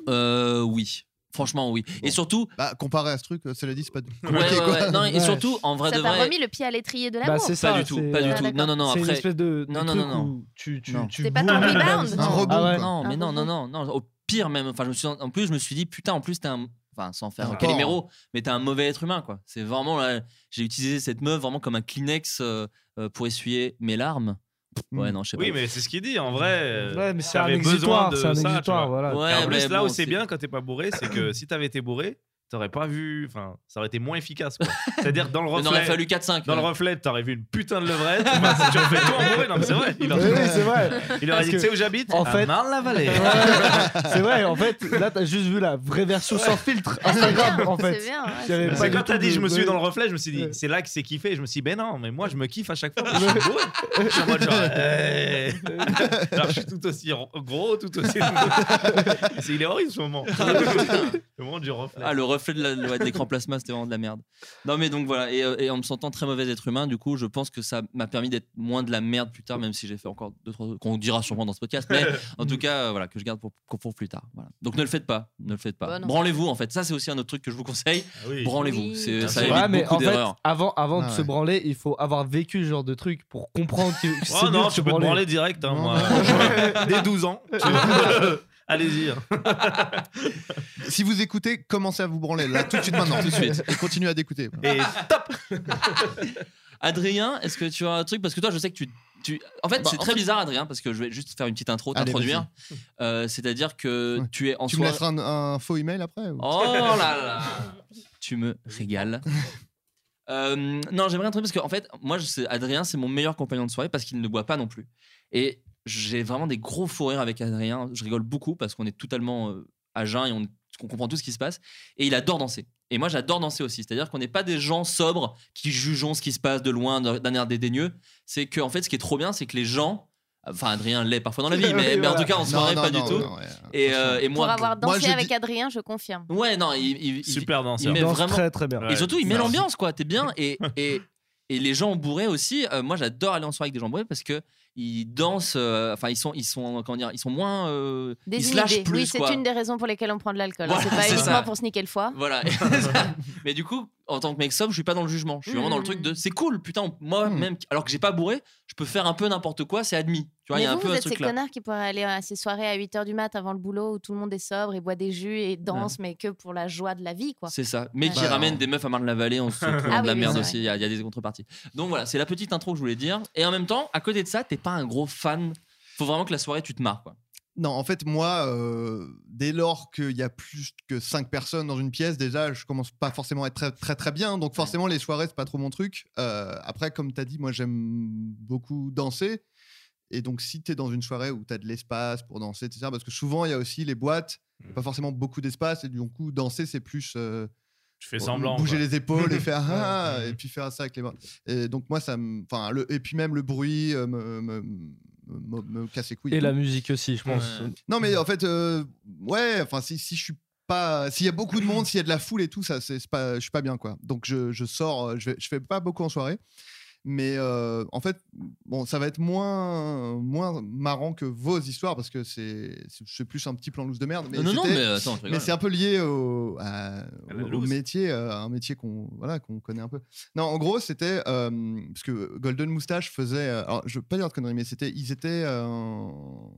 Euh, oui. Franchement, oui. Et surtout, Bah, comparé à ce truc, cela dit, c'est pas ouais, ouais, quoi. ouais. Non, et surtout, en vrai Ça de t'a vrai. remis le pied à l'étrier de Bah, l'amour c'est Pas ça. du tout, c'est- pas du Ah, tout. d'accord. Non, non, non. C'est une Après, espèce de, Non, non, non, tu, tu, Non. tu C'est pas ton rebound. Un rebond, Ah ouais. quoi. non, mais Un non, rebond. non, non, non. Au pire même. Enfin, je me suis. En plus, je me suis dit, putain, en plus, t'es un. Enfin, sans faire Un. Calimero, mais t'es un mauvais être humain, quoi. C'est vraiment. J'ai utilisé cette meuf vraiment comme un Kleenex euh, euh, pour essuyer mes larmes. Ouais, Mm. non, je sais pas. Oui, mais c'est ce qu'il dit. En vrai, euh, Ouais, mais c'est un besoin exutoire. de C'est un ça, tu exutoire, vois. voilà. Ouais, en plus, mais là bon, où c'est c'est- bien quand t'es pas bourré, c'est que si t'avais été bourré, t'aurais pas vu. Enfin, ça aurait été moins efficace. quoi. C'est-à-dire dans le Il en aurait reflet. fallu 4-5. Dans le reflet, t'aurais vu une putain de levrette. Bah, si tu en fais tout en bourré, non, mais c'est vrai. Il, aurait- oui, c'est vrai. il aurait dit, tu sais où j'habite? en À fait- Marne-la-Vallée. Ouais, c'est vrai, en fait, là, t'as juste vu la vraie version sans filtre Instagram, en fait. C'est bien. Il c'est quand t'as dit, de- je me suis dans le reflet, je me suis dit, Ouais. c'est là que c'est kiffé. Je me suis dit, ben non, mais moi, je me kiffe à chaque fois. Je suis bourré. Je suis en mode genre, hey. Alors, je suis tout aussi ro- gros, tout aussi. C'est- il est horrible ce moment. le moment du reflet. Ah, le reflet ouais, de l'écran plasma, c'était vraiment de la merde. Non, mais donc voilà, et, euh, et en me sentant très mauvais être humain, du coup, je pense que ça m'a permis d'être moins de la merde plus tard, même si j'ai fait encore deux, trois qu'on dira sûrement dans ce podcast. Mais en tout cas, euh, voilà, que je garde pour, pour, plus tard. Voilà. Donc ne le faites pas, ne le faites pas. Bah. Branlez-vous, en fait. Ça, c'est aussi un autre truc que je vous conseille. Ah oui. Branlez-vous. Oui. Ça évite Ouais, mais beaucoup d'erreurs. avant, avant Ah de se branler, il faut avoir vécu ce genre de truc pour comprendre que c'est Oh non, tu peux te branler. branler direct, hein, moi. Dès 12 ans. Allez-y. hein. Si vous écoutez, commencez à vous branler là tout de suite maintenant. Tout de suite. Et continuez à d'écouter. Et top Adrien, est-ce que tu as un truc? Parce que toi, je sais que tu. tu... En fait, Bah, c'est en très fait- bizarre, Adrien, parce que je vais juste faire une petite intro, t'introduire. Euh, C'est-à-dire que Ouais. tu es en Tu me soirée. laisseras un, un faux email après ou- Oh là là Tu me régales. Euh, non, j'aimerais un truc parce qu'en fait, moi, je sais, Adrien, c'est mon meilleur compagnon de soirée parce qu'il ne boit pas non plus. Et j'ai vraiment des gros fous rires avec Adrien. Je rigole beaucoup parce qu'on est totalement euh, à jeun et on, on comprend tout ce qui se passe. Et il adore danser. Et moi, j'adore danser aussi. C'est-à-dire qu'on n'est pas des gens sobres qui jugeons ce qui se passe de loin, d'un air dédaigneux. C'est qu'en fait, ce qui est trop bien, c'est que les gens. Enfin, Adrien l'est parfois dans la vie, mais, Oui, mais en voilà. tout cas, en soirée, Non, pas non, du non, tout. non, ouais, Et, euh, et moi, Pour avoir dansé avec dis- Adrien, je confirme. ouais, non, il, il- il- Super il danseur. met Danse vraiment très très bien. Et surtout, il met l'ambiance, quoi. T'es bien. Et, et, et les gens bourrés aussi. euh, moi, j'adore aller en soirée avec des gens bourrés parce que ils dansent. euh, Enfin, ils sont, ils sont, comment dire, ils sont moins. euh, ils se lâchent Désinhibé. plus, Oui, c'est une des raisons pour lesquelles on prend de l'alcool. Voilà, c'est pas uniquement ça. pour sneaker le foie. Voilà. Mais du coup, en tant que mec sobre, je suis pas dans le jugement. Je suis vraiment dans le truc de c'est cool, putain, on- moi Mm. même, alors que j'ai pas bourré, je peux faire un peu n'importe quoi, c'est admis. Tu vois, il y a un vous, peu vous un êtes ces connards qui pourraient aller à ces soirées à 8h du mat avant le boulot où tout le monde est sobre et boit des jus et danse, mais que pour la joie de la vie, quoi. C'est ça. Mais Ouais. qui Bah, ramène des meufs à Marne-la-Vallée en se Ah de la oui, merde aussi. vrai. Il y, a- il y a des contreparties. Donc voilà, c'est la petite intro que je voulais dire. Et en même temps, à côté de ça, t'es pas un gros fan. Faut vraiment que la soirée, tu te marres, quoi. Non, en fait, moi, euh, dès lors qu'il y a plus que 5 personnes dans une pièce, déjà, je commence pas forcément à être très très, très bien. Donc, forcément, les soirées, c'est pas trop mon truc. Euh, après, comme tu as dit, moi, j'aime beaucoup danser. Et donc, si tu es dans une soirée où tu as de l'espace pour danser, etc., parce que souvent, il y a aussi les boîtes, pas forcément beaucoup d'espace. Et du coup, danser, c'est plus. euh, Je fais semblant. bouger quoi. les épaules et faire ah, Ouais. et puis faire ça avec les mains. Et donc moi ça me enfin le et puis même le bruit euh, me, me, me, me casse les couilles. Et la musique aussi, je pense. Ouais. Non mais en fait euh, ouais enfin si, si je suis pas s'il y a beaucoup de monde s'il y a de la foule et tout ça c'est pas je suis pas bien quoi. Donc je, je sors euh, je vais je fais pas beaucoup en soirée. Mais euh, en fait, bon, ça va être moins, moins marrant que vos histoires parce que c'est plus un petit plan loose de merde. Mais non, non, mais attends, je mais rigole. c'est un peu lié au, à- À la au- loose. métier, euh, un métier qu'on voilà, qu'on connaît un peu. Non, en gros, c'était euh, parce que Golden Moustache faisait. euh, Alors, je veux pas dire de conneries, mais c'était, ils étaient, euh, en-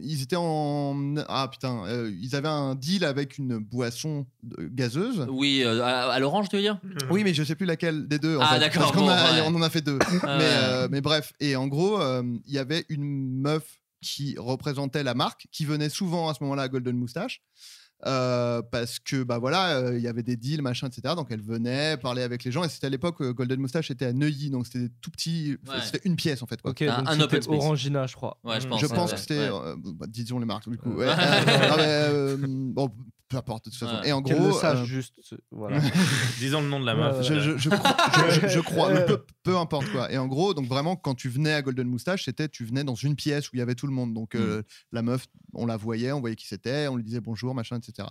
ils étaient en ah putain, euh, ils avaient un deal avec une boisson gazeuse. Oui, euh, à, à l'orange, tu veux dire? Oui, mais je sais plus laquelle des deux. en Ah, d'accord, parce qu'on bon, a- ouais. on en a fait deux. Mais, euh, mais bref, et en gros, il y avait une meuf qui représentait la marque, qui venait souvent à ce moment-là à Golden Moustache. Euh, parce que bah voilà euh, il y avait des deals machin etc donc elle venait parler avec les gens et c'était à l'époque euh, Golden Moustache était à Neuilly donc c'était tout petit Ouais. c'était une pièce en fait quoi. Ok, Un- donc un c'était open space. Orangina, je crois. Ouais, je Je pense. je pense ouais, que c'était ouais. euh, bah, disons les marques du coup Ouais. ouais. Non, mais, euh, bon peu importe de toute façon Ouais. et en Qu'elle gros le sache euh, juste. Voilà. Disons le nom de la meuf. je, je, je crois, je- je- je crois, mais peu, peu importe quoi. Et en gros, donc vraiment, quand tu venais à Golden Moustache, c'était tu venais dans une pièce où il y avait tout le monde. Donc euh, la meuf, on la voyait, on voyait qui c'était, on lui disait bonjour, machin, etc.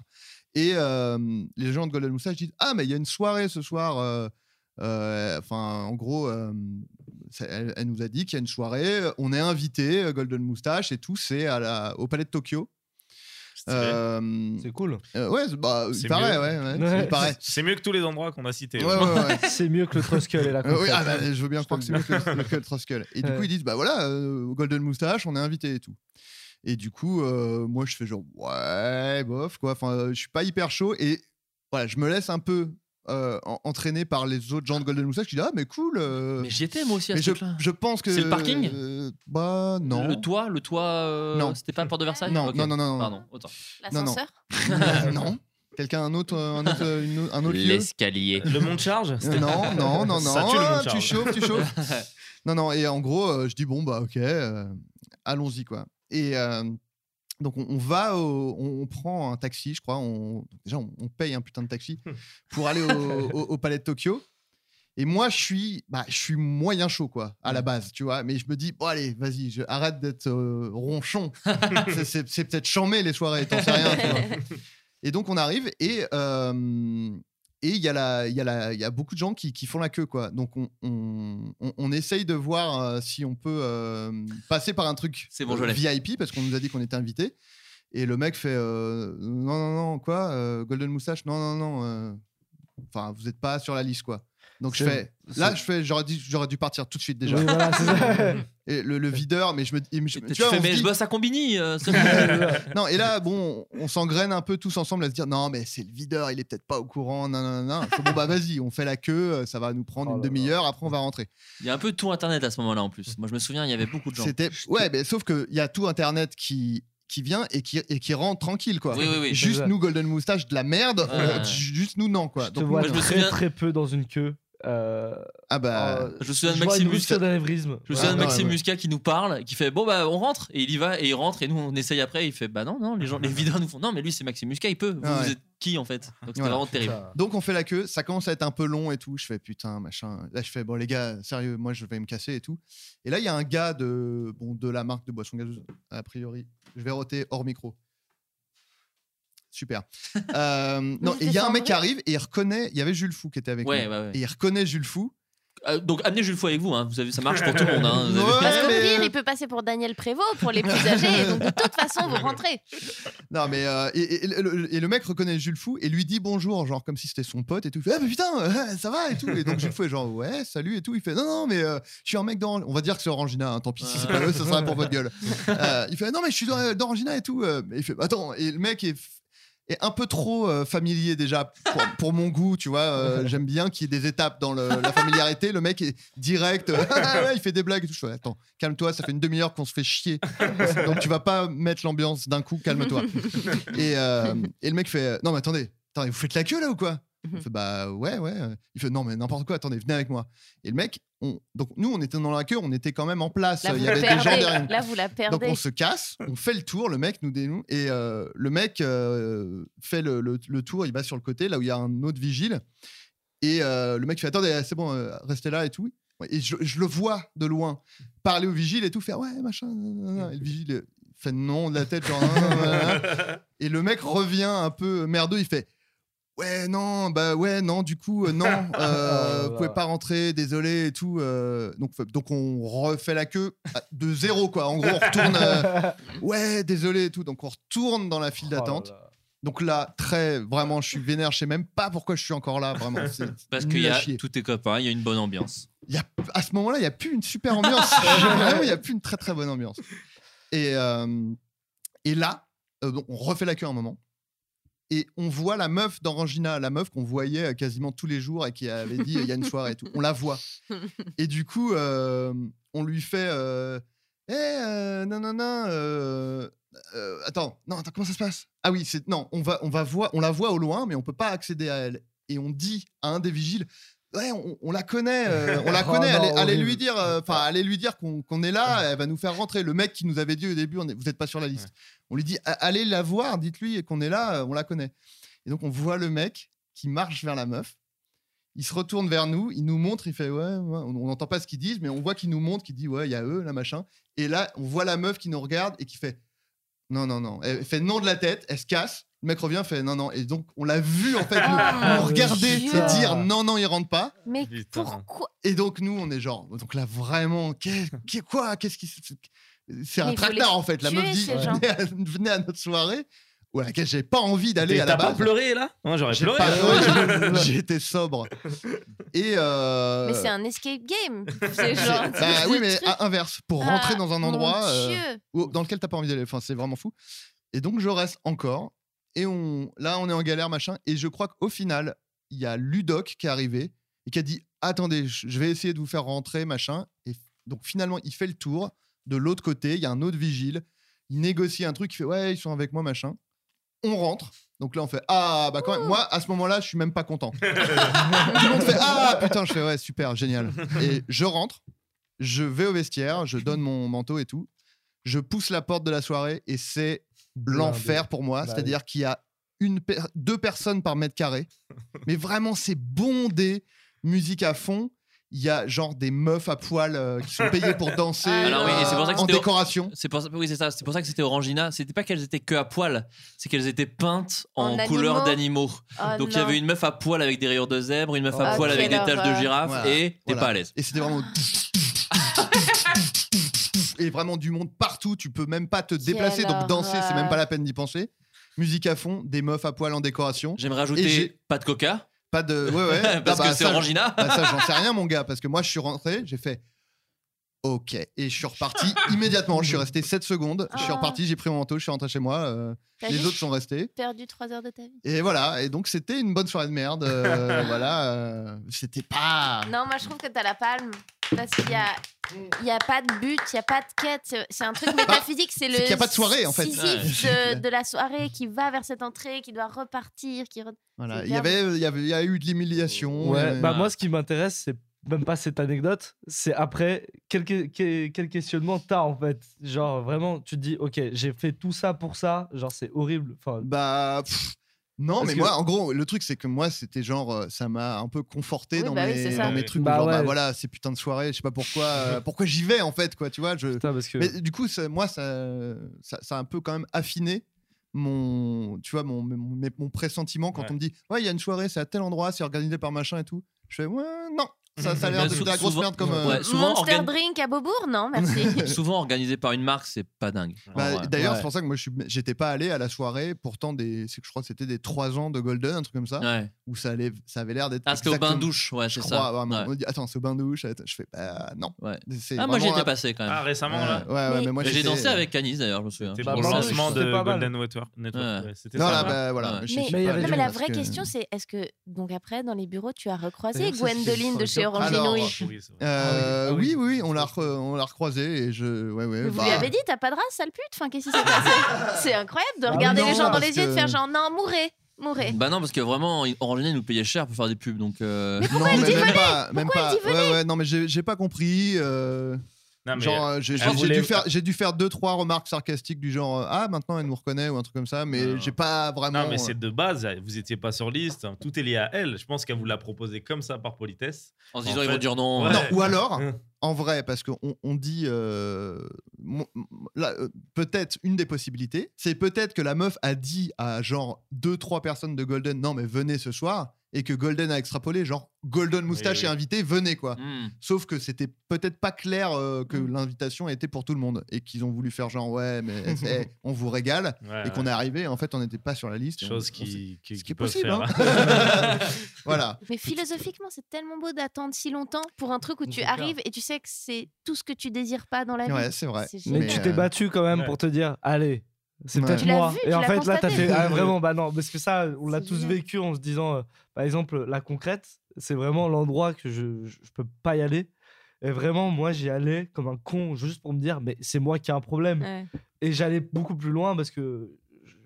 Et euh, les gens de Golden Moustache disent ah mais il y a une soirée ce soir. euh, euh, Enfin, en gros, euh, ça- elle, elle nous a dit qu'il y a une soirée. On est invité, Golden Moustache et tout. C'est à la, au Palais de Tokyo. Euh, C'est cool. euh, ouais, c'est- bah, il C'est paraît, mieux. ouais, ouais, Ouais. il paraît. C'est mieux que tous les endroits qu'on a cités. Ouais, ouais, ouais. C'est mieux que le Truskull et la Euh, oui, ah bah, je veux bien croire que c'est mieux que, le- Truskull. Et du coup, ils disent bah voilà, euh, au Golden Moustache, on est invité et tout. Et du coup, euh, moi, je fais genre ouais, bof, quoi. Enfin, euh, je suis pas hyper chaud. Et voilà, je me laisse un peu euh, en- entraîner par les autres gens de Golden Moustache. Je dis ah, mais cool. euh, Mais j'y étais moi aussi à mais ce je, truc-là. je pense que. C'est le parking? euh, Bah non. Le toit, le toit. euh, Non. C'était pas le port de Versailles? Non, Ok. non, non, non, non. Pardon, autant. Non, non. L'ascenseur non. Quelqu'un un autre, un autre, une autre- un autre L'escalier. Le monde charge? Euh, Non, non, non, non. Ça tue le Ah, tu chauffes, tu chauffes. non, non. Et en gros, euh, je dis bon bah ok, euh, allons-y quoi. Et euh, donc on, on va, au- on, on prend un taxi, je crois. On, déjà, on, on paye un putain de taxi pour aller au, au- au palais de Tokyo. Et moi, je suis, bah, je suis moyen chaud quoi, à la base, tu vois. Mais je me dis bon allez, vas-y, je, arrête d'être euh, ronchon. C'est peut-être chambé les soirées, t'en sais rien. tu vois. Et donc on arrive et euh, et il y y y a beaucoup de gens qui, qui font la queue quoi. Donc on, on, on- on essaye de voir euh, si on peut euh, passer par un truc C'est bon, je euh. VIP parce qu'on nous a dit qu'on était invité. Et le mec fait euh, non non non quoi Golden Moustache? Non non non enfin vous n'êtes pas sur la liste quoi. Donc je fais là je fais j'aurais dû j'aurais dû partir tout de suite déjà. Oui, voilà, c'est ça. Et le, le videur mais je me dis je- Tu, tu vois, fais, mais je dit- bosse à Combini. euh, non, et là, bon, on s'engraine un peu tous ensemble à se dire non, mais c'est le videur, il est peut-être pas au courant. Non, non, non. Faut, bon, bah vas-y, on fait la queue, euh, ça va nous prendre Oh une demi-heure, après on va rentrer. Il y a un peu tout Internet à ce moment-là en plus. Moi, je me souviens, il y avait beaucoup de gens. C'était. Ouais, mais sauf qu'il y a tout Internet qui qui vient et qui, et qui rentre tranquille quoi. Oui, oui, oui. Juste nous Golden Moustache de la merde, juste nous non quoi. Je te Donc, vois moi, je me très souviens- très peu dans une queue. Euh, ah bah euh, Je me souviens de Maxime une rupture Muscat. d'anévrisme. Je me souviens Ouais, de ouais, Maxime ouais. Muscat qui nous parle, qui fait bon bah on rentre et il y va et il rentre et nous on essaye après. Il fait bah non non les gens les videurs nous font non mais lui c'est Maxime Muscat il peut. Vous, Ah ouais. vous êtes qui en fait? Donc c'était Voilà. vraiment terrible. Ça- Donc on fait la queue, ça commence à être un peu long et tout. Je fais putain machin. Là je fais bon les gars, sérieux, moi je vais me casser et tout. Et là il y a un gars de bon de la marque de boisson gazeuse a priori. Je vais roter hors micro. Super. Euh, non, et il y a un mec qui arrive et il reconnaît. Il y avait Jules Fou qui était avec Ouais nous. ouais ouais. Et il reconnaît Jules Fou. Euh, donc amenez Jules Fou avec vous. Hein. Vous avez ça marche pour tout le monde. Hein. Vous avez- Ouais. Parce que mais- vous dire, il peut passer pour Daniel Prévost pour les plus âgés. Et donc, de toute façon, vous rentrez. Non mais euh, et, et- et le, et le mec reconnaît Jules Fou et lui dit bonjour genre comme si c'était son pote et tout. Il fait ah mais putain euh, ça va et tout. Et donc Jules Fou est genre ouais salut et tout. Il fait non non mais euh, je suis un mec d'Orangina. On va dire que c'est Orangina. hein, tant pis si c'est pas eux, ça sera pour votre gueule. Euh, il fait non mais je suis d'Or- d'Orangina et tout. euh. Et il fait attends et le mec est est un peu trop euh, familier déjà pour, pour mon goût, tu vois. euh, J'aime bien qu'il y ait des étapes dans le- la familiarité. Le mec est direct, euh, Ah ouais, il fait des blagues et tout. Je fais, attends, calme-toi, ça fait une demi-heure qu'on se fait chier. Donc tu vas pas mettre l'ambiance d'un coup, calme-toi. Et, et le mec fait, non mais attendez, attendez, vous faites la queue là ou quoi? Il fait, bah ouais, ouais. Il fait, non mais n'importe quoi, attendez, venez avec moi. Et le mec, on... donc nous on était dans la queue, on était quand même en place. Là, Il vous y la avait des gens perdez. derrière. Là, vous la Donc perdez. on se casse, on fait le tour, le mec nous dénoue et euh, le mec euh, fait le, le- le tour, il va sur le côté là où il y a un autre vigile et euh, le mec fait attendez c'est bon euh, restez là et tout et je, je le vois de loin parler au vigile et tout faire ouais machin et le vigile euh, fait non de la tête genre et le mec revient un peu merdeux il fait Ouais, non, bah ouais, non, du coup, euh, non, euh, Oh vous pouvez pas rentrer, désolé et tout. euh, donc, donc, on refait la queue à- de zéro, quoi. En gros, on retourne, euh, ouais, désolé et tout. Donc, on retourne dans la file Oh d'attente. Donc là, très, vraiment, je suis vénère, je sais même pas pourquoi je suis encore là, vraiment. Parce qu'il y a chier. tous tes copains, il y a une bonne ambiance. Il y a, à ce moment-là, il n'y a plus une super ambiance. Vraiment, il n'y a plus une très très bonne ambiance. Et, euh, et là, euh, on refait la queue un moment. Et on voit la meuf d'Orangina, la meuf qu'on voyait euh, quasiment tous les jours et qui avait dit il y a une soirée et tout. On la voit. Et du coup, euh, on lui fait euh, Eh, euh, non, non, non. euh, euh, attends, non, attends, comment ça se passe? Ah oui, c'est non, on va, on va voir, on la voit au loin, mais on peut pas accéder à elle. Et on dit à un des vigiles, ouais, on, on la connaît, euh, on la Oh connaît. non, allez, lui dire, euh, allez lui dire qu'on est là. Elle va nous faire rentrer. Le mec qui nous avait dit au début, on est- vous n'êtes pas sur la liste. On lui dit, allez la voir, dites-lui qu'on est là, euh, on la connaît. Et donc on voit le mec qui marche vers la meuf. Il se retourne vers nous, il nous montre, il fait ouais, ouais. on on n'entend pas ce qu'ils disent, mais on voit qu'il nous montre, qu'il dit ouais, il y a eux, là machin. Et là, on voit la meuf qui nous regarde et qui fait non, non, non. Elle fait non de la tête, elle se casse. Le mec revient, fait non, non. Et donc on l'a vu en fait nous, Ah, nous regarder et dire non, non, il rentre pas. Mais Putain. pourquoi? Et donc nous, on est genre, donc là vraiment, qu'est- qu'est- quoi, qu'est-ce qui, c'est un traquenard en fait. La meuf dit venez à, venez à notre soirée, ou à laquelle j'ai pas envie d'aller à la T'as pas base. pleuré là? Moi j'aurais J'ai pleuré. pas- ouais, été sobre. Et euh, Mais c'est un escape game. C'est genre. bah oui, mais à- inverse, pour rentrer Ah, dans un endroit euh, où- dans lequel t'as pas envie d'aller. Enfin, c'est vraiment fou. Et donc je reste encore. Et on, là, on est en galère, machin. Et je crois qu'au final, il y a Ludoc qui est arrivé et qui a dit Attendez, je vais essayer de vous faire rentrer, machin. Et donc finalement, il fait le tour. De l'autre côté, il y a un autre vigile. Il négocie un truc. Il fait Ouais, ils sont avec moi, machin. on rentre. Donc là, on fait Ah, bah quand même. Moi, à ce moment-là, je suis même pas content. Tout le monde fait Ah, putain, je fais Ouais, super, génial. Et je rentre, je vais au vestiaire, je donne mon manteau et tout. Je pousse la porte de la soirée et c'est l'enfer pour moi. Bah C'est-à-dire qu'il y a une per- deux personnes par mètre carré. Mais vraiment, c'est bondé, musique à fond. Il y a genre des meufs à poil euh, qui sont payées pour danser Alors oui, et c'est pour ça que en décoration. C'est pour ça, oui, c'est ça. C'est pour ça que c'était Orangina. C'était pas qu'elles étaient que à poil, c'est qu'elles étaient peintes en, En couleur animaux. d'animaux. Oh Donc il y avait une meuf à poil avec des rayures de zèbre, une meuf à Oh, poil avec des taches de girafe, Voilà. et t'es Voilà. pas à l'aise. Et c'était vraiment. Et vraiment du monde partout. Tu peux même pas te déplacer. Donc danser, c'est même pas la peine d'y penser. Musique à fond, des meufs à poil en décoration. J'aimerais Et rajouter j'ai- pas de coca, Pas de. Ouais, ouais. parce Ah bah, que c'est ça, Orangina. bah, ça, j'en sais rien, mon gars. Parce que moi, je suis rentré, j'ai fait. Ok. Et je suis reparti immédiatement. Je suis resté 7 secondes. Je suis Ah. reparti, j'ai pris mon manteau, je suis rentré chez moi. euh, les autres sont restés. perdu 3 heures de ta vie. Et voilà. Et donc, c'était une bonne soirée de merde. euh, voilà. euh, c'était pas. Non, moi je trouve que t'as la palme. Parce qu'il y a, il y a pas de but, il y a pas de quête. c'est- un truc métaphysique. C'est le. qu'il y a pas de soirée, en fait. Ouais. de, de la soirée qui va vers cette entrée, qui doit repartir, qui. re- Voilà. Il y avait, il y avait, il y a eu de l'humiliation. Ouais, euh, bah moi, ce qui m'intéresse, c'est même pas cette anecdote, c'est après quel, que- quel, quel questionnement t'as en fait? Genre vraiment, tu te dis, ok, j'ai fait tout ça pour ça, genre c'est horrible. Enfin, Bah. pff, non, Parce mais que- moi, en gros, le truc, c'est que moi, c'était genre, euh, ça m'a un peu conforté Oui, dans, bah mes, dans mes trucs. Bah genre, bah voilà, ces putains de soirées, je sais pas pourquoi, euh, pourquoi j'y vais en fait, quoi, tu vois. Je... putain, parce que. Mais du coup, ça- moi, ça, ça, ça a un peu quand même affiné mon, tu vois, mon, mon, mon- mon pressentiment quand Ouais. on me dit, ouais, il y a une soirée, c'est à tel endroit, c'est organisé par machin et tout. Je fais, ouais, non, ça, ça a l'air de de la grosse souvent- merde comme. euh, Ouais, souvent, Monster organ- Drink à Beaubourg Non, merci. souvent organisé par une marque, c'est pas dingue. Bah. D'ailleurs, Ouais. c'est pour ça que moi, j'étais pas allé à la soirée. Pourtant, des, c'est que je crois que c'était des 3 ans de Golden, un truc comme ça, Ouais. où ça, allait, ça avait l'air d'être. Ah, c'était au exactement- bain douche, ouais, Je c'est crois, ça. On me dit, attends, c'est au bain douche. Attends, Je fais, bah non. Ah, moi j'y vraiment étais un- passé quand même. Ah, récemment, Ouais, là. ouais, ouais, Mais- J'ai j'étais- dansé avec Anis d'ailleurs, je me souviens. C'était pour le lancement de. Golden Network. Non, là, ouais. bah, voilà. Mais, la vraie que- question, c'est est-ce que, donc après, dans les bureaux, tu as recroisé Gwendoline de chez Alors, Oui, c'est vrai. Euh, Ah oui. oui, Ah oui, on l'a re- on l'a recroisé et je. Ouais, ouais, Mais vous bah, lui avez dit, t'as pas de race, sale pute? Enfin, qu'est-ce qui s'est passé? C'est incroyable de Ah regarder non, les gens dans parce les yeux et de que- faire genre non, mourrez, mourrez. Bah non, parce que vraiment, Orangina nous payait cher pour faire des pubs, donc. euh, non, elle mais dit même pas. Même Pourquoi pas. elle dit ouais, ouais, non, mais j'ai j'ai pas compris. euh, mais genre, euh, j'ai voulait- dû, faire- j'ai dû faire deux, trois remarques sarcastiques du genre euh, Ah, maintenant elle nous reconnaît ou un truc comme ça, mais j'ai pas vraiment. Non, mais euh, c'est de base, vous étiez pas sur liste, hein. tout est lié à elle. Je pense qu'elle vous l'a proposé comme ça par politesse. En se disant, ils vont dire non. Ou alors, Hum. En vrai, parce qu'on on dit euh, euh, peut-être une des possibilités, c'est peut-être que la meuf a dit à genre deux trois personnes de Golden, non mais venez ce soir, et que Golden a extrapolé, genre Golden Moustache oui. est invité, venez quoi. Hmm. Sauf que c'était peut-être pas clair euh, que Mm. l'invitation était pour tout le monde et qu'ils ont voulu faire genre ouais mais eh, on vous régale Ouais, et qu'on ouais. est arrivé en fait on n'était pas sur la liste. on- Chose on qui, qui, ce qui qui est possible. faire. hein. voilà. Mais philosophiquement, c'est tellement beau d'attendre si longtemps pour un truc où tu arrives et tu sais que c'est tout ce que tu désires pas dans la vie. Ouais, c'est vrai. Mais, tu t'es euh, battu quand même ouais. pour te dire, allez, c'est Ouais. peut-être moi. vu, et en fait, là, t'as fait, ah, vraiment, bah non, parce que ça, on l'a tous génial. vécu en se disant, euh, par exemple, la concrète, c'est vraiment l'endroit que je, je, je peux pas y aller. Et vraiment, moi, j'y allais comme un con, juste pour me dire, mais c'est moi qui ai un problème. Ouais. Et j'allais beaucoup plus loin parce que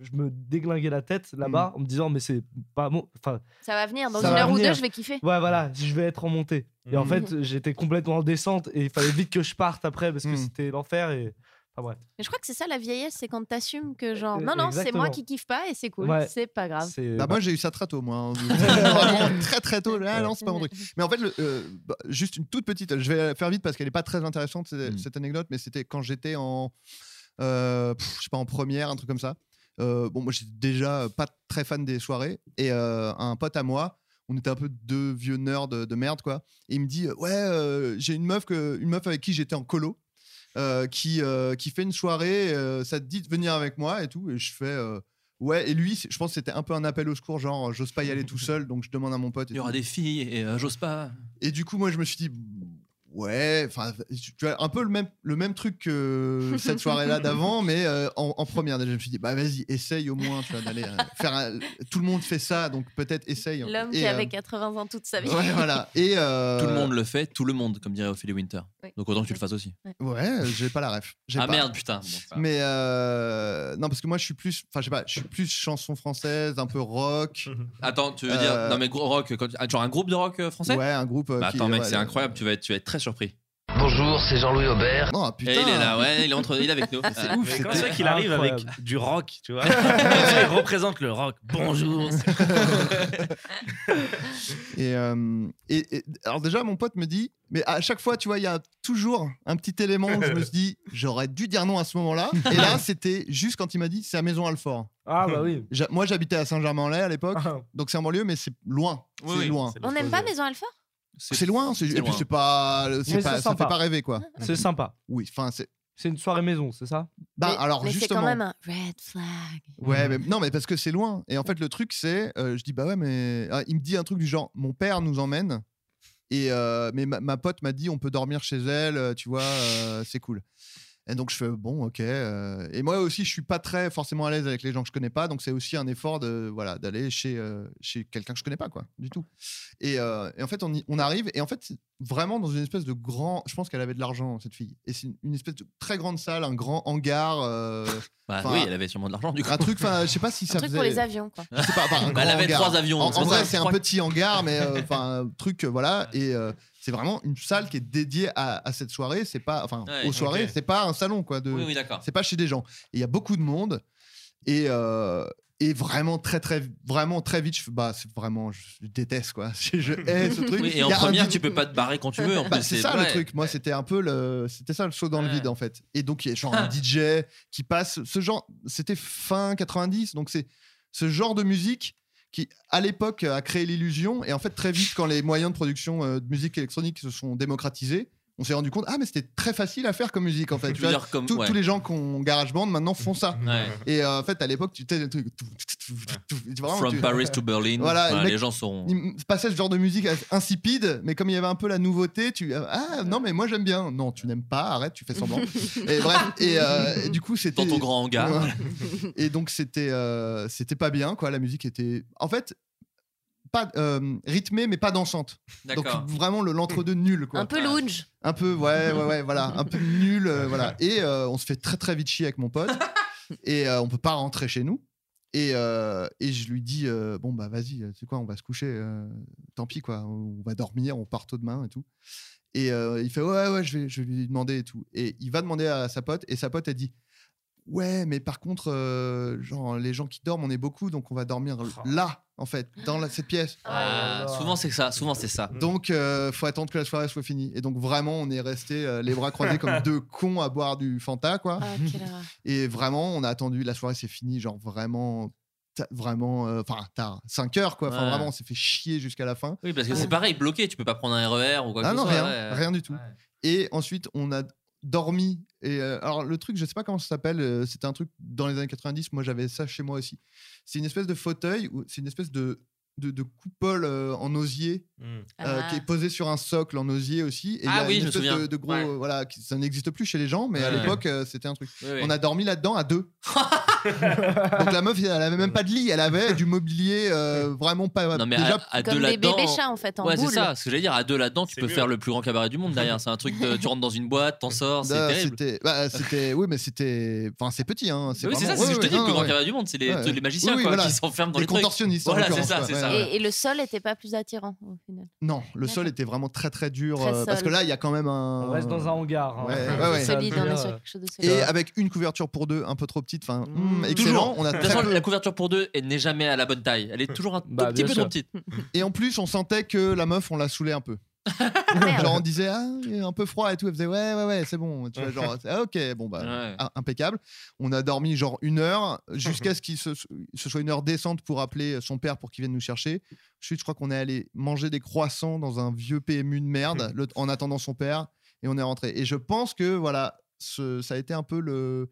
je- me déglinguais la tête là-bas Mm. en me disant, mais c'est pas bon. Enfin, Ça va venir. Dans une heure ou deux, je vais kiffer. Ouais, voilà, je vais être en montée. Et en Mhm. fait, j'étais complètement en descente et il fallait vite que je parte après parce que Mhm. c'était l'enfer. Et... Enfin, bref. Mais je crois que c'est ça la vieillesse, c'est quand t'assumes que genre Euh, non non, c'est moi qui kiffe pas et c'est cool, Ouais. c'est pas grave. Bah, bah, moi j'ai eu ça très tôt moi. hein. Vraiment très très tôt. Ah non c'est pas mon truc. Mais en fait le- euh, bah, juste une toute petite. Je vais faire vite parce qu'elle est pas très intéressante cette, Mm. cette anecdote. Mais c'était quand j'étais en euh, pff, je sais pas en première un truc comme ça. Euh, bon moi j'étais déjà pas très fan des soirées et euh, un pote à moi. On était un peu deux vieux nerds de, de merde quoi. Et il me dit ouais euh, j'ai une meuf que une meuf avec qui j'étais en colo. qui, qui fait une soirée, ça te dit de venir avec moi et tout. Et je fais, Ouais, et lui, je pense que c'était un peu un appel au secours, genre j'ose pas y aller tout seul, donc je demande à mon pote. et Il y aura tout. des filles et euh, j'ose pas. Et du coup, moi, je me suis dit, Ouais, enfin, tu vois, un peu le même, le même truc que cette soirée-là d'avant, mais euh, en, en première. Déjà, je me suis dit, bah vas-y, essaye au moins, tu vois, d'aller euh, faire. un- Tout le monde fait ça, donc peut-être essaye. L'homme Et, qui euh, avait 80 ans toute sa vie. Ouais, voilà. Et euh, Tout le monde le fait, tout le monde, comme dirait Ophélie Winter. Oui. Donc autant que tu le fasses aussi. Ouais, j'ai pas la ref. Ah pas. merde, putain. Bon. Mais euh, non, parce que moi, je suis plus, enfin, je sais pas, je suis plus chanson française, un peu rock. Attends, tu veux dire. Non, mais gros rock, quand- ah, genre un groupe de rock français? Ouais, un groupe. euh, Bah qui- attends, mec, ouais, c'est le- incroyable, tu vas, être, tu vas être très surpris. Bonjour, c'est Jean-Louis Aubert. Putain. Et il est là, ouais, il est, entre, il est avec nous. C'est ouf. Comment c'était ça qu'il arrive avec du rock, tu vois Il représente le rock. Bonjour. Et, euh, et, et- alors déjà, mon pote me dit, mais à chaque fois, tu vois, il y a toujours un petit élément où je me suis dit, j'aurais dû dire non à ce moment-là. Et là, c'était juste quand il m'a dit, c'est à Maison Alfort. Ah bah oui. Moi, j'habitais à Saint-Germain-en-Laye à l'époque, Ah, donc c'est en banlieue, mais c'est loin. Oui, c'est oui, loin. On n'aime pas Maison Alfort? C'est loin. c'est- Et puis loin. c'est pas, c'est ça fait pas rêver quoi. c'est sympa. Oui, enfin c'est. C'est une soirée maison, c'est ça? Bah Mais- alors mais c'est justement. quand même un red flag. Ouais, mais non, mais parce que c'est loin. Et en fait, le truc, c'est, euh, je dis bah ouais, mais ah, il me dit un truc du genre, mon père nous emmène. Et euh, mais ma, ma pote m'a dit, on peut dormir chez elle, euh, tu vois, euh, c'est cool. Et donc je fais bon, ok. euh, et moi aussi, je suis pas très forcément à l'aise avec les gens que je connais pas, donc c'est aussi un effort de voilà d'aller chez euh, chez quelqu'un que je connais pas quoi, du tout. Et, euh, et en fait, on, y- on arrive et en fait, vraiment dans une espèce de grand. Je pense qu'elle avait de l'argent cette fille. Et c'est une, une espèce de très grande salle, un grand hangar. euh, Bah Enfin, oui, elle avait sûrement de l'argent du coup. un truc, enfin, je sais pas si ça Un truc faisait. pour les avions, quoi. Je sais pas, enfin, un Bah, elle avait hangar. trois avions, En, c'est en vrai, c'est un petit hangar, mais enfin, un truc, euh, voilà. Et euh, c'est vraiment une salle qui est dédiée à, à cette soirée. C'est pas, enfin, Ouais, aux soirées, c'est pas un salon, quoi. De, Oui, oui, d'accord. C'est pas chez des gens. Et il y a beaucoup de monde. Et, euh, et vraiment, très, très, vraiment, très vite, je, bah, c'est vraiment, je, je déteste, quoi. Je, je hais ce truc. Oui, et en un première, tu peux pas te barrer quand tu veux. En bah, c'est ça le truc. Moi, c'était un peu le, c'était ça le saut dans le vide en fait. Et donc il y a genre un DJ qui passe ce genre. C'était fin 90, donc c'est ce genre de musique qui, à l'époque, a créé l'illusion. Et en fait, très vite, quand les moyens de production euh, de musique électronique se sont démocratisés, on s'est rendu compte ah mais c'était très facile à faire comme musique en fait. Tu vois, comme. tous- ouais. Tous les gens qui ont GarageBand maintenant font ça. Ouais. Et euh, en fait, à l'époque, tu trucs. Vraiment, From tu- Paris to Berlin. Voilà, Voilà, le mec- les gens sauront. il passait ce genre de musique insipide, mais comme il y avait un peu la nouveauté, tu ah non mais moi j'aime bien. Non, tu n'aimes pas, arrête, tu fais semblant. et bref, et, euh, et du coup c'était Dans ton grand hangar. Et donc c'était euh, c'était pas bien quoi. La musique était en fait pas euh, rythmée mais pas dansante. Donc vraiment le l'entre-deux nul quoi. Un peu lounge. Un peu ouais ouais ouais voilà un peu nul euh, voilà. Et euh, on se fait très très vite chier avec mon pote et euh, on peut pas rentrer chez nous. Et, euh, et je lui dis euh, bon bah vas-y c'est quoi on va se coucher euh, tant pis quoi on va dormir on part tôt demain et tout et euh, il fait ouais ouais je vais je vais lui demander et tout et il va demander à sa pote et sa pote elle dit ouais mais par contre euh, genre les gens qui dorment on est beaucoup donc on va dormir là en fait dans la- cette pièce Ah, souvent c'est ça, souvent c'est ça. donc euh, faut attendre que la soirée soit finie et donc vraiment on est resté euh, les bras croisés comme deux cons à boire du Fanta quoi Ah, et vraiment, on a attendu, la soirée s'est finie, genre vraiment, vraiment, euh, enfin, tard, 5 heures, quoi. Enfin, Ouais. vraiment, on s'est fait chier jusqu'à la fin. Oui, parce que c'est pareil, bloqué, tu peux pas prendre un RER ou quoi que Ah ce non, soit. rien, ouais. rien du tout. Ouais. Et ensuite, on a dormi. Et euh, alors, le truc, je sais pas comment ça s'appelle, euh, c'était un truc dans les années 90, moi j'avais ça chez moi aussi. C'est une espèce de fauteuil, ou c'est une espèce de, de, de coupole euh, en osier Mm. euh, Ah. qui est posée sur un socle en osier aussi. Et il y Ah a oui, une je me espèce souviens. De, de gros, Ouais. euh, voilà, qui- ça n'existe plus chez les gens, mais à l'époque, euh, c'était un truc. On a dormi là-dedans à deux. Donc la meuf, elle avait même pas de lit, elle avait du mobilier euh, vraiment pas. Non, mais déjà, à, à deux Comme des là-dedans. bébés chats, en fait, en Ouais, c'est ça, ce que j'allais dire. À deux là-dedans, tu C'est peux mieux. faire le plus grand cabaret du monde derrière. C'est un truc de. Tu rentres dans une boîte, t'en sors, c'est là, terrible. c'était, bah, c'était, oui, mais c'était, enfin, c'est petit, hein. Oui, c'est ça, vraiment- c'est ce que je te dis, le ouais, plus grand ouais. cabaret du monde, c'est les, Ouais. les magiciens Oui, oui, quoi, voilà. qui s'enferment dans Les les trucs. contorsionnistes. en Voilà, c'est l'occurrence, ça, quoi. c'est Ouais, ça. ouais. Et, et le sol était pas plus attirant, au final. Non, le sol D'accord. était vraiment très très dur Très euh, parce sol. que là, il y a quand même un. On reste dans un hangar. hein. Ouais, ouais, ouais. veut Solide, on est dire, sur euh, quelque chose de solide. Et avec une couverture pour deux, un peu trop petite. Enfin, Mmh. Excellent. Toujours. On a De toute très façon, peu- la couverture pour deux n'est jamais à la bonne taille. Elle est toujours un tout Bah, petit peu sûr. trop petite. Et en plus, on sentait que la meuf, on la saoulait un peu. Merde. genre on disait ah un peu froid et tout elle faisait ouais ouais ouais c'est bon tu vois genre ah, ok bon bah Ouais. ah, impeccable on a dormi genre une heure jusqu'à ce qu'il se, ce soit une heure décente pour appeler son père pour qu'il vienne nous chercher ensuite je crois qu'on est allé manger des croissants dans un vieux PMU de merde le- en attendant son père et on est rentré et je pense que voilà ce- ça a été un peu le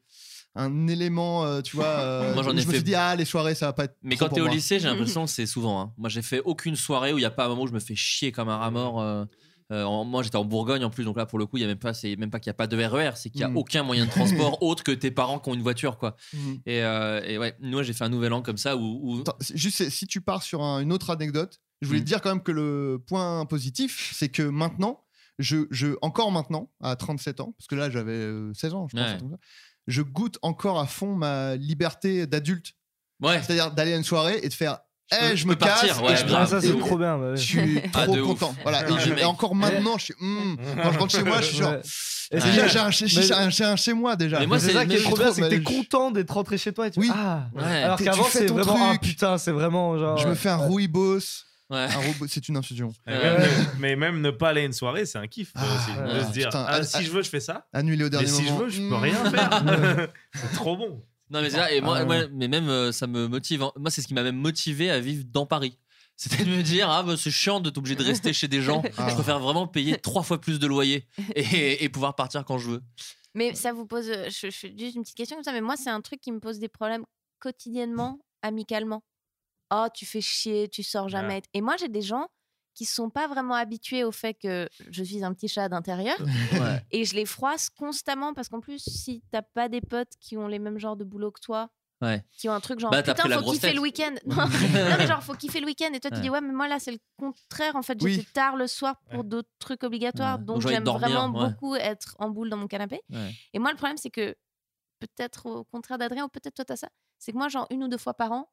un élément euh, tu vois euh, Moi, j'en ai je me fait- suis dit ah les soirées ça va pas être Mais quand t'es au lycée, j'ai l'impression que c'est souvent. hein. Moi, j'ai fait aucune soirée où il n'y a pas un moment où je me fais chier comme un rat mort. euh, Euh, en- moi, j'étais en Bourgogne en plus, donc là, pour le coup, il y a même pas, c'est même pas qu'il n'y a pas de RER, c'est qu'il n'y a Mm. aucun moyen de transport autre que tes parents qui ont une voiture, quoi. Mhm. Et, euh, et ouais, moi, j'ai fait un nouvel an comme ça où. où- Attends, c'est- juste si tu pars sur un- une autre anecdote, je voulais Mm. te dire quand même que le point positif, c'est que maintenant, je, je, encore maintenant, à 37 ans, parce que là j'avais euh, 16 ans, je pense, Ouais. Je goûte encore à fond ma liberté d'adulte. Ouais. C'est-à-dire d'aller à une soirée et de faire Je Eh, je je me peux partir, casse ouais, et je. Ah, ça, c'est trop bien. bah ouais. Je suis Ah, trop ouf. content. Voilà. Et, je- encore maintenant, je suis. hmm, quand je rentre chez moi, je suis genre. Ouais. C'est- J'ai un, chez- mais- j'ai un- j'ai un chez moi déjà. Mais moi, c'est c'est- ça qui est trop bien, c'est que t'es je- content d'être rentré chez toi et tu Oui. ah. Ouais. Alors qu'avant c'est ton vraiment ah truc. putain, c'est vraiment genre. Je me fais un ouais. rouibos. Ouais. Un c'est une infusion. Mais, Ouais. même, mais même ne pas aller à une soirée, c'est un kiff Ah, aussi. de se dire, Putain, ah, si je veux, je fais ça. Annulé au Mais dernier si je moment. veux, je peux Hmm. rien faire. c'est trop bon. Non, mais ça, et moi, Ah, moi- mais même euh, ça me motive. Moi, c'est ce qui m'a même motivé à vivre dans Paris. C'était de me dire, ah, bah, c'est chiant d'être obligé de rester chez des gens. Ah. Je préfère vraiment payer trois fois plus de loyer et, et pouvoir partir quand je veux. Mais ça vous pose. euh, Je, je fais juste une petite question comme ça, mais moi, c'est un truc qui me pose des problèmes quotidiennement, amicalement. Oh, tu fais chier, tu sors jamais. Et moi, j'ai des gens qui sont pas vraiment habitués au fait que je suis un petit chat d'intérieur Ouais. et je les froisse constamment parce qu'en plus, si t'as pas des potes qui ont les mêmes genres de boulot que toi, Ouais. qui ont un truc genre Bah, putain, faut kiffer le week-end. Non, mais genre, faut kiffer le week-end. Et toi, tu dis, ouais, mais moi là, c'est le contraire. En fait, Oui. j'étais tard le soir pour d'autres trucs obligatoires. Donc, j'aime vraiment beaucoup être en boule dans mon canapé. Et moi, le problème, c'est que peut-être au contraire d'Adrien, ou peut-être toi, t'as ça, c'est que moi, genre une ou deux fois par an,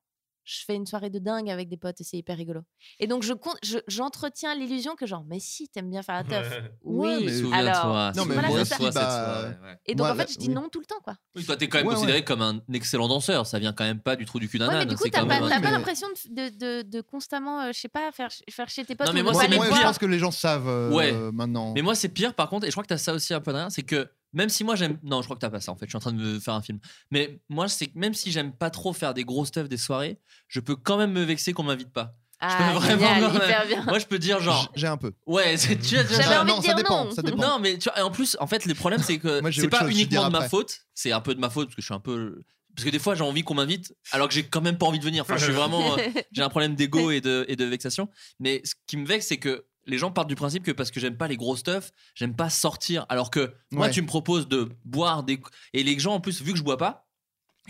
je fais une soirée de dingue avec des potes et c'est hyper rigolo. Et donc, je compte- je- j'entretiens l'illusion que, genre, mais si, t'aimes bien faire la teuf. Ouais, Oui, mais- Souviens-toi. alors. Non, mais voilà, moi cette bah, ouais. Et donc, Moi, en fait, là, je dis oui. non tout le temps, quoi. Oui, toi, t'es quand même Ouais, considéré ouais. comme un excellent danseur. Ça vient quand même pas du trou du cul d'un Ouais, mais âne. du coup, t'as pas, même pas l'impression de, de, de, de constamment, euh, je sais pas, faire, faire chier tes potes. Non, mais moi, c'est même moi, je pense que les gens savent euh, Ouais. maintenant. Mais moi, c'est pire par contre, et je crois que t'as ça aussi un peu derrière, c'est que même si moi j'aime. Non, je crois que t'as pas ça en fait, je suis en train de me faire un film. Mais moi, c'est que même si j'aime pas trop faire des gros stuff des soirées, je peux quand même me vexer qu'on m'invite pas. Ah, peux vraiment génial, quand même- hyper bien. Moi, je peux dire genre. J'ai un peu. Ouais, c'est- tu vois, tu vois, J'avais genre- envie non, de ça dire dépend, non. ça dépend. Non, mais tu vois, et en plus, en fait, le problème, c'est que Moi, j'ai c'est autre pas chose, je uniquement de ma après. faute, c'est un peu de ma faute parce que je suis un peu. Parce que des fois, j'ai envie qu'on m'invite alors que j'ai quand même pas envie de venir. Enfin, je suis vraiment. euh, j'ai un problème d'ego et de, et de vexation. Mais ce qui me vexe, c'est que les gens partent du principe que parce que j'aime pas les gros stuff, j'aime pas sortir. Alors que moi, Ouais. tu me proposes de boire des. Et les gens, en plus, vu que je bois pas,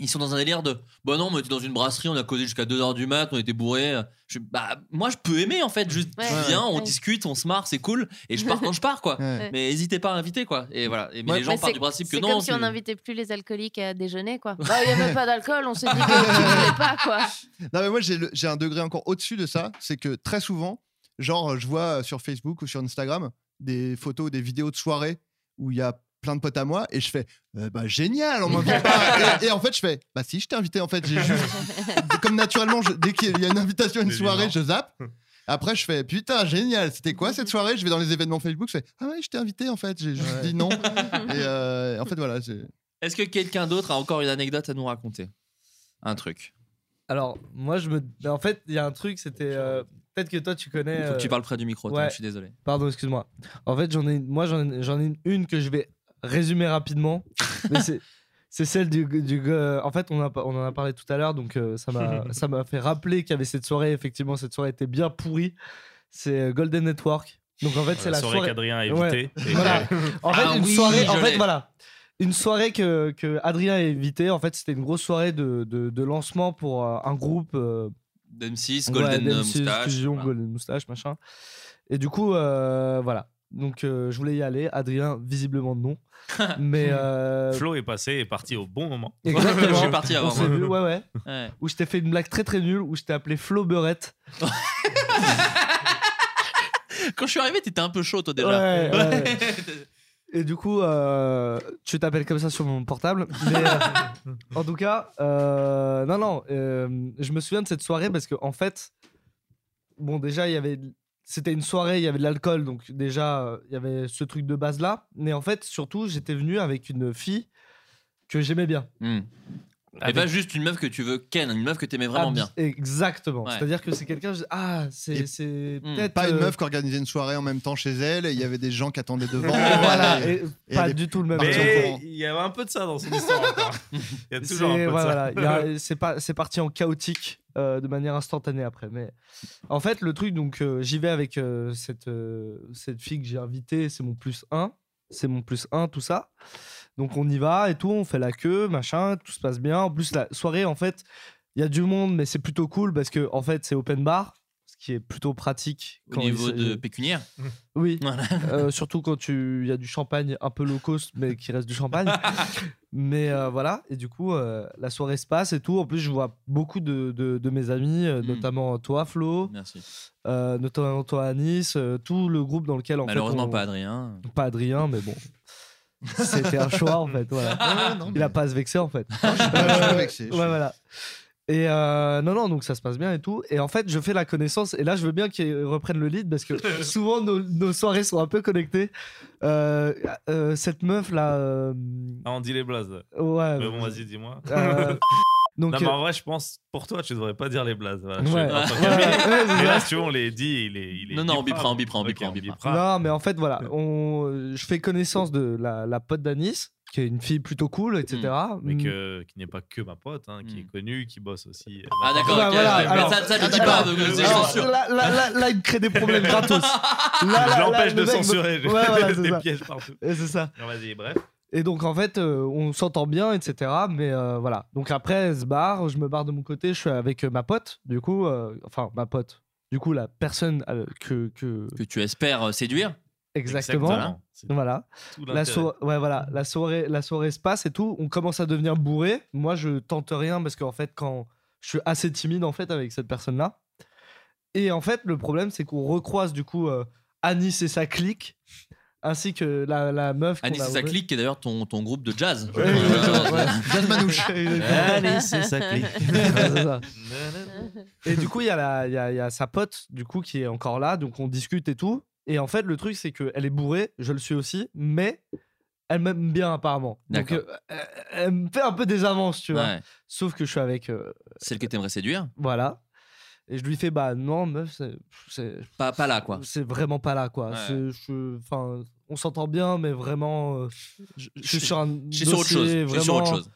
ils sont dans un délire de bah non, mais t'es dans une brasserie, on a causé jusqu'à 2h du mat, on était bourrés. Je, bah, moi, je peux aimer en fait. Juste, Ouais. viens, on Ouais. discute, on se marre, c'est cool. Et je pars quand je pars, quoi. Ouais. Mais n'hésitez pas à inviter, quoi. Et voilà. Et, mais Ouais. les gens Mais partent c'est- du principe que C'est non. comme si on n'invitait plus les alcooliques à déjeuner, quoi. Bah, il n'y avait pas d'alcool, on s'est dit que tu voulais pas, quoi. Non, mais moi, j'ai un degré encore au-dessus de ça. C'est que très souvent, genre, je vois sur Facebook ou sur Instagram des photos, des vidéos de soirée où il y a plein de potes à moi et je fais Euh, bah génial on m'invite pas et, et en fait je fais bah si je t'ai invité en fait j'ai juste comme naturellement je- dès qu'il y a une invitation à une soirée je zappe après je fais putain génial c'était quoi cette soirée? Je vais dans les événements Facebook je fais ah ouais je t'ai invité en fait j'ai juste Ouais. dit non et euh, en fait voilà c'est- Est-ce que quelqu'un d'autre a encore une anecdote à nous raconter? Un truc? Alors, moi, je me. En fait, il y a un truc, c'était. euh, Peut-être que toi, tu connais. Il faut que euh, tu parles près du micro, ouais. je suis désolé. Pardon, excuse-moi. En fait, j'en ai, moi, j'en ai, une que je vais résumer rapidement. c'est, celle du, du gars- En fait, on, a, on en a parlé tout à l'heure, donc euh, ça m'a, ça m'a fait rappeler qu'il y avait cette soirée. Effectivement, cette soirée était bien pourrie. C'est euh, Golden Network. Donc en fait, c'est la soirée soirée. qu'Adrien a Ouais. Et- Voilà. En fait, Ah une oui, soirée. En fait, voilà. Une soirée que, que Adrien a évité. En fait, c'était une grosse soirée de, de, de lancement pour euh, un groupe. euh, M6, Ouais, Golden euh, d'M6, Moustache. Fusion, voilà. Golden Moustache, machin. Et du coup, euh, voilà. Donc, euh, je voulais y aller. Adrien, visiblement non. Mais. euh, Flo est passé et parti au bon moment. Exactement. Je suis parti avant. s'est moi. vu, ouais, ouais. Ouais. Où je t'ai fait une blague très très nulle, où je t'ai appelé Flo Beurette. Quand je suis arrivé, t'étais un peu chaud, toi déjà. Ouais, ouais. Et du coup, euh, tu t'appelles comme ça sur mon portable. Mais, euh, en tout cas, euh, non, non, euh, je me souviens de cette soirée parce qu'en en fait, bon, déjà, il y avait. C'était une soirée, il y avait de l'alcool, donc déjà, il y avait ce truc de base là. Mais en fait, surtout, j'étais venu avec une fille que j'aimais bien. Hmm. Et pas juste une meuf que tu veux ken, une meuf que t'aimais vraiment Ah, bien. Exactement. Ouais. C'est-à-dire que c'est quelqu'un. je- Ah, c'est Hmm. peut-être. Pas une euh, meuf qui organisait une soirée en même temps chez elle et il y avait des gens qui attendaient devant. Voilà, Et- et pas du tout le même. Mais il y avait un peu de ça dans son histoire encore. Il y a toujours un peu de ça. voilà, il y a- c'est pas c'est parti en chaotique euh, de manière instantanée après mais en fait le truc donc euh, j'y vais avec euh, cette euh, cette fille que j'ai invitée c'est mon plus 1 c'est mon plus 1 tout ça donc on y va et tout on fait la queue machin tout se passe bien en plus la soirée en fait il y a du monde mais c'est plutôt cool parce que en fait c'est open bar ce qui est plutôt pratique Au quand niveau de pécuniaire. oui Voilà. euh, surtout quand tu il y a du champagne un peu low cost mais qui reste du champagne mais euh, voilà et du coup euh, la soirée se passe et tout en plus je vois beaucoup de, de, de mes amis Mm. notamment toi Flo Merci. notamment toi Anis tout le groupe dans lequel en Malheureusement fait, on- pas Adrien. pas Adrien mais bon c'était un choix en fait voilà non, il a pas à se vexer en fait je suis pas- je suis pas vexé, je ouais suis- voilà et euh, non, non, donc ça se passe bien et tout. Et en fait, je fais la connaissance. Et là, je veux bien qu'ils reprennent le lead parce que souvent, nos, nos soirées sont un peu connectées. Euh, euh, cette meuf là. euh, Ah, on dit les blazes. ouais. Mais bon, vas-y, dis-moi. euh, donc, non, mais euh, en vrai, je pense, pour toi, tu devrais pas dire les blazes. Voilà, Ouais. Ouais, ouais, Mais là, si on les dit, il est. Il est Non, non, on bipera, on bipera, on bipera, on bipera. bipera. non, mais en fait, voilà. On, je fais connaissance de la, la pote d'Anis, qui est une fille plutôt cool, etc. Mais Mm. que, qui n'est pas que ma pote, hein, qui Hmm. est connue, qui bosse aussi. euh, Ah d'accord, Bah, ok, voilà, alors- ça, ça Ah, dit pas, donc là, là, là, là, il me crée des problèmes gratos. Là, je l'empêche le de censurer. C'est des pièges partout. C'est ça. Non, vas-y, bref. Et donc en fait, euh, on s'entend bien, etc. Mais euh, voilà. Donc après, elle se barre, je me barre de mon côté, je suis avec euh, ma pote, du coup, euh, enfin ma pote, du coup la personne euh, que, que... Que tu espères séduire. exactement. Voilà. La, so- ouais, voilà. La soirée, la soirée se passe et tout. On commence à devenir bourré. Moi, je tente rien parce qu'en fait, quand je suis assez timide en fait avec cette personne-là. Et en fait, le problème, c'est qu'on recroise du coup euh, Anis et sa clique, ainsi que la, la meuf. Anis et sa clique, qui est d'ailleurs ton, ton groupe de jazz. Ouais, Euh, ouais. Jazz Manouche. Anis et sa clique. Ouais. Et du coup, il y, a la- y a, y a sa pote, du coup, qui est encore là, donc on discute et tout. Et en fait, le truc, c'est qu'elle est bourrée, je le suis aussi, mais elle m'aime bien apparemment. Donc, euh, elle, me fait un peu des avances, tu vois. Ouais. Sauf que je suis avec. euh, Celle que t'aimerais séduire. voilà. Et je lui fais, bah non, meuf, c'est- c'est Pas, pas là, quoi. c'est vraiment pas là, quoi. Ouais. C'est- je- Enfin, on s'entend bien, mais vraiment, euh, je, je suis sur un. Je suis sur autre chose. dossier Je suis sur autre vraiment- chose.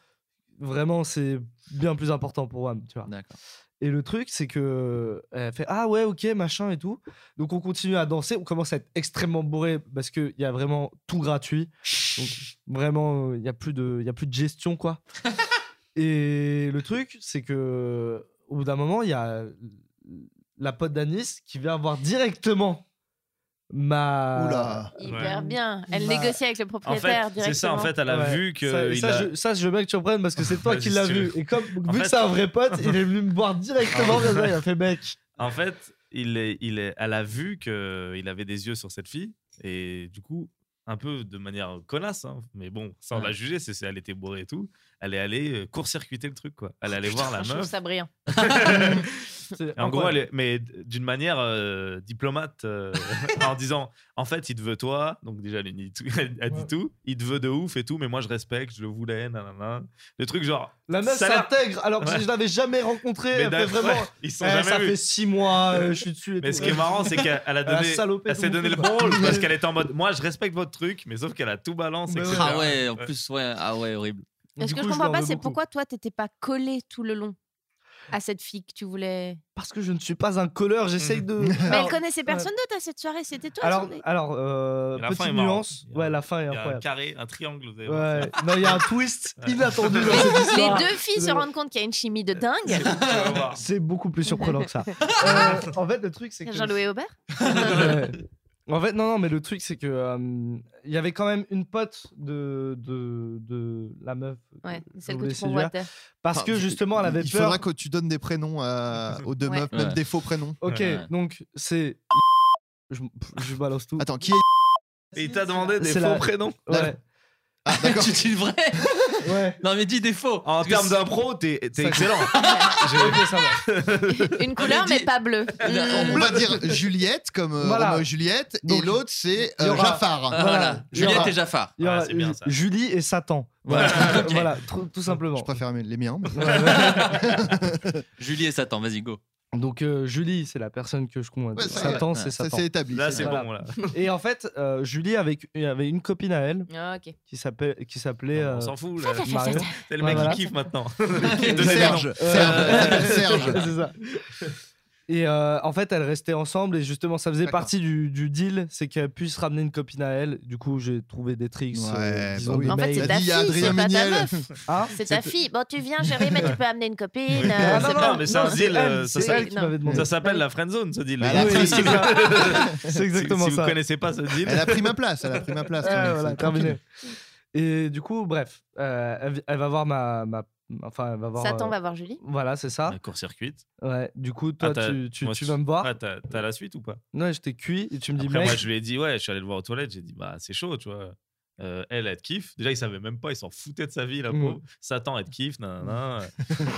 Vraiment, c'est bien plus important pour moi, tu vois. D'accord. Et le truc, c'est que elle fait ah ouais ok machin et tout. Donc on continue à danser, on commence à être extrêmement bourré parce que il y a vraiment tout gratuit. Donc vraiment il y a plus de il y a plus de gestion quoi. et le truc, c'est que au bout d'un moment il y a la pote d'Anis qui vient voir directement ma Oula. Hyper Ouais. bien. Elle Bah, négocie avec le En propriétaire fait, c'est ça, en directement. fait, elle a Ouais. vu que. ça, il ça, a- je, ça, je veux bien que tu reprennes parce que c'est toi Vas-y, qui si l'as tu vu. Et comme vu fait- que c'est un vrai pote, il est venu me voir directement. comme ça, il a fait mec. En fait, il est, il est, elle a vu qu'il avait des yeux sur cette fille. Et du coup, un peu de manière connasse, hein, mais bon, sans Ouais. la juger, c'est c'est- elle était bourrée et tout. Elle est allée euh, court-circuiter le truc, quoi. Elle est allée voir la Je trouve meuf. ça brillant. En gros, elle est- mais d'une manière euh, diplomate, euh, en disant en fait, il te veut toi. Donc, déjà, elle dit tout. Elle, elle dit tout. Il te veut de ouf et tout, mais moi, je respecte, je le voulais, nanana. Le truc, genre. La meuf s'intègre alors que Ouais. je l'avais jamais rencontrée. Mais Elle fait d'ailleurs, vraiment. ouais, ils se sont Eh, jamais ça vus. fait six mois, euh, je suis dessus. Et Mais tout. ce qui est marrant, c'est qu'elle elle a donné. Elle s'est donné le bon rôle parce qu'elle était en mode moi je respecte votre truc, mais sauf qu'elle a tout etc. Ah ouais, en plus, ouais, ah ouais, horrible. Ce que coup, je comprends pas, c'est pourquoi toi, t'étais pas collé tout le long? À cette fille que tu voulais? Parce que je ne suis pas un colleur, j'essaye de. Mais Alors- elle connaissait personne d'autre à cette soirée, c'était toi. Alors, alors euh, la petite nuance. Il y a- Ouais, la fin est Il y a un incroyable. carré, un triangle. Vous. Ouais, non, il y a un twist inattendu dans Les, deux filles se rendent compte qu'il y a une chimie de dingue. C'est beaucoup plus surprenant que ça. Euh, en fait, le truc, c'est que. Jean-Louis Aubert? Ouais. En fait, non, non, mais le truc, c'est que euh, il y avait quand même une pote de, de, de la meuf. Ouais, celle que tu convoitais. Parce Enfin, que justement, elle avait Il peur. faudra que tu donnes des prénoms à- aux deux Ouais. meufs, même Ouais. des faux prénoms. Ok, Ouais. donc c'est. Je, je balance tout. Attends, qui est Et il t'a demandé des faux la- prénoms. Ouais. Ah, d'accord. tu dis le vrai Ouais. Non, mais dis des faux. En Parce termes d'impro, t'es t'es excellent. Ok, ça va. Une couleur, mais pas bleue. On va dire Juliette comme euh, Voilà. Roméo et Juliette, Donc, et l'autre c'est il y euh, aura- Jafar. Voilà. Voilà. Il y Juliette aura- et Jafar. Il y aura Ah, c'est bien, ça. Julie et Satan. Voilà. Voilà, Ok. voilà, tout, tout simplement. Je préfère les miens. mais-. Julie et Satan, vas-y, go. Donc euh, Julie, c'est la personne que je. Ouais, ça, Satan, c'est Ça Satan. c'est établi. Là, c'est bon. Là. Et en fait, euh, Julie avait, avait une copine à elle Ah, ok. qui s'appelle qui s'appelait On euh, s'en fout. Là. C'est le mec voilà. qui kiffe maintenant. Serge. Euh, Serge. S'appelle Serge. c'est ça. Et euh, en fait, elles restaient ensemble et justement, ça faisait D'accord. partie du, du deal, c'est qu'elle puisse ramener une copine à elle. Du coup, j'ai trouvé des tricks, Ouais, euh, disons oui. des En fait, c'est ta fille, c'est pas ta meuf. Ah, C'est ta fille. Bon, tu viens, chérie, mais tu peux amener une copine. Ah, euh, non, c'est non, pas- non, mais c'est un deal, euh, elle, ça c'est s'appelle- elle qui m'avait demandé. Ça s'appelle la friendzone, ce deal. Bah. Oui, pris- c'est ça. C'est Si- exactement si ça. vous connaissez pas ce deal, Elle a pris ma place. Elle a pris ma place. Ouais, c'est terminé. Et du coup, bref, euh, elle, va voir ma, ma, enfin, elle va voir. Satan euh, va voir Julie. Voilà, c'est ça. un court-circuit. Ouais. Du coup, toi, Ah, t'as- tu, tu, moi, tu je- vas me voir. Ah, t'as la suite ou pas? Non, je t'ai cuit et tu me dis, Après, mec. moi, je lui ai dit, ouais, je suis allé le voir aux toilettes. J'ai dit, bah, c'est chaud, tu vois. Euh, elle, elle te kiffe. Déjà, il savait même pas, il s'en foutait de sa vie, la Mm. pauvre. Satan, elle te kiffe, nanana.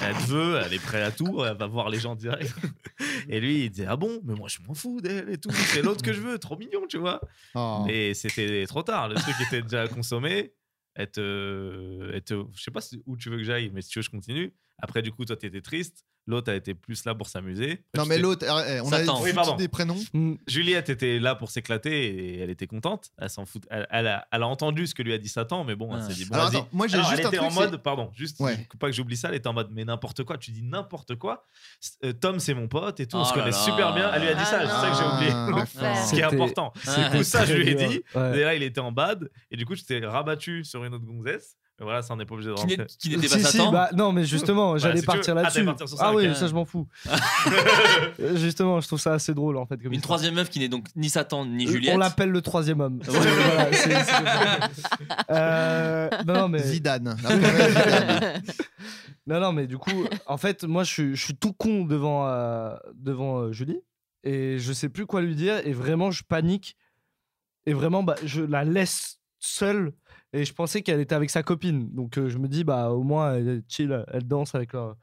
elle te veut, elle est prête à tout, elle va voir les gens direct. Et lui, il disait, ah bon, mais moi, je m'en fous d'elle et tout. C'est l'autre que je veux, trop mignon, tu vois. Oh. Et c'était trop tard, le truc était déjà consommé. Te, elle te- je sais pas où tu veux que j'aille, mais si tu veux, je continue. Après, du coup, toi, t'étais triste. L'autre a été plus là pour s'amuser. Non mais l'autre, eh, on a. Oui, pardon. des prénoms. Mm, Juliette était là pour s'éclater et elle était contente. Elle s'en fout. Elle, elle a, elle a entendu ce que lui a dit Satan, mais bon, elle Ah. s'est dit bon, Alors vas-y. attends, moi j'ai juste elle un était truc. en c'est- mode, pardon, juste Ouais. faut pas que j'oublie ça, elle était en mode mais n'importe quoi. Tu dis n'importe quoi. Euh, Tom c'est mon pote et tout, on Oh se connaît là. super bien. Elle lui a dit Ah ça, c'est ça que j'ai oublié. Ah. Ce qui est important. Coup, ça, je lui ai dit. Et là, il était en bad. Et du coup, je t'ai rabattu sur une autre gonzesse. Mais voilà, ça, on n'est pas obligé de Qui rentrer. qui n'était pas Si, si, Satan. bah, non, mais justement, j'allais si tu veux. partir Ah, là-dessus. Ah oui, ok. ça, je m'en fous. Euh, justement, je trouve ça assez drôle en fait. Comme Une histoire. troisième meuf qui n'est donc ni Satan ni Euh, Juliette. On l'appelle le troisième homme. Voilà, Euh, non, non, mais Zidane. Non, non, mais du coup, en fait, moi, je suis, je suis tout con devant, euh, devant euh, Julie et je sais plus quoi lui dire et vraiment, je panique et vraiment, bah, je la laisse seule et je pensais qu'elle était avec sa copine. Donc, euh, je me dis, bah, au moins, elle est chill, elle danse avec leur-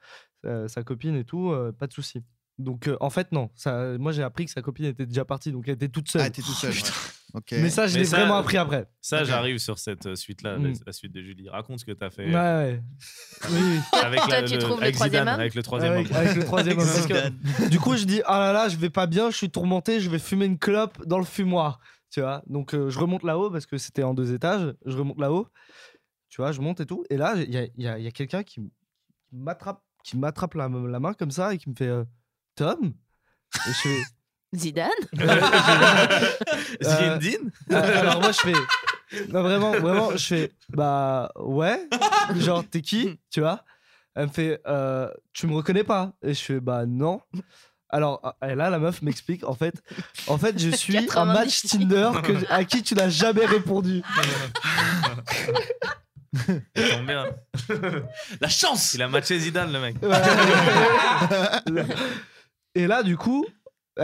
sa, sa copine et tout, euh, pas de souci. Donc, euh, en fait, non. Ça, moi, j'ai appris que sa copine était déjà partie, donc elle était toute seule. Ah, t'es tout seul. ouais. Ok. mais ça, je Mais l'ai ça- vraiment appris après. Ça, Ok. j'arrive sur cette euh, suite-là, la, Mm. la suite de Julie. Raconte ce que t'as fait Ouais, ouais. Oui, oui. avec, Toi, la- tu le, trouves le avec troisième Zidane, homme avec le troisième avec, homme. avec le troisième homme. parce que- du coup, je dis ah là là, je vais pas bien, je suis tourmenté, je vais fumer une clope dans le fumoir, tu vois? Donc euh, je remonte là-haut parce que c'était en deux étages. Je remonte là-haut, tu vois, je monte et tout. Et là, il y a, il y a- il y a quelqu'un qui m'attrape, qui m'attrape la, la main comme ça et qui me fait euh, Tom? Et je fais Zidane? Zinedine? Euh, alors moi je fais non, vraiment vraiment je fais bah ouais genre t'es qui? Tu vois? Elle me fait euh, tu me reconnais pas? Et je fais bah non alors ah, là la meuf m'explique en fait en fait je suis un 90 match Tinder que, à qui tu n'as jamais répondu. Bien. La chance! Il a matché Zidane, le mec. Et là du coup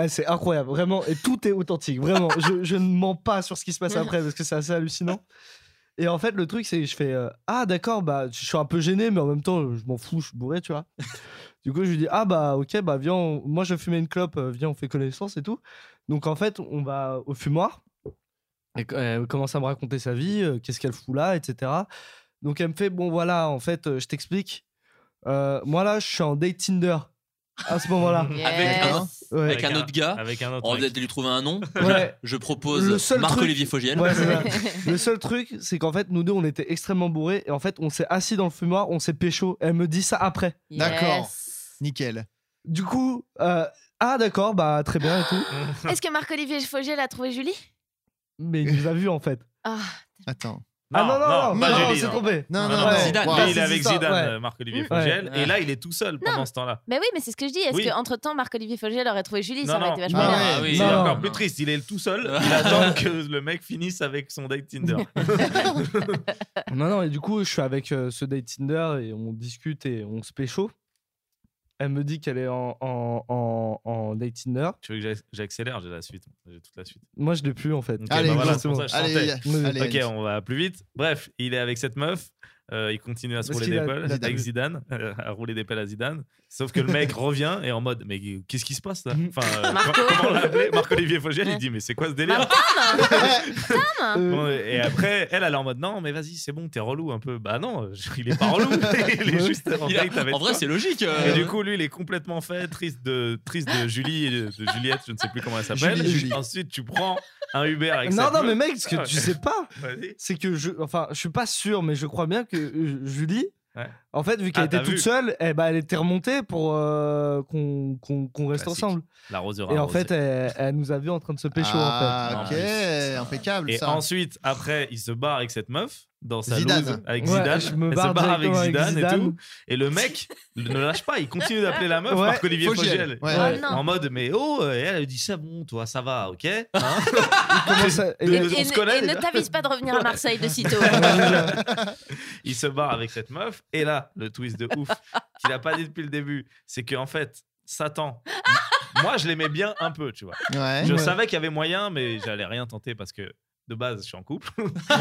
c'est incroyable vraiment. Et tout est authentique vraiment. Je, je ne mens pas sur ce qui se passe après parce que c'est assez hallucinant et en fait le truc c'est que je fais euh, ah d'accord bah je suis un peu gêné mais en même temps je m'en fous je suis bourré tu vois. Du coup je lui dis ah bah ok bah viens on- moi je fumais une clope euh, viens on fait connaissance et tout. Donc en fait on va au fumoir. Et elle commence à me raconter sa vie euh, qu'est-ce qu'elle fout là etc donc elle me fait bon voilà en fait je t'explique. Euh, moi là je suis en date Tinder à ce moment-là Yes. Ouais. avec un autre gars. Avec un autre On va lui trouver un nom. Ouais. Je propose Le seul Marc-Olivier Fogiel. Ouais. Le seul truc, c'est qu'en fait, nous deux, on était extrêmement bourrés et en fait, on s'est assis dans le fumoir, on s'est pécho. Elle me dit ça après. D'accord. Nickel. Du coup, euh, ah d'accord, bah très bien et tout. Est-ce que Marc-Olivier Fogiel a trouvé Julie? Mais il nous a vu en fait. Ah, Attends. Ah non, non, non, pas non, non. trompé. Non, Non, non, non, non. Zidane. Il est avec Zidane, ouais. euh, Marc-Olivier Mm. Ouais. Et là, il est tout seul pendant ce temps-là. mais oui, mais c'est ce que je dis. Est-ce Oui. qu'entre temps, Marc-Olivier Fogiel aurait trouvé Julie Non, Ça aurait non. été vachement Ah bien. Ah. C'est Non. encore plus triste. Il est tout seul. Il attend que le mec finisse avec son date Tinder. Non, non, et du coup, je suis avec euh, ce date Tinder et on discute et on se pécho. Elle me dit qu'elle est en, en, en, en date Tinder. tu veux que j'ac- j'accélère J'ai la suite. J'ai toute la suite. Moi, je l'ai plus en fait. Ok, Allez, bah voilà, go. c'est pour ça que je Allez. Oui. allez, Ok, allez. on va plus vite. Bref, il est avec cette meuf. euh, il continue à se Parce rouler qu'il des a- pelles il a avec. Zidane, euh, à rouler des pelles à Zidane. Sauf que le mec revient et en mode mais qu'est-ce qui se passe là? Enfin, euh, Marco. comment Marc-Olivier Fogiel, il dit mais c'est quoi ce délire? Bon, Et après, elle, elle est en mode non, mais vas-y, c'est bon, t'es relou un peu. Bah non, il est pas relou, il est juste en Il a- avec en vrai, c'est logique. euh. Et du coup, lui, il est complètement fait, triste de, triste de Julie et de, de Juliette, je ne sais plus comment elle s'appelle. Ensuite, tu prends un Uber avec Non, non, mais mec, ce que tu sais pas, c'est que je. Enfin, je suis pas sûr, mais je crois bien que euh, Julie. Ouais. En fait, vu qu'elle Ah, était toute vu seule, eh ben, elle était remontée pour euh, qu'on reste Classique. ensemble. L'arroseur Et en fait, elle, elle nous a vu en train de se pécho. Ah, en ok, impeccable Et ça. ensuite, après, il se barre avec cette meuf dans sa Zidane. loose avec. Ouais, Zidane. je me Elle barre se barre avec Zidane, et tout. Et le mec ne lâche pas, il continue d'appeler la meuf Ouais, Marc-Olivier Fogiel. Fogiel. Ouais. Oh. En mode, mais oh, et elle, elle dit c'est bon, toi, ça va, ok Hein Il commence à- et- Et, on et se connaît, et ne t'avise pas de revenir à Marseille de sitôt. il se barre avec cette meuf. Et là, le twist de ouf qu'il a pas dit depuis le début, c'est qu'en fait, Satan, moi, je l'aimais bien un peu, tu vois. Ouais. Je Ouais. savais qu'il y avait moyen, mais j'allais rien tenter parce que de base, je suis en couple. C'est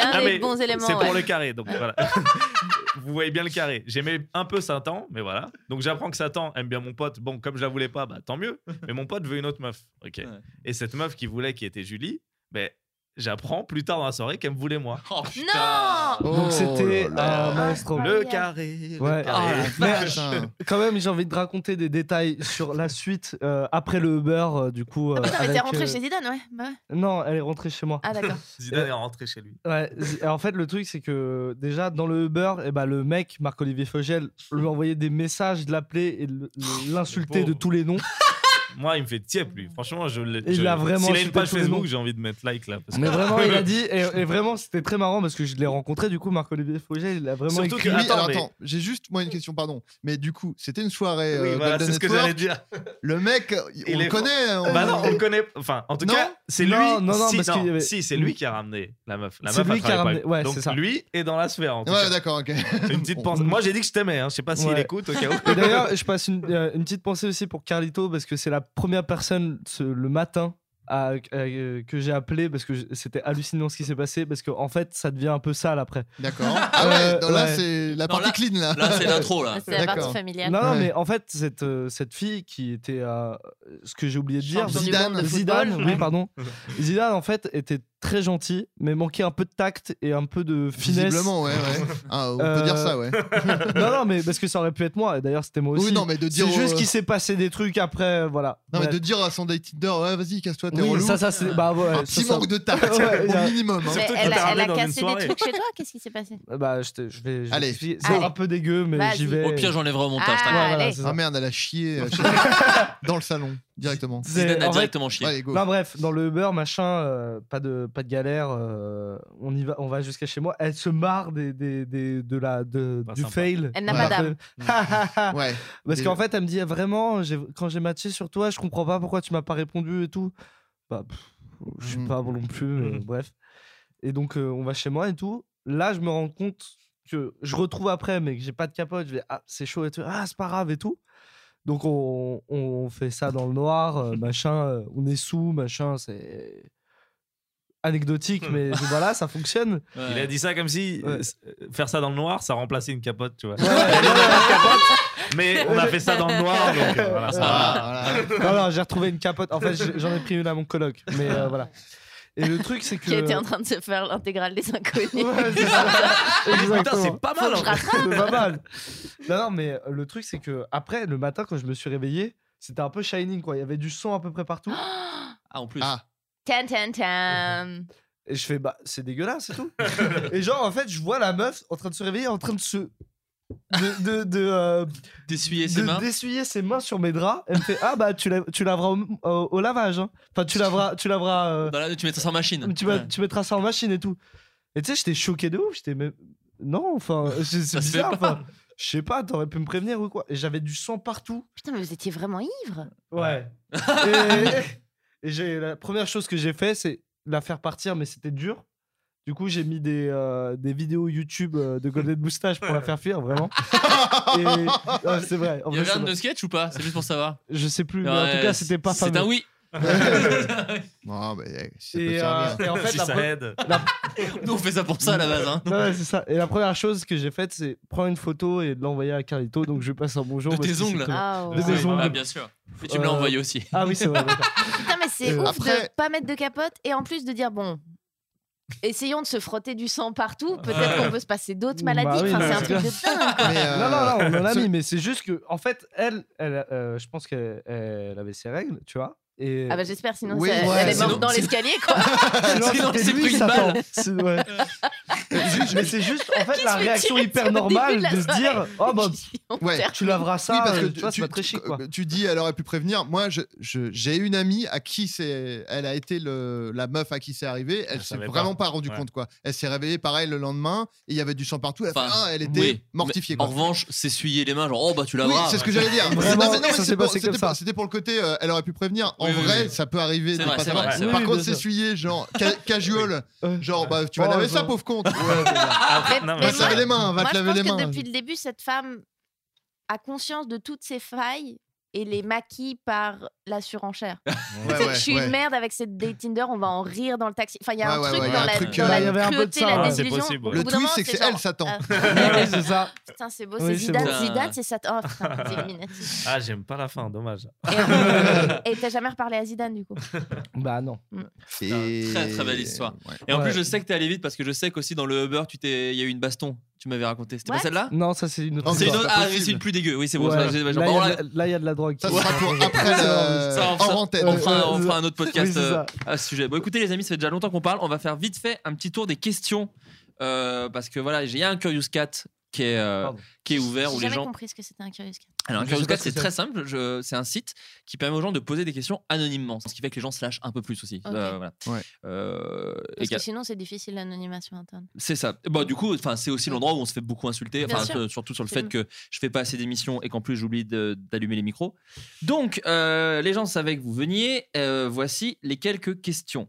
un Ah, des mais bons éléments. C'est pour ouais. le carré, donc voilà. Vous voyez bien le carré. J'aimais un peu Satan, mais voilà. Donc j'apprends que Satan aime bien mon pote. Bon, comme je la voulais pas, bah tant mieux. Mais mon pote veut une autre meuf. Ok. Ouais. Et cette meuf qui voulait, qui était Julie, ben j'apprends plus tard dans la soirée qu'elle me voulait moi. Oh, putain. Non Oh Donc c'était là là. Ah, Le ouais. carré. le Ouais. carré. Oh hein. Quand même, j'ai envie de raconter des détails sur la suite euh, après le Uber, euh, du coup. euh, mais avec, rentré euh, chez Zidane, ouais. bah ouais. Non, elle est rentrée chez moi. Ah, d'accord. Zidane est rentré chez lui. Ouais, et en fait, le truc, c'est que déjà, dans le Uber, eh ben, le mec, Marc-Olivier Fogel, lui envoyait des messages, de l'appeler et le- l'insulter de tous les noms. Moi, il me fait tiep lui. Franchement, je l'ai. Il je- a vraiment S'il a une page Facebook, j'ai envie de mettre like là. parce que- Mais vraiment, il a dit, et, et vraiment, c'était très marrant parce que je l'ai rencontré, du coup, Marc-Olivier il a vraiment Surtout écrit. que- Attends, mais- attends, j'ai juste moi une question, pardon. Mais du coup, c'était une soirée Oui, euh, voilà, c'est ce que j'allais dire. Le mec, on Il le connaît. on- Bah non, on le connaît. Enfin, en tout Non cas, c'est lui. Non, non, non, si, parce avait- si, c'est lui qui a ramené la meuf. La C'est meuf lui qui a ramené- ouais, Donc c'est ça. lui est dans la sphère. En tout Ouais, cas. d'accord, ok. Une petite pensée. Moi, j'ai dit que je t'aimais. Hein. Je sais pas s'il Ouais. écoute au cas où. Et d'ailleurs, je passe une, euh, une petite pensée aussi pour Carlito parce que c'est la première personne ce- le matin à- euh, que j'ai appelé parce que c'était hallucinant ce qui s'est passé parce qu'en en fait ça devient un peu sale après. D'accord. Ah ouais, Euh, non, là ouais. c'est la Non, partie là- clean là. Là, c'est l'intro, là. C'est la partie familiale. Non, non, Ouais. mais en fait cette, euh, cette fille qui était euh, ce que j'ai oublié de dire, Zidane. Zidane, football. oui pardon. Zidane en fait était très gentil mais manquait un peu de tact et un peu de finesse. Visiblement, ouais, ouais. Ah, on peut Euh, dire ça, ouais. non non mais parce que ça aurait pu être moi et d'ailleurs c'était moi aussi. Oui, non, mais de dire. C'est juste au- qu'il s'est passé des trucs après voilà. Non, mais de dire à son date Tinder, ouais, vas-y, casse-toi, t'es Oui, relou. ça ça c'est bah ouais, Un ça, petit ça- manque de tact, Ouais, au minimum. hein. Mais Surtout elle, a, elle ramené a dans une cassé des soirée. trucs chez toi Qu'est-ce qui s'est passé? Bah, je, te- je vais. je Allez. C'est Allez. un peu dégueu, mais Vas-y. j'y vais. Au pire, j'enlèverai au montage. Ah, t'inquiète. Ouais, voilà, allez. c'est ça. Ah merde, elle a chié euh, chez- dans le salon, directement. C'est- Zidane a en fait- directement chié. Allez, go. Non, bref, dans le Uber, machin, euh, pas, de, pas de galère, euh, on, y va, on va jusqu'à chez moi. Elle se marre des, des, des- de la, de, Pas du sympa. fail. Elle n'a pas Ouais. Parce qu'en fait, elle me dit vraiment, j'ai- quand j'ai matché sur toi, je comprends pas pourquoi tu m'as pas répondu et tout. Bah, pff, je suis Mhm. pas bon non plus, mais Mhm. bref. Et donc, euh, on va chez moi et tout. Là, je me rends compte que je retrouve après, mais que j'ai pas de capote. Je vais, ah, c'est chaud et tout. Ah, c'est pas grave et tout. Donc, on, on fait ça dans le noir, euh, machin. euh, on est sous, machin. C'est anecdotique, mais voilà, ça fonctionne. Ouais. Il a dit ça comme si Ouais. euh, faire ça dans le noir, ça remplaçait une capote, tu vois. Ouais, capote, mais on a fait ça dans le noir, donc euh, voilà, ça va. Ah, voilà. Non, non, j'ai retrouvé une capote. En fait, j'en ai pris une à mon coloc. Mais euh, voilà. Et le truc, c'est que. Qui était en train de se faire l'intégrale des inconnus. Ouais, c'est ça. Putain, Exactement. c'est pas mal. C'est pas mal. Non, non, mais le truc, c'est que après, le matin, quand je me suis réveillé, c'était un peu shining, quoi. Il y avait du sang à peu près partout. Ah, en plus. Ah, Tan, tan, tan. Et je fais, bah, c'est dégueulasse, c'est tout. et genre, en fait, je vois la meuf en train de se réveiller, en train de se. De, de, de, euh, D'essuyer ses de- mains. d'essuyer ses mains sur mes draps. Elle me fait Ah, bah, tu, la- tu laveras au, au- au lavage. hein. Enfin, tu laveras. Tu laveras euh, Dans la- tu mets ça en machine. tu, vas- Ouais. tu mettras ça en machine et tout. Et tu sais, j'étais choqué de ouf. J'étais, mais non, enfin, c'est bizarre. enfin. Je sais pas, t'aurais pu me prévenir ou quoi. Et j'avais du sang partout. Putain, mais vous étiez vraiment ivre. Ouais. et et j'ai, la première chose que j'ai fait, c'est la faire partir, mais c'était dur. Du coup, j'ai mis des, euh, des vidéos YouTube euh, de Golden Moustache pour la faire fuir, vraiment. Et c'est vrai. En Il y vrai, avait c'est un vrai. de sketch ou pas? C'est juste pour savoir. Je sais plus, mais en tout cas, c'était pas C'est fameux. un oui. Non, mais eh, si ça peut Et, te euh, servir. et en fait, si la ça pre- aide. Nous, on fait ça pour ça à la base. Hein. Ouais, c'est ça. Et la première chose que j'ai faite, c'est prendre une photo et de l'envoyer à Carlito. Donc je lui passe un bonjour. De parce tes que c'est ongles. comme- Ah, De ouais. mes ongles. Ah, bien sûr. Et tu me l'as Euh, envoyé aussi. Ah oui, c'est vrai. d'accord. Putain, mais c'est Euh, ouf après- de pas mettre de capote et en plus de dire bon. Essayons de se frotter du sang partout. Peut-être qu'on peut se passer d'autres Bah maladies. oui, enfin, bah, c'est un c'est truc de dingue. quoi. Mais, euh, Non, non, non, on en a ce- mis, mais c'est juste que, en fait, elle, elle euh, je pense qu'elle elle avait ses règles, tu vois. Et... Ah bah j'espère, sinon Oui, ça- ouais, elle est sinon- morte dans sinon- l'escalier quoi. Sinon, Sinon, c'est pris une balle. Ouais. Juste- mais c'est juste, en fait, la réaction hyper normale de se dire Oh, bah, Ouais. tu laveras ça, Oui, parce que euh, tu vois, pas très chic, quoi. Tu dis, elle aurait pu prévenir. Moi, je- je- j'ai une amie à qui c'est, elle a été le, la meuf à qui c'est arrivé. Elle s'est vraiment pas. pas, rendu Ouais. compte quoi. Elle s'est réveillée pareil le lendemain et il y avait du sang partout. Elle, fait, Ah, elle était oui, mortifiée. Quoi. En revanche, s'essuyer les mains, genre, oh bah tu oui, laveras. c'est ce que j'allais dire. C'était pour- ça. C'était pour le côté, euh, elle aurait pu prévenir. En vrai, ça peut arriver. Par contre, s'essuyer, genre ca- casual, genre bah, tu vas Oh, laver ça, pauvre con. Ouais, Après, non, mais va te laver les mains, va Moi, te je laver pense les que mains. depuis le début, cette femme a conscience de toutes ses failles et les maquille par la surenchère. Ouais, ouais, je suis ouais. une merde avec cette date Tinder, on va en rire dans le taxi. Enfin, il y a un ouais, truc dans la, truc, dans euh, la il y avait un peu de cruauté, ça, la désillusion. possible. Le twist, c'est que c'est elle, Satan. ah, c'est ça. Putain, c'est beau, Oui, c'est Zidane, beau. Zidane, c'est Satan. Oh putain. Ah, j'aime pas la fin, dommage. Et, t'as jamais reparlé à Zidane du coup? Bah non. Et- Très, très belle histoire. Ouais. Et en Ouais. plus, je sais que t'es allé vite parce que je sais qu'aussi dans le Uber, tu t'es, il y a eu une baston. Tu m'avais raconté. C'était pas What? celle-là? Non, ça c'est une autre C'est une autre. Ah, c'est une plus dégueu. Oui, c'est bon. Ouais. ça, j'ai- Là, il y a de la- là, il y a de la drogue. Ça sera pour après le- Ça, on fera- antenne. On fera, on fera un autre podcast oui, euh, à ce sujet. Bon, écoutez, les amis, ça fait déjà longtemps qu'on parle. On va faire vite fait un petit tour des questions. euh, parce que voilà, il y a un Curious Cat qui est, euh, Pardon. qui est ouvert J'ai où les jamais gens. compris ce que c'était un curious cat. Alors, un Curious Cat, ce c'est très simple. Je- C'est un site qui permet aux gens de poser des questions anonymement. Ce qui fait que les gens se lâchent un peu plus aussi. Ok. Euh, voilà. Ouais. Euh, Parce que sinon, c'est difficile l'anonymisation interne. c'est ça. Bon, du coup, enfin, c'est aussi l'endroit où on se fait beaucoup insulter, Bien enfin, sûr. surtout sur le fait que je fais pas assez d'émissions et qu'en plus j'oublie d'allumer les micros. Donc, euh, les gens savaient que vous veniez. Euh, voici les quelques questions.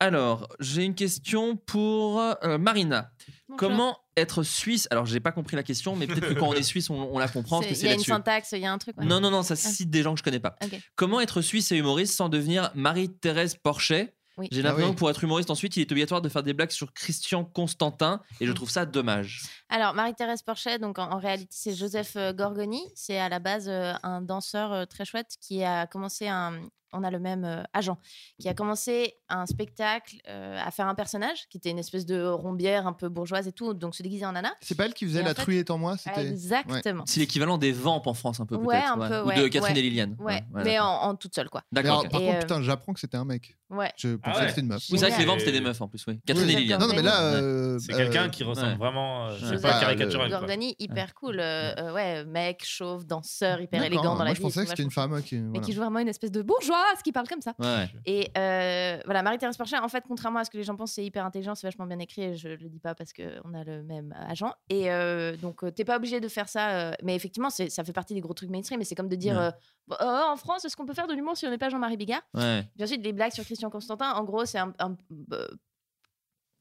Alors, j'ai une question pour euh, Marina. Bonjour. Comment être suisse Alors, j'ai pas compris la question, mais peut-être que quand on est suisse, on, on la comprend Il c'est y a une syntaxe, il y a un truc. ouais. Non, non, non, ça Ah. cite des gens que je connais pas. Comment être suisse et humoriste sans devenir Marie-Thérèse Porchet? Oui. J'ai Ah l'impression oui. que pour être humoriste ensuite, il est obligatoire de faire des blagues sur Christian Constantin et je trouve ça dommage. Alors, Marie-Thérèse Porchet, donc en, en réalité, c'est Joseph euh, Gorgoni. C'est à la base euh, un danseur euh, très chouette qui a commencé un. On a le même euh, agent qui a commencé un spectacle euh, à faire un personnage qui était une espèce de rombière un peu bourgeoise et tout, donc se déguiser en nana. C'est pas elle qui faisait Et en la fait- truie est en moi C'était. Exactement. C'est l'équivalent des vampes en France un peu Ouais, peut-être. un peu, Ou de Catherine ouais. et Liliane. Ouais, ouais, mais en, en toute seule, quoi. D'accord. par Et, contre, euh, putain, j'apprends que c'était un mec. Ouais. Je pensais ouais. que c'était une meuf. C'est vrai que les vampes c'était des meufs en plus, oui. Catherine et Liliane. Non, non, mais là. C'est quelqu'un qui ressemble vraiment. C'est pas caricatural. Gorgoni, hyper cool. ouais, mec, chauve, danseur, hyper élégant dans la Moi, vie. je pensais que c'était une femme qui. mais qui joue vraiment une espèce de bourgeoise qui parle comme ça. Ouais. Et euh, voilà, Marie-Thérèse Porchet, en fait, contrairement à ce que les gens pensent, c'est hyper intelligent, c'est vachement bien écrit, et je le dis pas parce qu'on a le même agent. Et euh, donc, euh, t'es pas obligé de faire ça, euh, mais effectivement, ça fait partie des gros trucs mainstream, mais c'est comme de dire Ouais. euh, en France, est-ce qu'on peut faire de l'humour si on n'est pas Jean-Marie Bigard? Ouais. Ensuite, les blagues sur Christian Constantin, en gros, c'est un. un,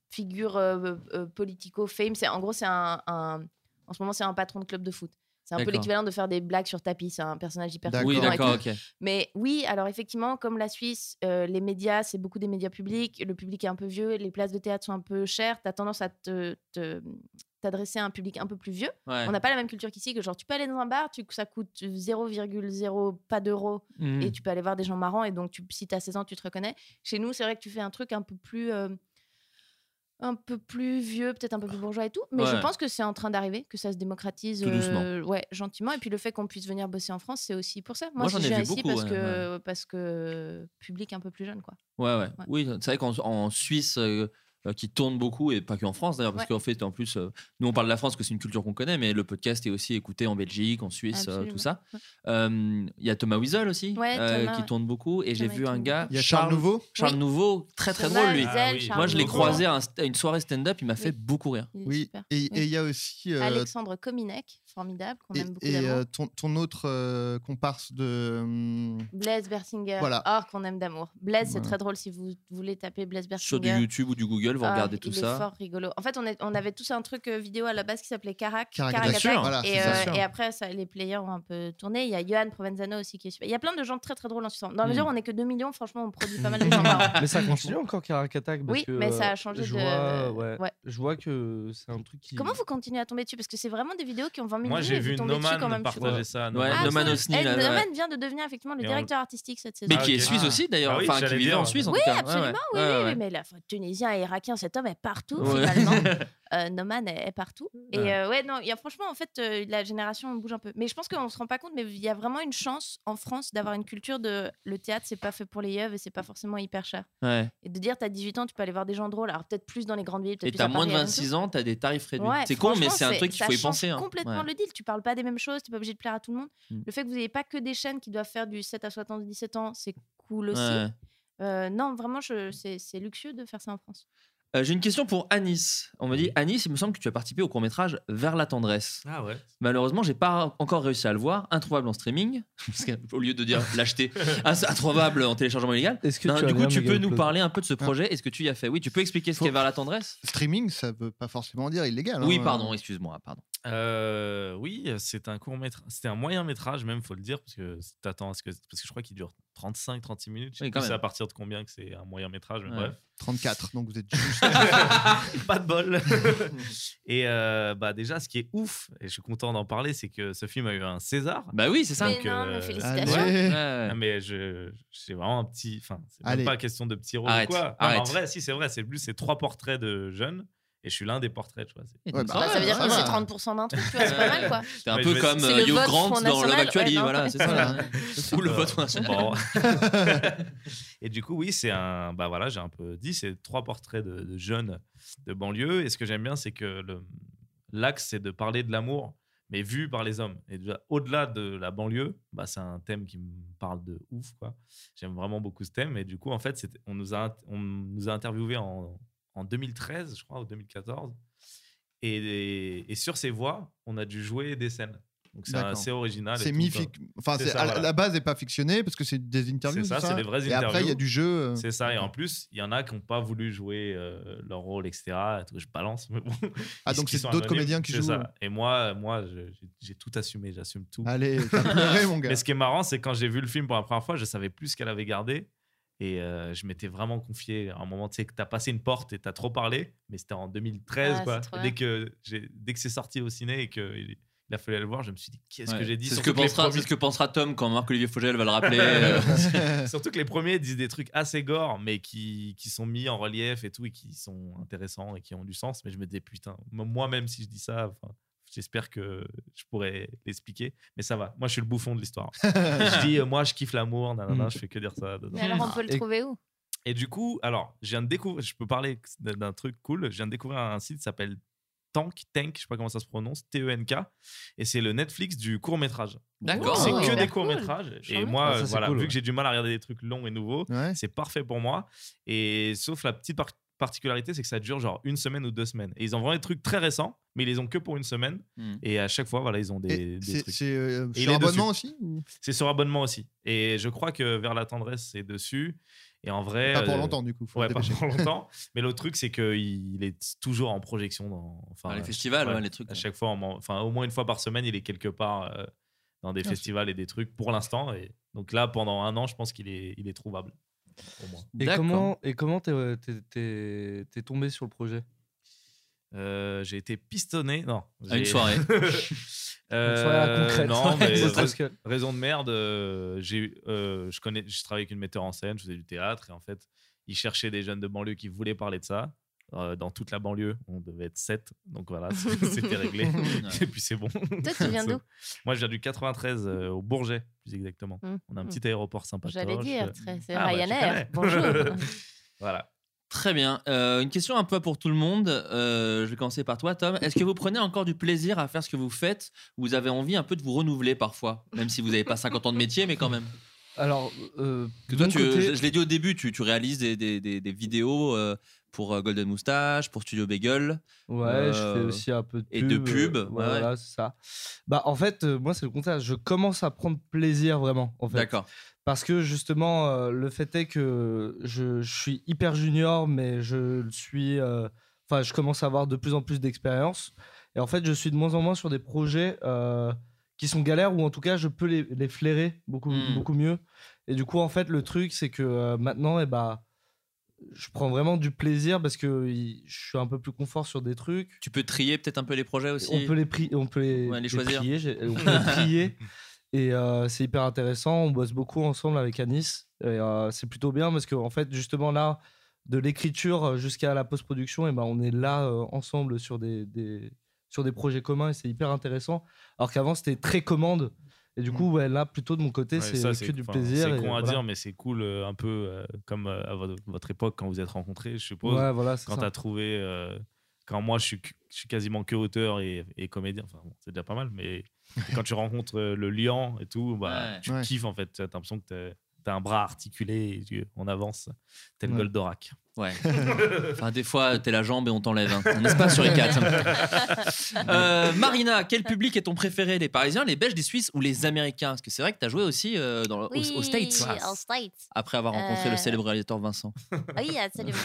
figure euh, euh, politico-fame. C'est En gros, c'est un, un- En ce moment, c'est un patron de club de foot. C'est un peu l'équivalent de faire des blagues sur tapis. C'est un personnage hyper. Oui, d'accord, ok. Mais oui, alors effectivement, comme la Suisse, euh, les médias, c'est beaucoup des médias publics. Le public est un peu vieux, les places de théâtre sont un peu chères. Tu as tendance à te, te- t'adresser à un public un peu plus vieux. Ouais. On n'a pas la même culture qu'ici, que genre tu peux aller dans un bar, tu, ça coûte 0,0 pas d'euros et tu peux aller voir des gens marrants et donc tu, si tu as 16 ans, tu te reconnais. Chez nous, c'est vrai que tu fais un truc un peu plus. euh, un peu plus vieux, peut-être un peu plus bourgeois et tout, mais je pense que c'est en train d'arriver, que ça se démocratise euh, ouais, gentiment. Et puis le fait qu'on puisse venir bosser en France, c'est aussi pour ça. Moi, Moi, j'en je ai vu ici beaucoup, parce, ouais, que, parce que public un peu plus jeune, quoi. Ouais, ouais. Oui, c'est vrai qu'en en Suisse, euh, qui tourne beaucoup, et pas qu'en France d'ailleurs, parce Ouais. qu'en fait, en plus, euh, nous on parle de la France, parce que c'est une culture qu'on connaît, mais le podcast est aussi écouté en Belgique, en Suisse, euh, tout ça. Ouais. Euh, Il y a Thomas Wiesel aussi, Ouais, euh, Thomas, qui tourne beaucoup, et j'ai vu un gars. Il y a Charles Nouveau Charles Oui. Nouveau, très très Thomas, drôle lui. Wiesel, Ah oui. Moi, je l'ai croisé à, un st- à une soirée stand-up, il m'a fait Oui. beaucoup rire. Oui, et il Oui. y a aussi. euh, Alexandre Kominek, formidable, qu'on aime beaucoup et, euh, ton, ton autre euh, comparse de. hum, Blaise Bersinger, Voilà. oh, qu'on aime d'amour. Blaise, c'est très drôle si vous voulez taper Blaise Sur du. YouTube ou du Google, vous Ah, regardez tout il ça. est fort rigolo. En fait, on, est- on avait tous un truc euh, vidéo à la base qui s'appelait Carac. Carac Carac Attack. Attack. Voilà, et, euh, et après, ça, les players ont un peu tourné. Il y a Johan Provenzano aussi qui est super. Il y a plein de gens très très drôles en Suisse. Dans la mesure où on est que 2 millions, franchement, on produit pas mal de gens. Mais ça continue encore Carac Attack parce Oui, que, mais ça a euh, changé je de- Vois, ouais, ouais. Je vois que c'est un truc qui. Comment vous continuez à tomber dessus? Parce que c'est vraiment des vidéos qui ont 20 000 Moi, j'ai vu tombez dessus quand Noman partager ça. Ouais, Ah, Noman. Osni, Eh. Noman vient de devenir effectivement le directeur artistique cette saison. Mais Ah, qui est ok. suisse Ah. aussi d'ailleurs, Ah enfin qui dire. en Suisse en Oui, tout cas. Absolument, oui, ouais. oui, mais la tunisien et cet homme est partout Ouais. finalement. Euh, Noman est, est partout. Et Ouais. euh, ouais, non, il y a franchement, en fait, euh, la génération bouge un peu. Mais je pense qu'on se rend pas compte, mais il y a vraiment une chance en France d'avoir une culture de le théâtre, c'est pas fait pour les yeux et c'est pas forcément hyper cher. Ouais. Et de dire, t'as 18 ans, tu peux aller voir des gens drôles. Alors peut-être plus dans les grandes villes, Et t'as moins de Paris, à Rennes, 26 ans, t'as des tarifs réduits. Ouais, c'est con, mais c'est un truc qu'il faut y penser. hein. complètement Ouais. le deal. Tu parles pas des mêmes choses, t'es pas obligé de plaire à tout le monde. Mm. Le fait que vous n'ayez pas que des chaînes qui doivent faire du 7 à 77 ans, c'est cool aussi. Ouais. Euh, non, vraiment, c'est luxueux de faire ça en France. Euh, J'ai une question pour Anis. On me dit Anis, il me semble que tu as participé au court métrage Vers la tendresse. Ah ouais. Malheureusement, j'ai pas encore réussi à le voir. Introuvable en streaming. Parce qu'au lieu de dire l'acheter, ins- introuvable en téléchargement illégal. Est-ce que Non, du coup, tu peux nous parler un peu de ce projet Est-ce que tu y as fait Oui, tu peux expliquer ce qu'est Vers la tendresse Streaming, ça veut pas forcément dire illégal. Oui, hein. pardon, excuse-moi, pardon. Euh, oui, c'est un court métrage. C'était un moyen métrage, même, faut le dire, parce que t'attends à ce que. Parce que je crois qu'il dure 35-36 minutes. Je sais Oui, plus c'est à partir de combien que c'est un moyen métrage, mais Ouais. bref. 34, donc vous êtes juste. pas de bol. et euh, bah déjà, ce qui est ouf, et je suis content d'en parler, c'est que ce film a eu un César. Bah oui, c'est ça. Mais Donc, non, euh, mais félicitations. Ouais. Ah, mais je, c'est vraiment un petit. Enfin, c'est même pas question de petit rôle Arrête, ou quoi. Non, en vrai, si c'est vrai, c'est plus c'est trois portraits de jeunes et je suis l'un des portraits, tu vois. c'est- Ouais, bah, Bah, ça veut dire ça que c'est 30% d'un truc, tu vois, c'est pas mal quoi. T'es un peu vais- comme C'est euh, le Hugh vote Grant dans Love Actually, ouais, voilà, c'est ça. Ou le vote. Bon. et du coup, oui, c'est un. Bah voilà, j'ai un peu dit, c'est trois portraits de, de jeunes de banlieue. Et ce que j'aime bien, c'est que le- l'axe, c'est de parler de l'amour, mais vu par les hommes. Et au-delà de la banlieue, bah, c'est un thème qui me parle de ouf. quoi. J'aime vraiment beaucoup ce thème. Et du coup, en fait, on nous a, on nous a interviewés en, en 2013, je crois, ou 2014. Et, et sur ces voix, on a dû jouer des scènes. Donc c'est assez original. et C'est mi. Enfin, C'est c'est- ça, à la- voilà. la base n'est pas fictionné parce que c'est des interviews. C'est ça, c'est des vraies Et après, il y a interviews. du jeu. euh, C'est ça, et en plus, il y en a qui n'ont pas voulu jouer euh, leur rôle, etc. Et Je balance, mais bon. Ah, donc c'est d'autres comédiens qui jouent. ça. Et moi, moi j'ai- j'ai tout assumé, j'assume tout. Allez, t'as pleuré, mon gars. Mais ce qui est marrant, c'est quand j'ai vu le film pour la première fois, je savais plus ce qu'elle avait gardé. Et euh, je m'étais vraiment confié. À un moment, tu sais, que tu as passé une porte et tu as trop parlé, mais c'était en 2013. Ah, quoi. dès que, dès que c'est sorti au ciné et qu'il il a fallu aller le voir, je me suis dit, qu'est-ce Ouais. que j'ai dit? C'est ce que pensera, premiers- ce que pensera Tom quand Marc-Olivier Fogel va le rappeler. euh, Surtout que les premiers disent des trucs assez gore, mais qui, qui sont mis en relief et tout, et qui sont intéressants et qui ont du sens. Mais je me disais, putain, moi-même, si je dis ça, j'espère que je pourrais l'expliquer. Mais ça va, moi, je suis le bouffon de l'histoire. Je dis, euh, moi, je kiffe l'amour, nanana, Mm. je fais que dire ça. dedans. Mais alors, on peut le Et- trouver où? Et du coup, alors, je viens de découvrir, je peux parler d'un truc cool. Je viens de découvrir un site qui s'appelle Tank, Tank, je sais pas comment ça se prononce, T-E-N-K, et c'est le Netflix du court métrage. D'accord. c'est que des cool. courts métrages. Et moi, Ah, ça, euh, voilà, cool, vu ouais. que j'ai du mal à regarder des trucs longs et nouveaux, Ouais. c'est parfait pour moi. Et sauf la petite par- particularité, c'est que ça dure genre une semaine ou deux semaines. Et ils ont vraiment des trucs très récents, mais ils les ont que pour une semaine. Hmm. Et à chaque fois, voilà, ils ont des, Et des C'est trucs. c'est, euh, sur abonnement aussi ou? C'est sur abonnement aussi. Et je crois que Vers la tendresse, c'est dessus. Et en vrai. Pas pour euh, longtemps, du coup. Faut Ouais, le pas pour longtemps. Mais l'autre truc, c'est qu'il il est toujours en projection dans enfin, Dans les festivals, ouais, ouais, les trucs. À chaque fois, on enfin, au moins une fois par semaine, il est quelque part euh, dans des Ah, festivals et des trucs pour l'instant. Et donc là, pendant un an, je pense qu'il est, il est trouvable. Pour moi. Et comment et comment t'es euh, t'es- t'es- t'es tombé sur le projet? Euh, j'ai été pistonné. Non. À une j'ai- soirée. Une soirée à Euh, concrète. non, mais C'est rais- parce que- raison de merde. euh, j'ai, euh, je connais, je travaillais avec une metteur en scène, je faisais du théâtre et en fait, il cherchait des jeunes de banlieue qui voulaient parler de ça. Euh, dans toute la banlieue, on devait être 7, donc voilà, c'était réglé. Et puis c'est bon. Toi, tu viens d'où? Moi, je viens du 93 euh, au Bourget, plus exactement. Hum, On a un hum. petit aéroport sympa. J'allais dire, c'est Ah, bah, Ryanair. Bonjour. Voilà. Très bien. Euh, une question un peu pour tout le monde. Euh, je vais commencer par toi, Tom. Est-ce que vous prenez encore du plaisir à faire ce que vous faites ou Vous avez envie un peu de vous renouveler parfois, même si vous n'avez pas 50 ans de métier, mais quand même? Alors, euh, Que toi, tu, côté- je, je l'ai dit au début, tu, tu réalises des, des- des- des vidéos euh, pour euh, Golden Moustache, pour Studio Bagel. Ouais, je fais Euh, aussi un peu de et pub. de pub, euh, ouais, voilà, c'est ça. Bah, en fait, euh, moi, c'est le contraire. Je commence à prendre plaisir vraiment. En fait. D'accord. Parce que justement, le fait est que je, je suis hyper junior, mais je suis. Enfin, je commence à avoir de plus en plus d'expérience. Et en fait, je suis de moins en moins sur des projets qui sont galères, ou en tout cas, je peux les, les flairer beaucoup, Mm. beaucoup mieux. Et du coup, en fait, le truc, c'est que maintenant, eh bah, je prends vraiment du plaisir parce que je suis un peu plus confort sur des trucs. Tu peux trier peut-être un peu les projets aussi. On peut les, pri- on peut les, Ouais, les les choisir. prier, j'ai- on peut les trier. Et euh, c'est hyper intéressant. On bosse beaucoup ensemble avec Anis. Et euh, c'est plutôt bien parce qu'en en fait, justement, là, de l'écriture jusqu'à la post-production, et ben, on est là euh, ensemble sur des, des- sur des projets communs et c'est hyper intéressant. Alors qu'avant, c'était très commande. Et du coup, ouais, là, plutôt de mon côté, Ouais, c'est que du plaisir. C'est con à voilà. dire, mais c'est cool, euh, un peu euh, comme euh, à votre, époque quand vous êtes rencontrés, je suppose. Ouais, voilà, c'est quand tu as trouvé. euh, quand moi, je suis, que- je suis quasiment que auteur et, et comédien, enfin, bon, c'est déjà pas mal, mais quand tu rencontres le lion et tout, bah, Ouais. tu Ouais. kiffes en fait. Tu as l'impression que tu as un bras articulé et tu- on avance, tel Ouais. Goldorak. Ouais. enfin, des fois, t'es la jambe et on t'enlève. hein. N'est-ce pas sur les quatre Euh, Marina, quel public est ton préféré? Les Parisiens, les Belges, les Suisses ou les Américains? Parce que c'est vrai que t'as joué aussi euh, dans, Oui, aux, States. aux States. Après avoir rencontré le Euh, célèbre réalisateur Vincent. Ah Oui, absolument.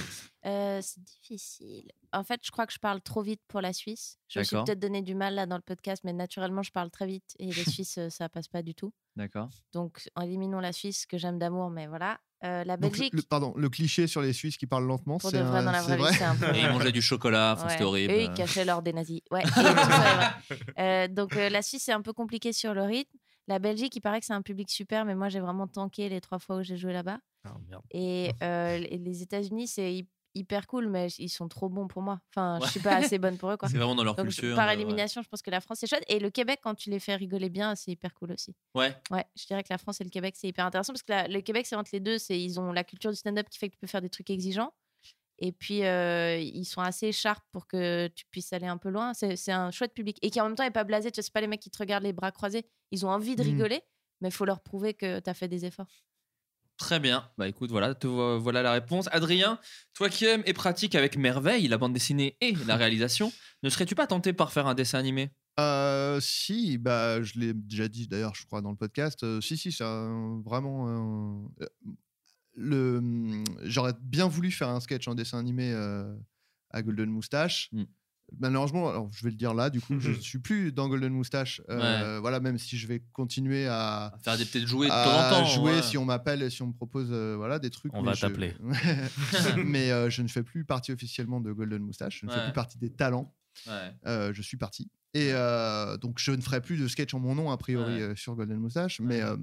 Euh, c'est difficile. En fait, je crois que je parle trop vite pour la Suisse. Je me suis D'accord. peut-être donné du mal là dans le podcast, mais naturellement, je parle très vite et les Suisses, euh, ça passe pas du tout. D'accord. Donc, éliminons la Suisse que j'aime d'amour, mais voilà. Euh, la Donc, Belgique, le, pardon, le cliché sur les Suisses qui parlent lentement, c'est vrai, un- dans la c'est vraie vie, un peu. Et ils mangeaient du chocolat, enfin, Ouais. c'était horrible. Eux, ils cachaient l'or des nazis. Ouais, et vrai. Euh, donc, euh, la Suisse, c'est un peu compliqué sur le rythme. La Belgique, il paraît que c'est un public super, mais moi, j'ai vraiment tanké les trois fois où j'ai joué là-bas. Ah, merde. Et euh, les- États-Unis, c'est hyper cool, mais ils sont trop bons pour moi. Enfin, je Ouais. suis pas assez bonne pour eux, quoi. C'est vraiment dans leur Donc, je- culture. par euh, élimination, je pense que la France, c'est chouette. Et le Québec, quand tu les fais rigoler bien, c'est hyper cool aussi. Ouais. Ouais, je dirais que la France et le Québec, c'est hyper intéressant parce que la- le Québec, c'est entre les deux. C'est ils ont la culture du stand-up qui fait que tu peux faire des trucs exigeants. Et puis, euh, ils sont assez sharp pour que tu puisses aller un peu loin. C'est c'est un chouette public. Et qui en même temps n'est pas blasé. Tu sais, c'est pas les mecs qui te regardent les bras croisés. Ils ont envie de Mm. rigoler, mais il faut leur prouver que tu as fait des efforts. Très bien. Bah écoute, voilà, te vo- voilà la réponse. Adrien, toi qui aimes et pratiques avec merveille la bande dessinée et la réalisation, ne serais-tu pas tenté par faire un dessin animé? Euh, si, bah, je l'ai déjà dit d'ailleurs, je crois, dans le podcast. euh, si, si, c'est vraiment. euh, le, J'aurais bien voulu faire un sketch en dessin animé à Golden Moustache. Mm. Malheureusement, alors je vais le dire là, du coup, je suis plus dans Golden Moustache. euh, Voilà, même si je vais continuer à, Faire des peut-être jouer de temps en temps. jouer ouais. si on m'appelle et si on me propose euh, voilà, des trucs. On va je- t'appeler. mais euh, je ne fais plus partie officiellement de Golden Moustache. Je ne fais plus partie des talents. Ouais. Euh, je suis parti. Et euh, donc, je ne ferai plus de sketch en mon nom, a priori, Ouais. euh, sur Golden Moustache. Mais euh,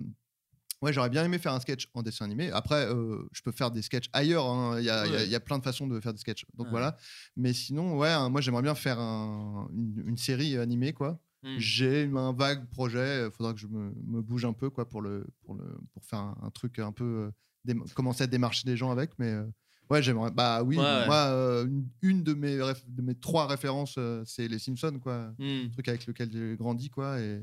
ouais, j'aurais bien aimé faire un sketch en dessin animé. Après, euh, je peux faire des sketchs ailleurs. hein. Il y, y Ouais. il y a plein de façons de faire des sketchs. Donc Ouais. voilà. Mais sinon, ouais, hein, moi, j'aimerais bien faire un- une, une série animée, quoi. Hmm. J'ai un vague projet. Il faudra que je me, me bouge un peu, quoi, pour, le, pour, le, pour faire un, un truc un peu. euh, commencer à démarcher des gens avec. Mais. euh, Ouais, j'aimerais. Bah oui, Ouais, moi, euh, une, une de, mes de mes trois références, euh, c'est les Simpsons, quoi Hmm. truc avec lequel j'ai grandi quoi et,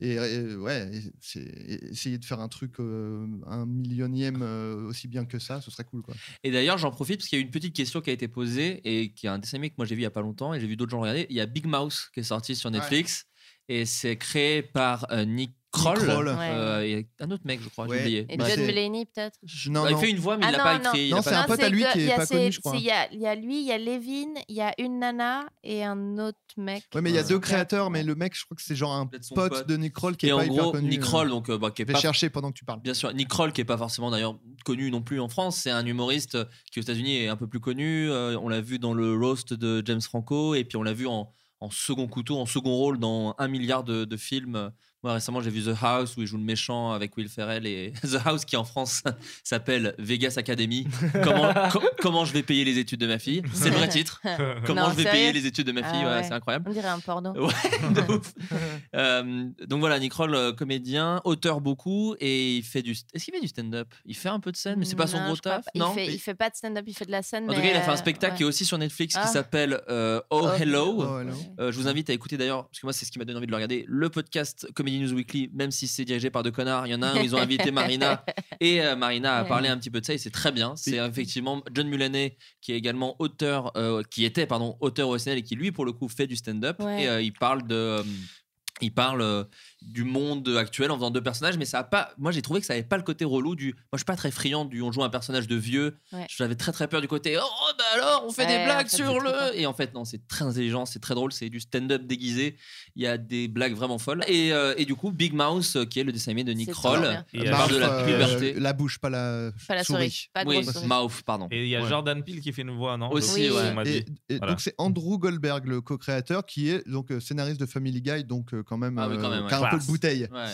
et, et ouais et c'est et essayer de faire un truc euh, un millionième euh, aussi bien que ça ce serait cool quoi Et d'ailleurs, j'en profite parce qu'il y a une petite question qui a été posée et qui est un dessin animé que moi j'ai vu il y a pas longtemps et j'ai vu d'autres gens regarder. Il y a Big Mouse qui est sorti sur Netflix et c'est créé par Nick Kroll. Kroll. Euh, et un autre mec, je crois, Ouais. j'ai oublié. Et Bah, John Mulaney, peut-être? Je- non Bah, il non fait une voix, mais Ah il n'a pas non. écrit. il Non, c'est pas- un pote à lui qui est il y a pas connu, je crois. Il y a, il lui, il y a Levin, il y a une nana et un autre mec. ouais mais il y a deux créateurs mais le mec je crois que c'est genre un pote, de Nick Kroll qui est pas hyper gros, connu Nick euh. Kroll, donc, euh, bah, qui est je vais pas chercher pendant que tu parles Bien sûr, Nick Kroll, qui est pas forcément d'ailleurs connu non plus en France, c'est un humoriste qui aux États-Unis est un peu plus connu. Euh, on l'a vu dans le roast de James Franco, et puis on l'a vu en, en second couteau, en second rôle dans un milliard de, de films. Moi récemment, j'ai vu The House où il joue le méchant avec Will Ferrell et The House qui en France s'appelle Vegas Academy. Comment, co- comment je vais payer les études de ma fille? C'est le vrai titre. Comment Non, je vais payer les études de ma fille? Ah Ouais, ouais. C'est incroyable. On dirait un porno. Ouais, de ouf. Euh, donc voilà, Nick Kroll, euh, comédien, auteur beaucoup, et il fait du. Est-ce qu'il fait du stand-up? Il fait un peu de scène, mais c'est pas son Non, gros taf. Il Non? fait, il fait pas de stand-up, il fait de la scène. En tout cas, il a fait un euh, spectacle ouais. qui est aussi sur Netflix qui Ah. s'appelle euh, Oh Oh. Hello. Oh, hello. Euh, je vous invite à écouter d'ailleurs, parce que moi c'est ce qui m'a donné envie de le regarder, le podcast Comedy News Weekly, même si c'est dirigé par deux connards. Il y en a un où ils ont invité Marina et euh, Marina a parlé un petit peu de ça et c'est très bien. C'est effectivement John Mulaney qui est également auteur, euh, qui était pardon auteur au SNL et qui lui pour le coup fait du stand-up Ouais. et euh, il parle de euh, il parle euh, du monde actuel en faisant deux personnages, mais ça a pas. Moi, j'ai trouvé que ça avait pas le côté relou du. Moi, je suis pas très friand du. On joue un personnage de vieux. Ouais. J'avais très très peur du côté. Oh bah alors, on fait Ouais, des en blagues fait, sur le. Et en fait, non, c'est très intelligent, c'est très drôle, c'est du stand-up déguisé. Il y a des blagues vraiment folles. Et, euh, et du coup, Big Mouse, euh, qui est le dessin animé de Nick Kroll, parle de la Mouth, euh, puberté. La bouche, pas la, Pas la souris. Pas de Oui, souris. Mouth, pardon. Et il y a Ouais. Jordan Peele qui fait une voix, non Aussi, m'a Et, dit. et Voilà. donc c'est Andrew Goldberg, le co-créateur, qui est donc scénariste de Family Guy, donc quand même, Ah oui, quand même. Un peu de bouteille. Ouais.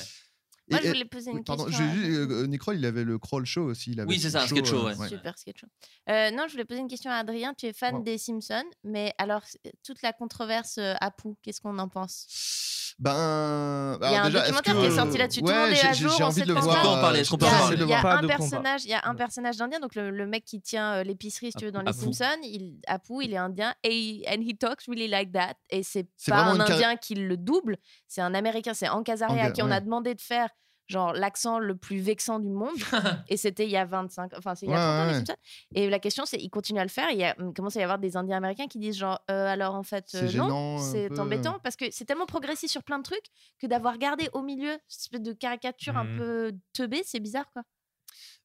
Moi, je voulais poser une oui, pardon, question. à- vu, euh, Nick Kroll, il avait le Crawl Show aussi. Il avait Oui, c'est ça, un sketch show, euh, ouais. Super sketch show. Euh, non, je voulais poser une question à Adrien. Tu es fan Wow. des Simpsons, mais alors c- toute la controverse euh, Apu, qu'est-ce qu'on en pense? Ben, Il y a un documentaire qui est sorti là-dessus. Tout le monde Ouais, est à jour. j'ai on envie sait de le pas Est-ce qu'on voir. peut en parler euh, Est-ce qu'on Il peut y en a, parler il y a Pas un personnage, il y a un personnage d'Indien, donc le, le mec qui tient euh, l'épicerie, si tu veux, dans les Apu. Simpsons, il, Apu, il est indien et and he talks really like that. Et c'est pas un indien qui le double, c'est un américain, c'est Ankazari à qui on a ouais. demandé de faire genre l'accent le plus vexant du monde. et c'était il y a 25, enfin c'est il y a Ouais, 30 ans. Et la question, c'est, il continue à le faire. Il y a, il commence à y avoir des Indiens américains qui disent genre, Euh, alors en fait, euh, non, c'est embêtant parce que c'est tellement progressé sur plein de trucs que d'avoir gardé au milieu cette espèce de caricature un Mhm. peu teubée, c'est bizarre quoi.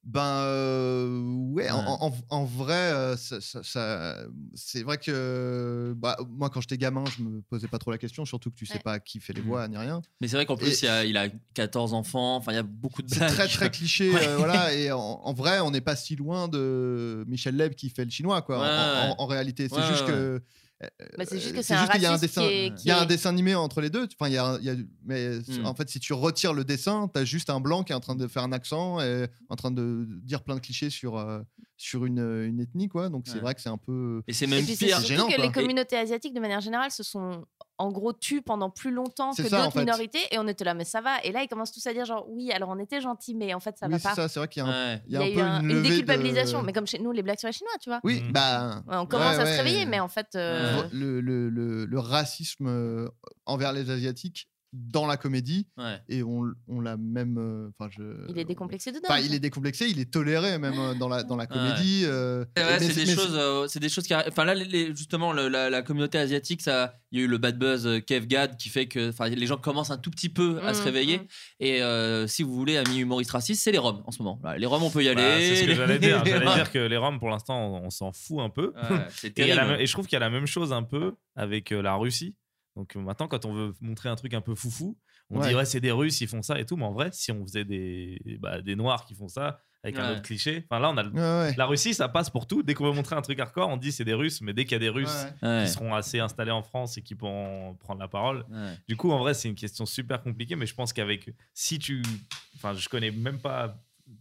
Ben euh, ouais, en- Ouais. En, en- en vrai, euh, ça- ça- ça- c'est vrai que bah, moi quand j'étais gamin, je me posais pas trop la question, surtout que tu sais Ouais. pas qui fait les Mhm. voix ni rien. Mais c'est vrai qu'en plus, il, a, il a 14 enfants. Enfin, il y a beaucoup de C'est très très cliché, Ouais. euh, voilà. Et en, en vrai, on n'est pas si loin de Michel Leb qui fait le chinois, quoi. en- Ouais, en, ouais. en réalité, c'est Ouais, juste ouais, que. Bah, c'est juste euh, que c'est un juste qu'il y a un raciste dessin, qui est- il y a un dessin animé entre les deux. Enfin, il y a, il y a- mais Mm. en fait, si tu retires le dessin, t'as juste un blanc qui est en train de faire un accent et en train de dire plein de clichés sur euh, sur une, une ethnie, quoi. Donc c'est Ouais. vrai que c'est un peu. Et c'est Et même puis c'est pire. surtout gênant, que quoi. les communautés asiatiques de manière générale se sont en gros tues pendant plus longtemps que en d'autres fait. minorités et on était là mais ça va et là ils commencent tous à dire genre oui alors on était gentils mais en fait ça oui, va c'est pas. ça. C'est vrai qu'il y a un, Ouais. il y a un peu un- une, une de- déculpabilisation mais comme chez nous les blagues sur les chinois tu vois. Oui, Mhm. bah. Ouais, on commence ouais, à ouais. se réveiller mais en fait euh, Ouais. le, le, le, le racisme euh, envers les asiatiques dans la comédie Ouais. et on, on l'a même euh, je il est décomplexé dedans. enfin il est décomplexé il est toléré même euh, dans la dans la comédie euh, Ouais, c'est des choses, c'est des choses qui arrivent. Enfin là, les- les- justement, le- la, la communauté asiatique, ça, il y a eu le bad buzz Kev Gad qui fait que, enfin, les gens commencent un tout petit peu à se Mhm, réveiller. mhm. Et euh, si vous voulez, ami humoriste raciste, c'est les Roms en ce moment. Voilà, les Roms, on peut y aller. Bah, c'est ce que Les- j'allais dire. J'allais dire que les Roms, pour l'instant, on, on s'en fout un peu. Ouais, c'est Et, la et je trouve qu'il y a la même chose un peu avec euh, la Russie. Donc euh, maintenant, quand on veut montrer un truc un peu foufou, on Ouais. dit ouais, c'est des Russes, ils font ça et tout. Mais en vrai, si on faisait des, bah, des Noirs qui font ça avec un autre cliché, enfin là, on a le- ouais, ouais. la Russie, ça passe pour tout. Dès qu'on veut montrer un truc hardcore, on dit c'est des Russes. Mais dès qu'il y a des Russes Ouais. Ouais. qui seront assez installés en France et qui pourront prendre la parole, Ouais. du coup, en vrai, c'est une question super compliquée, mais je pense qu'avec. Si tu. Enfin, je connais même pas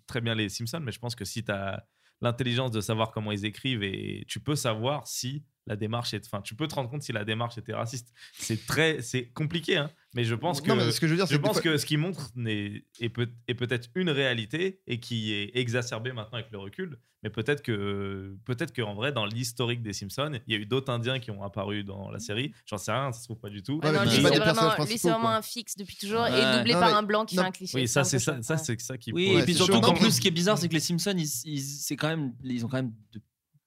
très bien les Simpsons, mais je pense que si tu as l'intelligence de savoir comment ils écrivent et tu peux savoir si la démarche est. Enfin, tu peux te rendre compte si la démarche était raciste. C'est très. C'est compliqué, hein, mais je pense que. non mais ce que je veux dire Je que pense fois- que ce qu'il montre n'est- est, peut, est peut-être une réalité et qui est exacerbée maintenant avec le recul. Mais peut-être que, peut-être qu'en vrai, dans l'historique des Simpsons, il y a eu d'autres Indiens qui ont apparu dans la série. J'en sais rien, ça se trouve pas du tout. Ah Ouais, non, mais lui, c'est vraiment, lui, c'est un fixe depuis toujours Ouais. et doublé Non, par mais- un blanc qui non, fait un cliché. Oui, ça, c'est ça, ça c'est ça qui. Oui, Ouais, et puis surtout qu'en plus, ce qui est bizarre, c'est que les Simpsons, ils, ils- c'est quand même, ils ont quand même de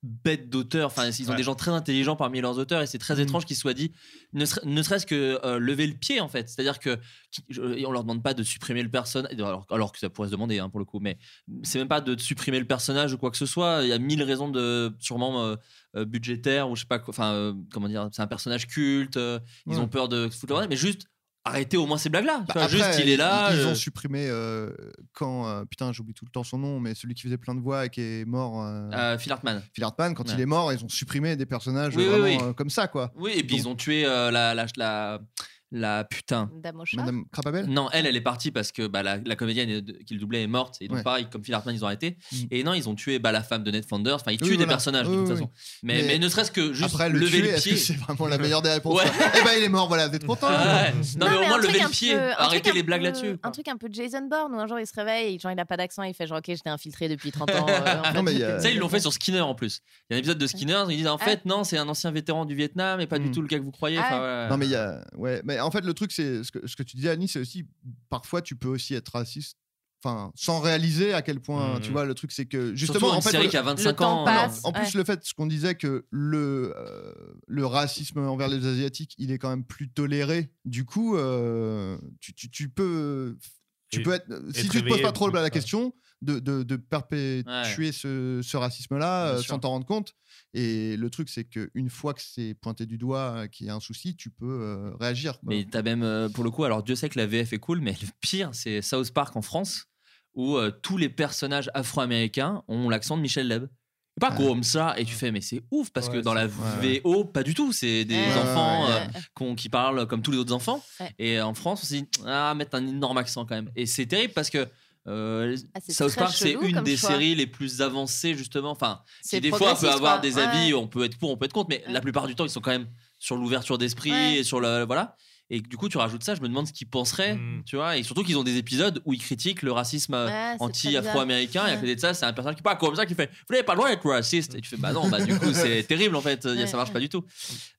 bêtes d'auteurs. Enfin, ils ont Ouais. des gens très intelligents parmi leurs auteurs, et c'est très Mhm. étrange qu'ils soient dit, ne, serait- ne serait-ce que euh, lever le pied en fait. C'est-à-dire que et on leur demande pas de supprimer le personnage, alors, alors que ça pourrait se demander hein, pour le coup, mais c'est même pas de supprimer le personnage ou quoi que ce soit. Il y a mille raisons de sûrement euh, euh, budgétaires ou je sais pas, quoi. enfin comment dire, c'est un personnage culte. ils Ouais. ont peur de se foutre le bordel, mais juste arrêtez au moins ces blagues-là. Bah, après, juste il est là. Ils, ils euh, ont supprimé euh, quand euh, putain j'oublie tout le temps son nom, mais celui qui faisait plein de voix et qui est mort, euh, Phil Hartman. Phil Hartman, quand Ouais. il est mort, ils ont supprimé des personnages Oui, vraiment oui. comme ça quoi. Oui, et puis Donc- ils ont tué la, la, la, la putain. Madame Crapabel. Non, elle, elle est partie parce que bah, la, la comédienne est- qui le doublait est morte. Et donc, Ouais. pareil, comme Phil Hartman, ils ont arrêté. Mm. Et non, ils ont tué bah, la femme de Ned Flanders. Enfin, ils tuent Oui, des voilà. personnages de toute oui, façon. Mais, Mais- mais ne serait-ce que juste Après le lever tuer, le pied. c'est vraiment la meilleure des réponses Ouais. quoi Eh ben il est mort, voilà, vous êtes content. Ouais. Non, mais au moins lever le pied. peu- Arrêtez les blagues là-dessus. Un truc un peu Jason Bourne où un jour il se réveille et genre il a pas d'accent, il fait genre ok j'étais infiltré depuis 30 ans. euh. Ça, ils l'ont fait sur Skinner en plus. Il y a un épisode de Skinner, ils disent en Ah. fait, non, c'est un ancien vétéran du Vietnam et pas du Mm. tout le gars que vous croyez. Ah. Non mais il y a ouais mais mais en fait, le truc, c'est ce que, ce que tu disais, Annie, c'est aussi parfois tu peux aussi être raciste. Enfin, sans réaliser à quel point, tu vois, le truc, c'est que Justement, en une fait, série le- qui a 25 temps ans. passe. en plus, Ouais. le fait, ce qu'on disait que le, euh, le racisme envers les Asiatiques, il est quand même plus toléré. Du coup, euh, tu, tu- tu peux. Tu Et- peux être, si tu te poses pas trop la ouais. question, de, de, de perpétuer ce, ce racisme-là euh, sans t'en rendre compte. Et le truc, c'est qu'une fois que c'est pointé du doigt euh, qu'il y a un souci, tu peux euh, réagir. quoi. Mais t'as même, euh, pour le coup, alors Dieu sait que la VF est cool, mais le pire, c'est South Park en France, où euh, tous les personnages afro-américains ont l'accent de Michel Leb. Pas Ouais. comme ça, et tu fais, mais c'est ouf, parce que dans la ouais. VO, pas du tout, c'est des Ouais, enfants euh, qui parlent comme tous les autres enfants. Ouais. Et en France, on s'est dit, ah, mettre un énorme accent quand même. Et c'est terrible parce que euh, Ah, c'est South Park, c'est une des choix. séries les plus avancées, justement. Enfin, qui des fois peut progressiste, avoir quoi. des avis, Ouais. on peut être pour, on peut être contre, mais Ouais. la plupart du temps, ils sont quand même sur l'ouverture d'esprit Ouais. et sur le. Voilà. Et du coup, tu rajoutes ça, je me demande ce qu'ils penseraient, Mm. tu vois. Et surtout qu'ils ont des épisodes où ils critiquent le racisme euh, Ouais, anti-afro-américain. Et à côté de ça, c'est un personnage qui parle comme ça, qui fait Vous n'avez pas le droit d'être raciste. Et tu fais Bah non, bah du coup, c'est terrible en fait, Ouais, ça marche ouais. pas du tout.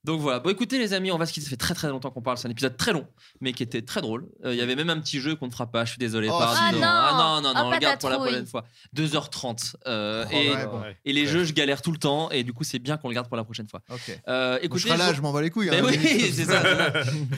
Donc voilà. Bon, écoutez, les amis, on va se quitter. Ça fait très très longtemps qu'on parle. C'est un épisode très long, mais qui était très drôle. Euh, Il y avait même un petit jeu qu'on ne fera pas. Je suis désolé. Oh, pardon. Ah non ah non, non, non, Oh, on le garde pour la prochaine fois. 2h30. euh, Oh, et, ouais, bon. Ouais. et les Ouais. jeux, je galère tout le temps. Et du coup, c'est bien qu'on le garde pour la prochaine fois. Ok. Euh, Moi, je écoutez, serai là, je- m'en bats les couilles. hein, oui, c'est ça.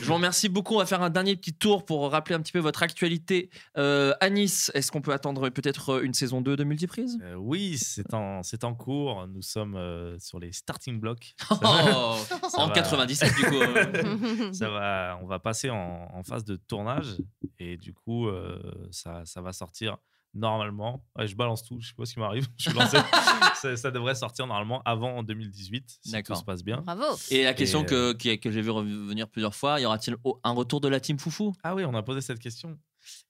Je remercie beaucoup. On va faire un dernier petit tour pour rappeler un petit peu votre actualité. Euh, à Nice, est-ce qu'on peut attendre peut-être une saison 2 de Multiprise? Euh, oui, c'est en, cours. Nous sommes euh, sur les starting blocks. Oh, En va. 97 du coup. euh. Ça va, on va passer en, en phase de tournage et du coup, euh, ça, ça va sortir normalement. Ouais, je balance tout, je sais pas ce qui m'arrive. Je suis lancé. ça, ça devrait sortir normalement avant 2018 si tout se passe bien. Bravo. Et la question Et, que, qui- que j'ai vu revenir plusieurs fois, y aura-t-il au- un retour de la team Foufou? Ah oui, on a posé cette question.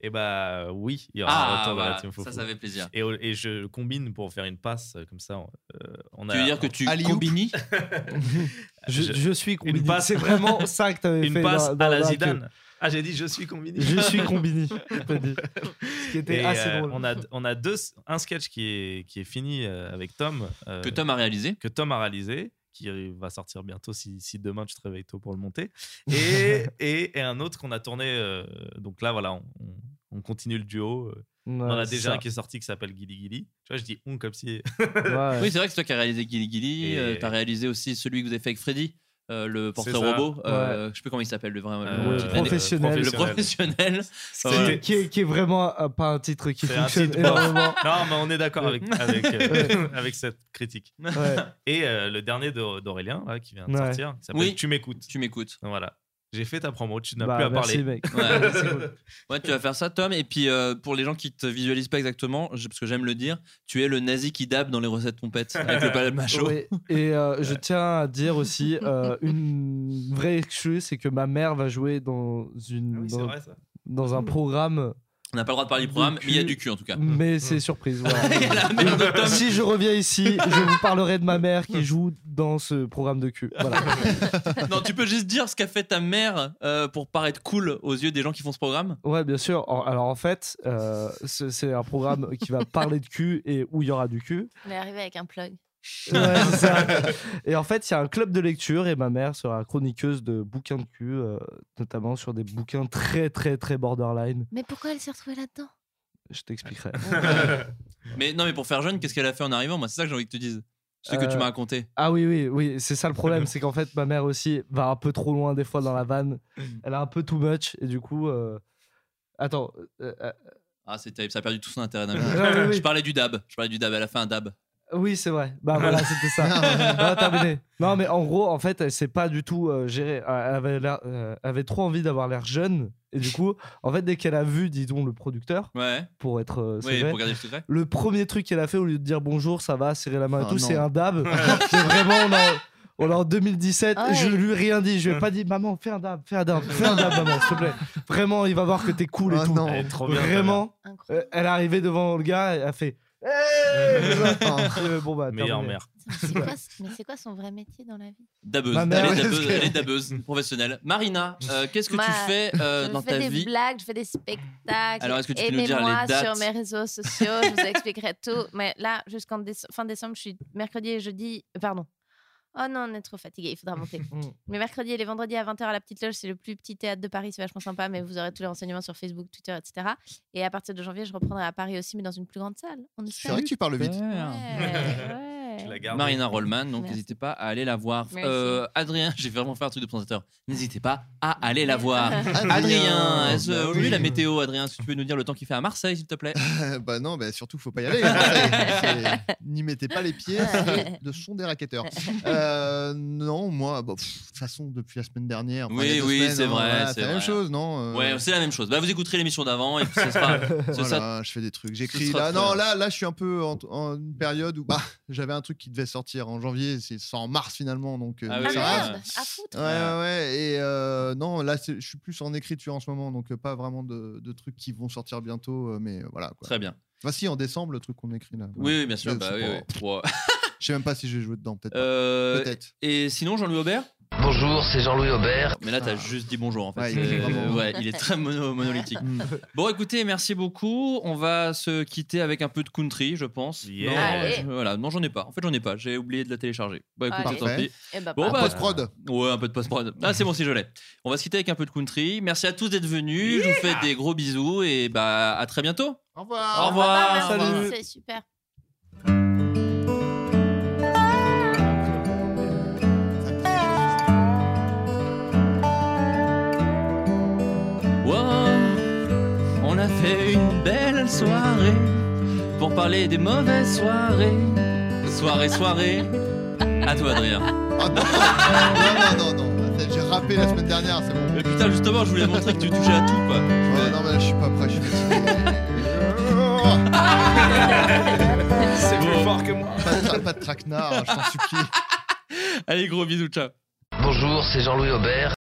Et bah oui, il y aura un Ah, retour de la team Fofo. ça, ça fait plaisir. Et, et je combine pour faire une passe euh, comme ça. euh, on a Tu veux dire que tu combini? Je, Je- suis combini. passe- C'est vraiment ça que tu avais une fait. passe dans- dans- à la Zidane. Ah, j'ai dit je suis combini. Je suis combini. Ce qui était Et, assez euh, drôle. on a, on a deux, un sketch qui est, qui est fini euh, avec Tom. euh, que Tom a réalisé que Tom a réalisé, qui va sortir bientôt si, si demain tu te réveilles tôt pour le monter. Et, et, et un autre qu'on a tourné. euh, donc là, voilà, on, on- on continue le duo. Ouais, on en a déjà ça. un qui est sorti qui s'appelle Gilly Gilly. Tu vois, je dis on comme si. Ouais. Oui, c'est vrai que c'est toi qui as réalisé Gilly Gilly. Et- euh, T'as réalisé aussi celui que vous avez fait avec Freddy. Euh, le porteur robot, euh, je sais plus comment il s'appelle le vrai le Euh, titre. professionnel. le professionnel. Qui- Ouais. qui, est, qui est vraiment euh, pas un titre qui fonctionne titre énormément. Non, mais on est d'accord avec, avec, euh, avec cette critique. Ouais. Et euh, le dernier d'Au- d'Aurélien, qui vient de Ouais. sortir, qui s'appelle Oui. Tu m'écoutes. Tu m'écoutes. Voilà. J'ai fait ta promo, tu n'as Bah, plus à merci, parler. mec. Ouais. C'est cool. Ouais, tu vas faire ça, Tom. Et puis, euh, pour les gens qui te visualisent pas exactement, parce que j'aime le dire, tu es le nazi qui dab dans les recettes pompettes avec le palais macho. Oui, Et euh, je tiens à dire aussi euh, une vraie excuse, c'est que ma mère va jouer dans une Ah oui, dans, vrai ça. dans un programme, On n'a pas le droit de parler du Du programme, mais il y a du cul en tout cas. mais c'est surprise. voilà. la mère de Tom. si je reviens ici, je vous parlerai de ma mère qui joue dans ce programme de cul. Voilà. Non, tu peux juste dire ce qu'a fait ta mère euh, pour paraître cool aux yeux des gens qui font ce programme? Ouais, bien sûr. En- Alors en fait, euh, c'est c'est un programme qui va parler de cul et où il y aura du cul. On est arrivé avec un plug. Ouais, c'est ça. Et en fait, il y a un club de lecture et ma mère sera chroniqueuse de bouquins de cul, euh, notamment sur des bouquins très très très borderline. Mais pourquoi elle s'est retrouvée là-dedans? Je t'expliquerai. Mais non, mais pour faire jeune, qu'est-ce qu'elle a fait en arrivant? Moi, c'est ça que j'ai envie que tu dises. Ce que tu Euh, m'as raconté. Ah oui, oui, oui, c'est ça le problème, c'est qu'en fait, ma mère aussi va un peu trop loin des fois dans la vanne. Elle a un peu too much et du coup. euh, Attends. euh, euh, Ah, c'est terrible, ça a perdu tout son intérêt. ouais. Je parlais du dab. Je parlais du dab. Elle a fait un dab. Oui, c'est vrai. Bah voilà, c'était ça. Voilà, terminé. Non, mais en gros, en fait, elle s'est pas du tout euh, gérée. Elle avait, l'air- euh, avait trop envie d'avoir l'air jeune. Et du coup, en fait, dès qu'elle a vu, disons, le producteur, Ouais. pour être. euh, Oui, pour garder le secret. le premier truc qu'elle a fait, au lieu de dire bonjour, ça va, serrer la main et Oh tout, non. c'est un dab. c'est vraiment. On est en- on est en 2017, Ouais. je lui ai rien dit, je lui ai pas dit maman fais un dab, fais un dab, fais un dab maman s'il te plaît. Vraiment, il va voir que t'es cool et Oh tout. non. Elle est trop bien. Vraiment, Incroyable. elle est arrivée devant le gars, elle a fait Hey bon bah Meilleure terminé. mère. Quoi, mais c'est quoi son vrai métier dans la vie? Dabeuse. Ma mère, elle, est dabeuse parce que- elle est dabeuse, professionnelle. Marina, euh, qu'est-ce que tu fais euh, Je dans fais ta des vie? blagues, je fais des spectacles. Alors, est-ce que tu peux nous dire les Aimez-moi dates? sur mes réseaux sociaux, je vous expliquerai tout. Mais là, jusqu'en déce- fin décembre, je suis mercredi et jeudi. Pardon. Oh non, on est trop fatigué, il faudra monter. Mm. Les mercredis et les vendredis à 20h à la Petite Loge, c'est le plus petit théâtre de Paris, c'est vachement sympa, mais vous aurez tous les renseignements sur Facebook, Twitter, etc. Et à partir de janvier, je reprendrai à Paris aussi, mais dans une plus grande salle. On C'est espère. vrai que tu parles vite. Ouais, ouais. Marina Rollman, donc n'hésitez pas à aller la voir. Euh, Adrien, j'ai vraiment fait un truc de présentateur. N'hésitez pas à aller la voir. Adrien, Adrien, est-ce bah oui. la météo, Adrien, si tu peux nous dire le temps qu'il fait à Marseille, s'il te plaît? Bah non, bah surtout, faut pas y aller. C'est- N'y mettez pas les pieds, de son des raquetteurs. Euh, non, moi, bon, pff, de toute façon, depuis la semaine dernière. enfin, Oui, oui, c'est hein, vrai, voilà, c'est la même chose, non Euh, Ouais, c'est la même chose. Bah, vous écouterez l'émission d'avant et puis sera. sera- Voilà, je fais des trucs. J'écris là. Non, là, là, je suis un peu en, en une période où bah, j'avais un truc qui devait sortir en janvier, c'est sort en mars finalement, donc euh, Ah oui, ça Ah à foutre. Ouais, ouais, ouais. Et euh, non, là, je suis plus en écriture en ce moment, donc euh, pas vraiment de, de trucs qui vont sortir bientôt, mais voilà. Quoi. Très bien. Voici en décembre le truc qu'on écrit là. Oui, oui, bien sûr. Bah, c'est oui, pour- oui. Ouais. Je sais même pas si j'ai joué dedans, peut-être. pas. Euh, Peut-être. et sinon, Jean-Louis Aubert? Bonjour, c'est Jean-Louis Aubert. Mais là, t'as juste dit bonjour en fait. Ouais, il est C'est- vraiment- ouais, il est très mono- monolithique. Mm. Bon, écoutez, merci beaucoup. On va se quitter avec un peu de country, je pense. Yeah. Non, Allez. je- voilà, non, j'en ai pas. En fait, j'en ai pas. J'ai oublié de la télécharger. Bah, écoute, Allez. tant Parfait. pis. Eh ben, Bon, pas- bah, Post-prod. Ouais, un peu de post-prod. Ah, c'est bon si je l'ai. On va se quitter avec un peu de country. Merci à tous d'être venus. Je vous fais des gros bisous et bah à très bientôt. Au revoir. Au revoir. merci, Salut. C'est super. Fait une belle soirée pour parler des mauvaises soirées. Soirée, soirée. À toi, Adrien. Ah, non, non, non, non, non. J'ai rappé la semaine dernière, c'est bon. Mais putain, justement, je voulais montrer que tu touchais à tout, quoi. Ouais, non, mais là, je suis pas prêt, je suis fatigué. C'est Bon. plus fort que moi. pas, de- pas de traquenard, hein, je t'en supplie. Allez, gros bisous, ciao. Bonjour, c'est Jean-Louis Aubert.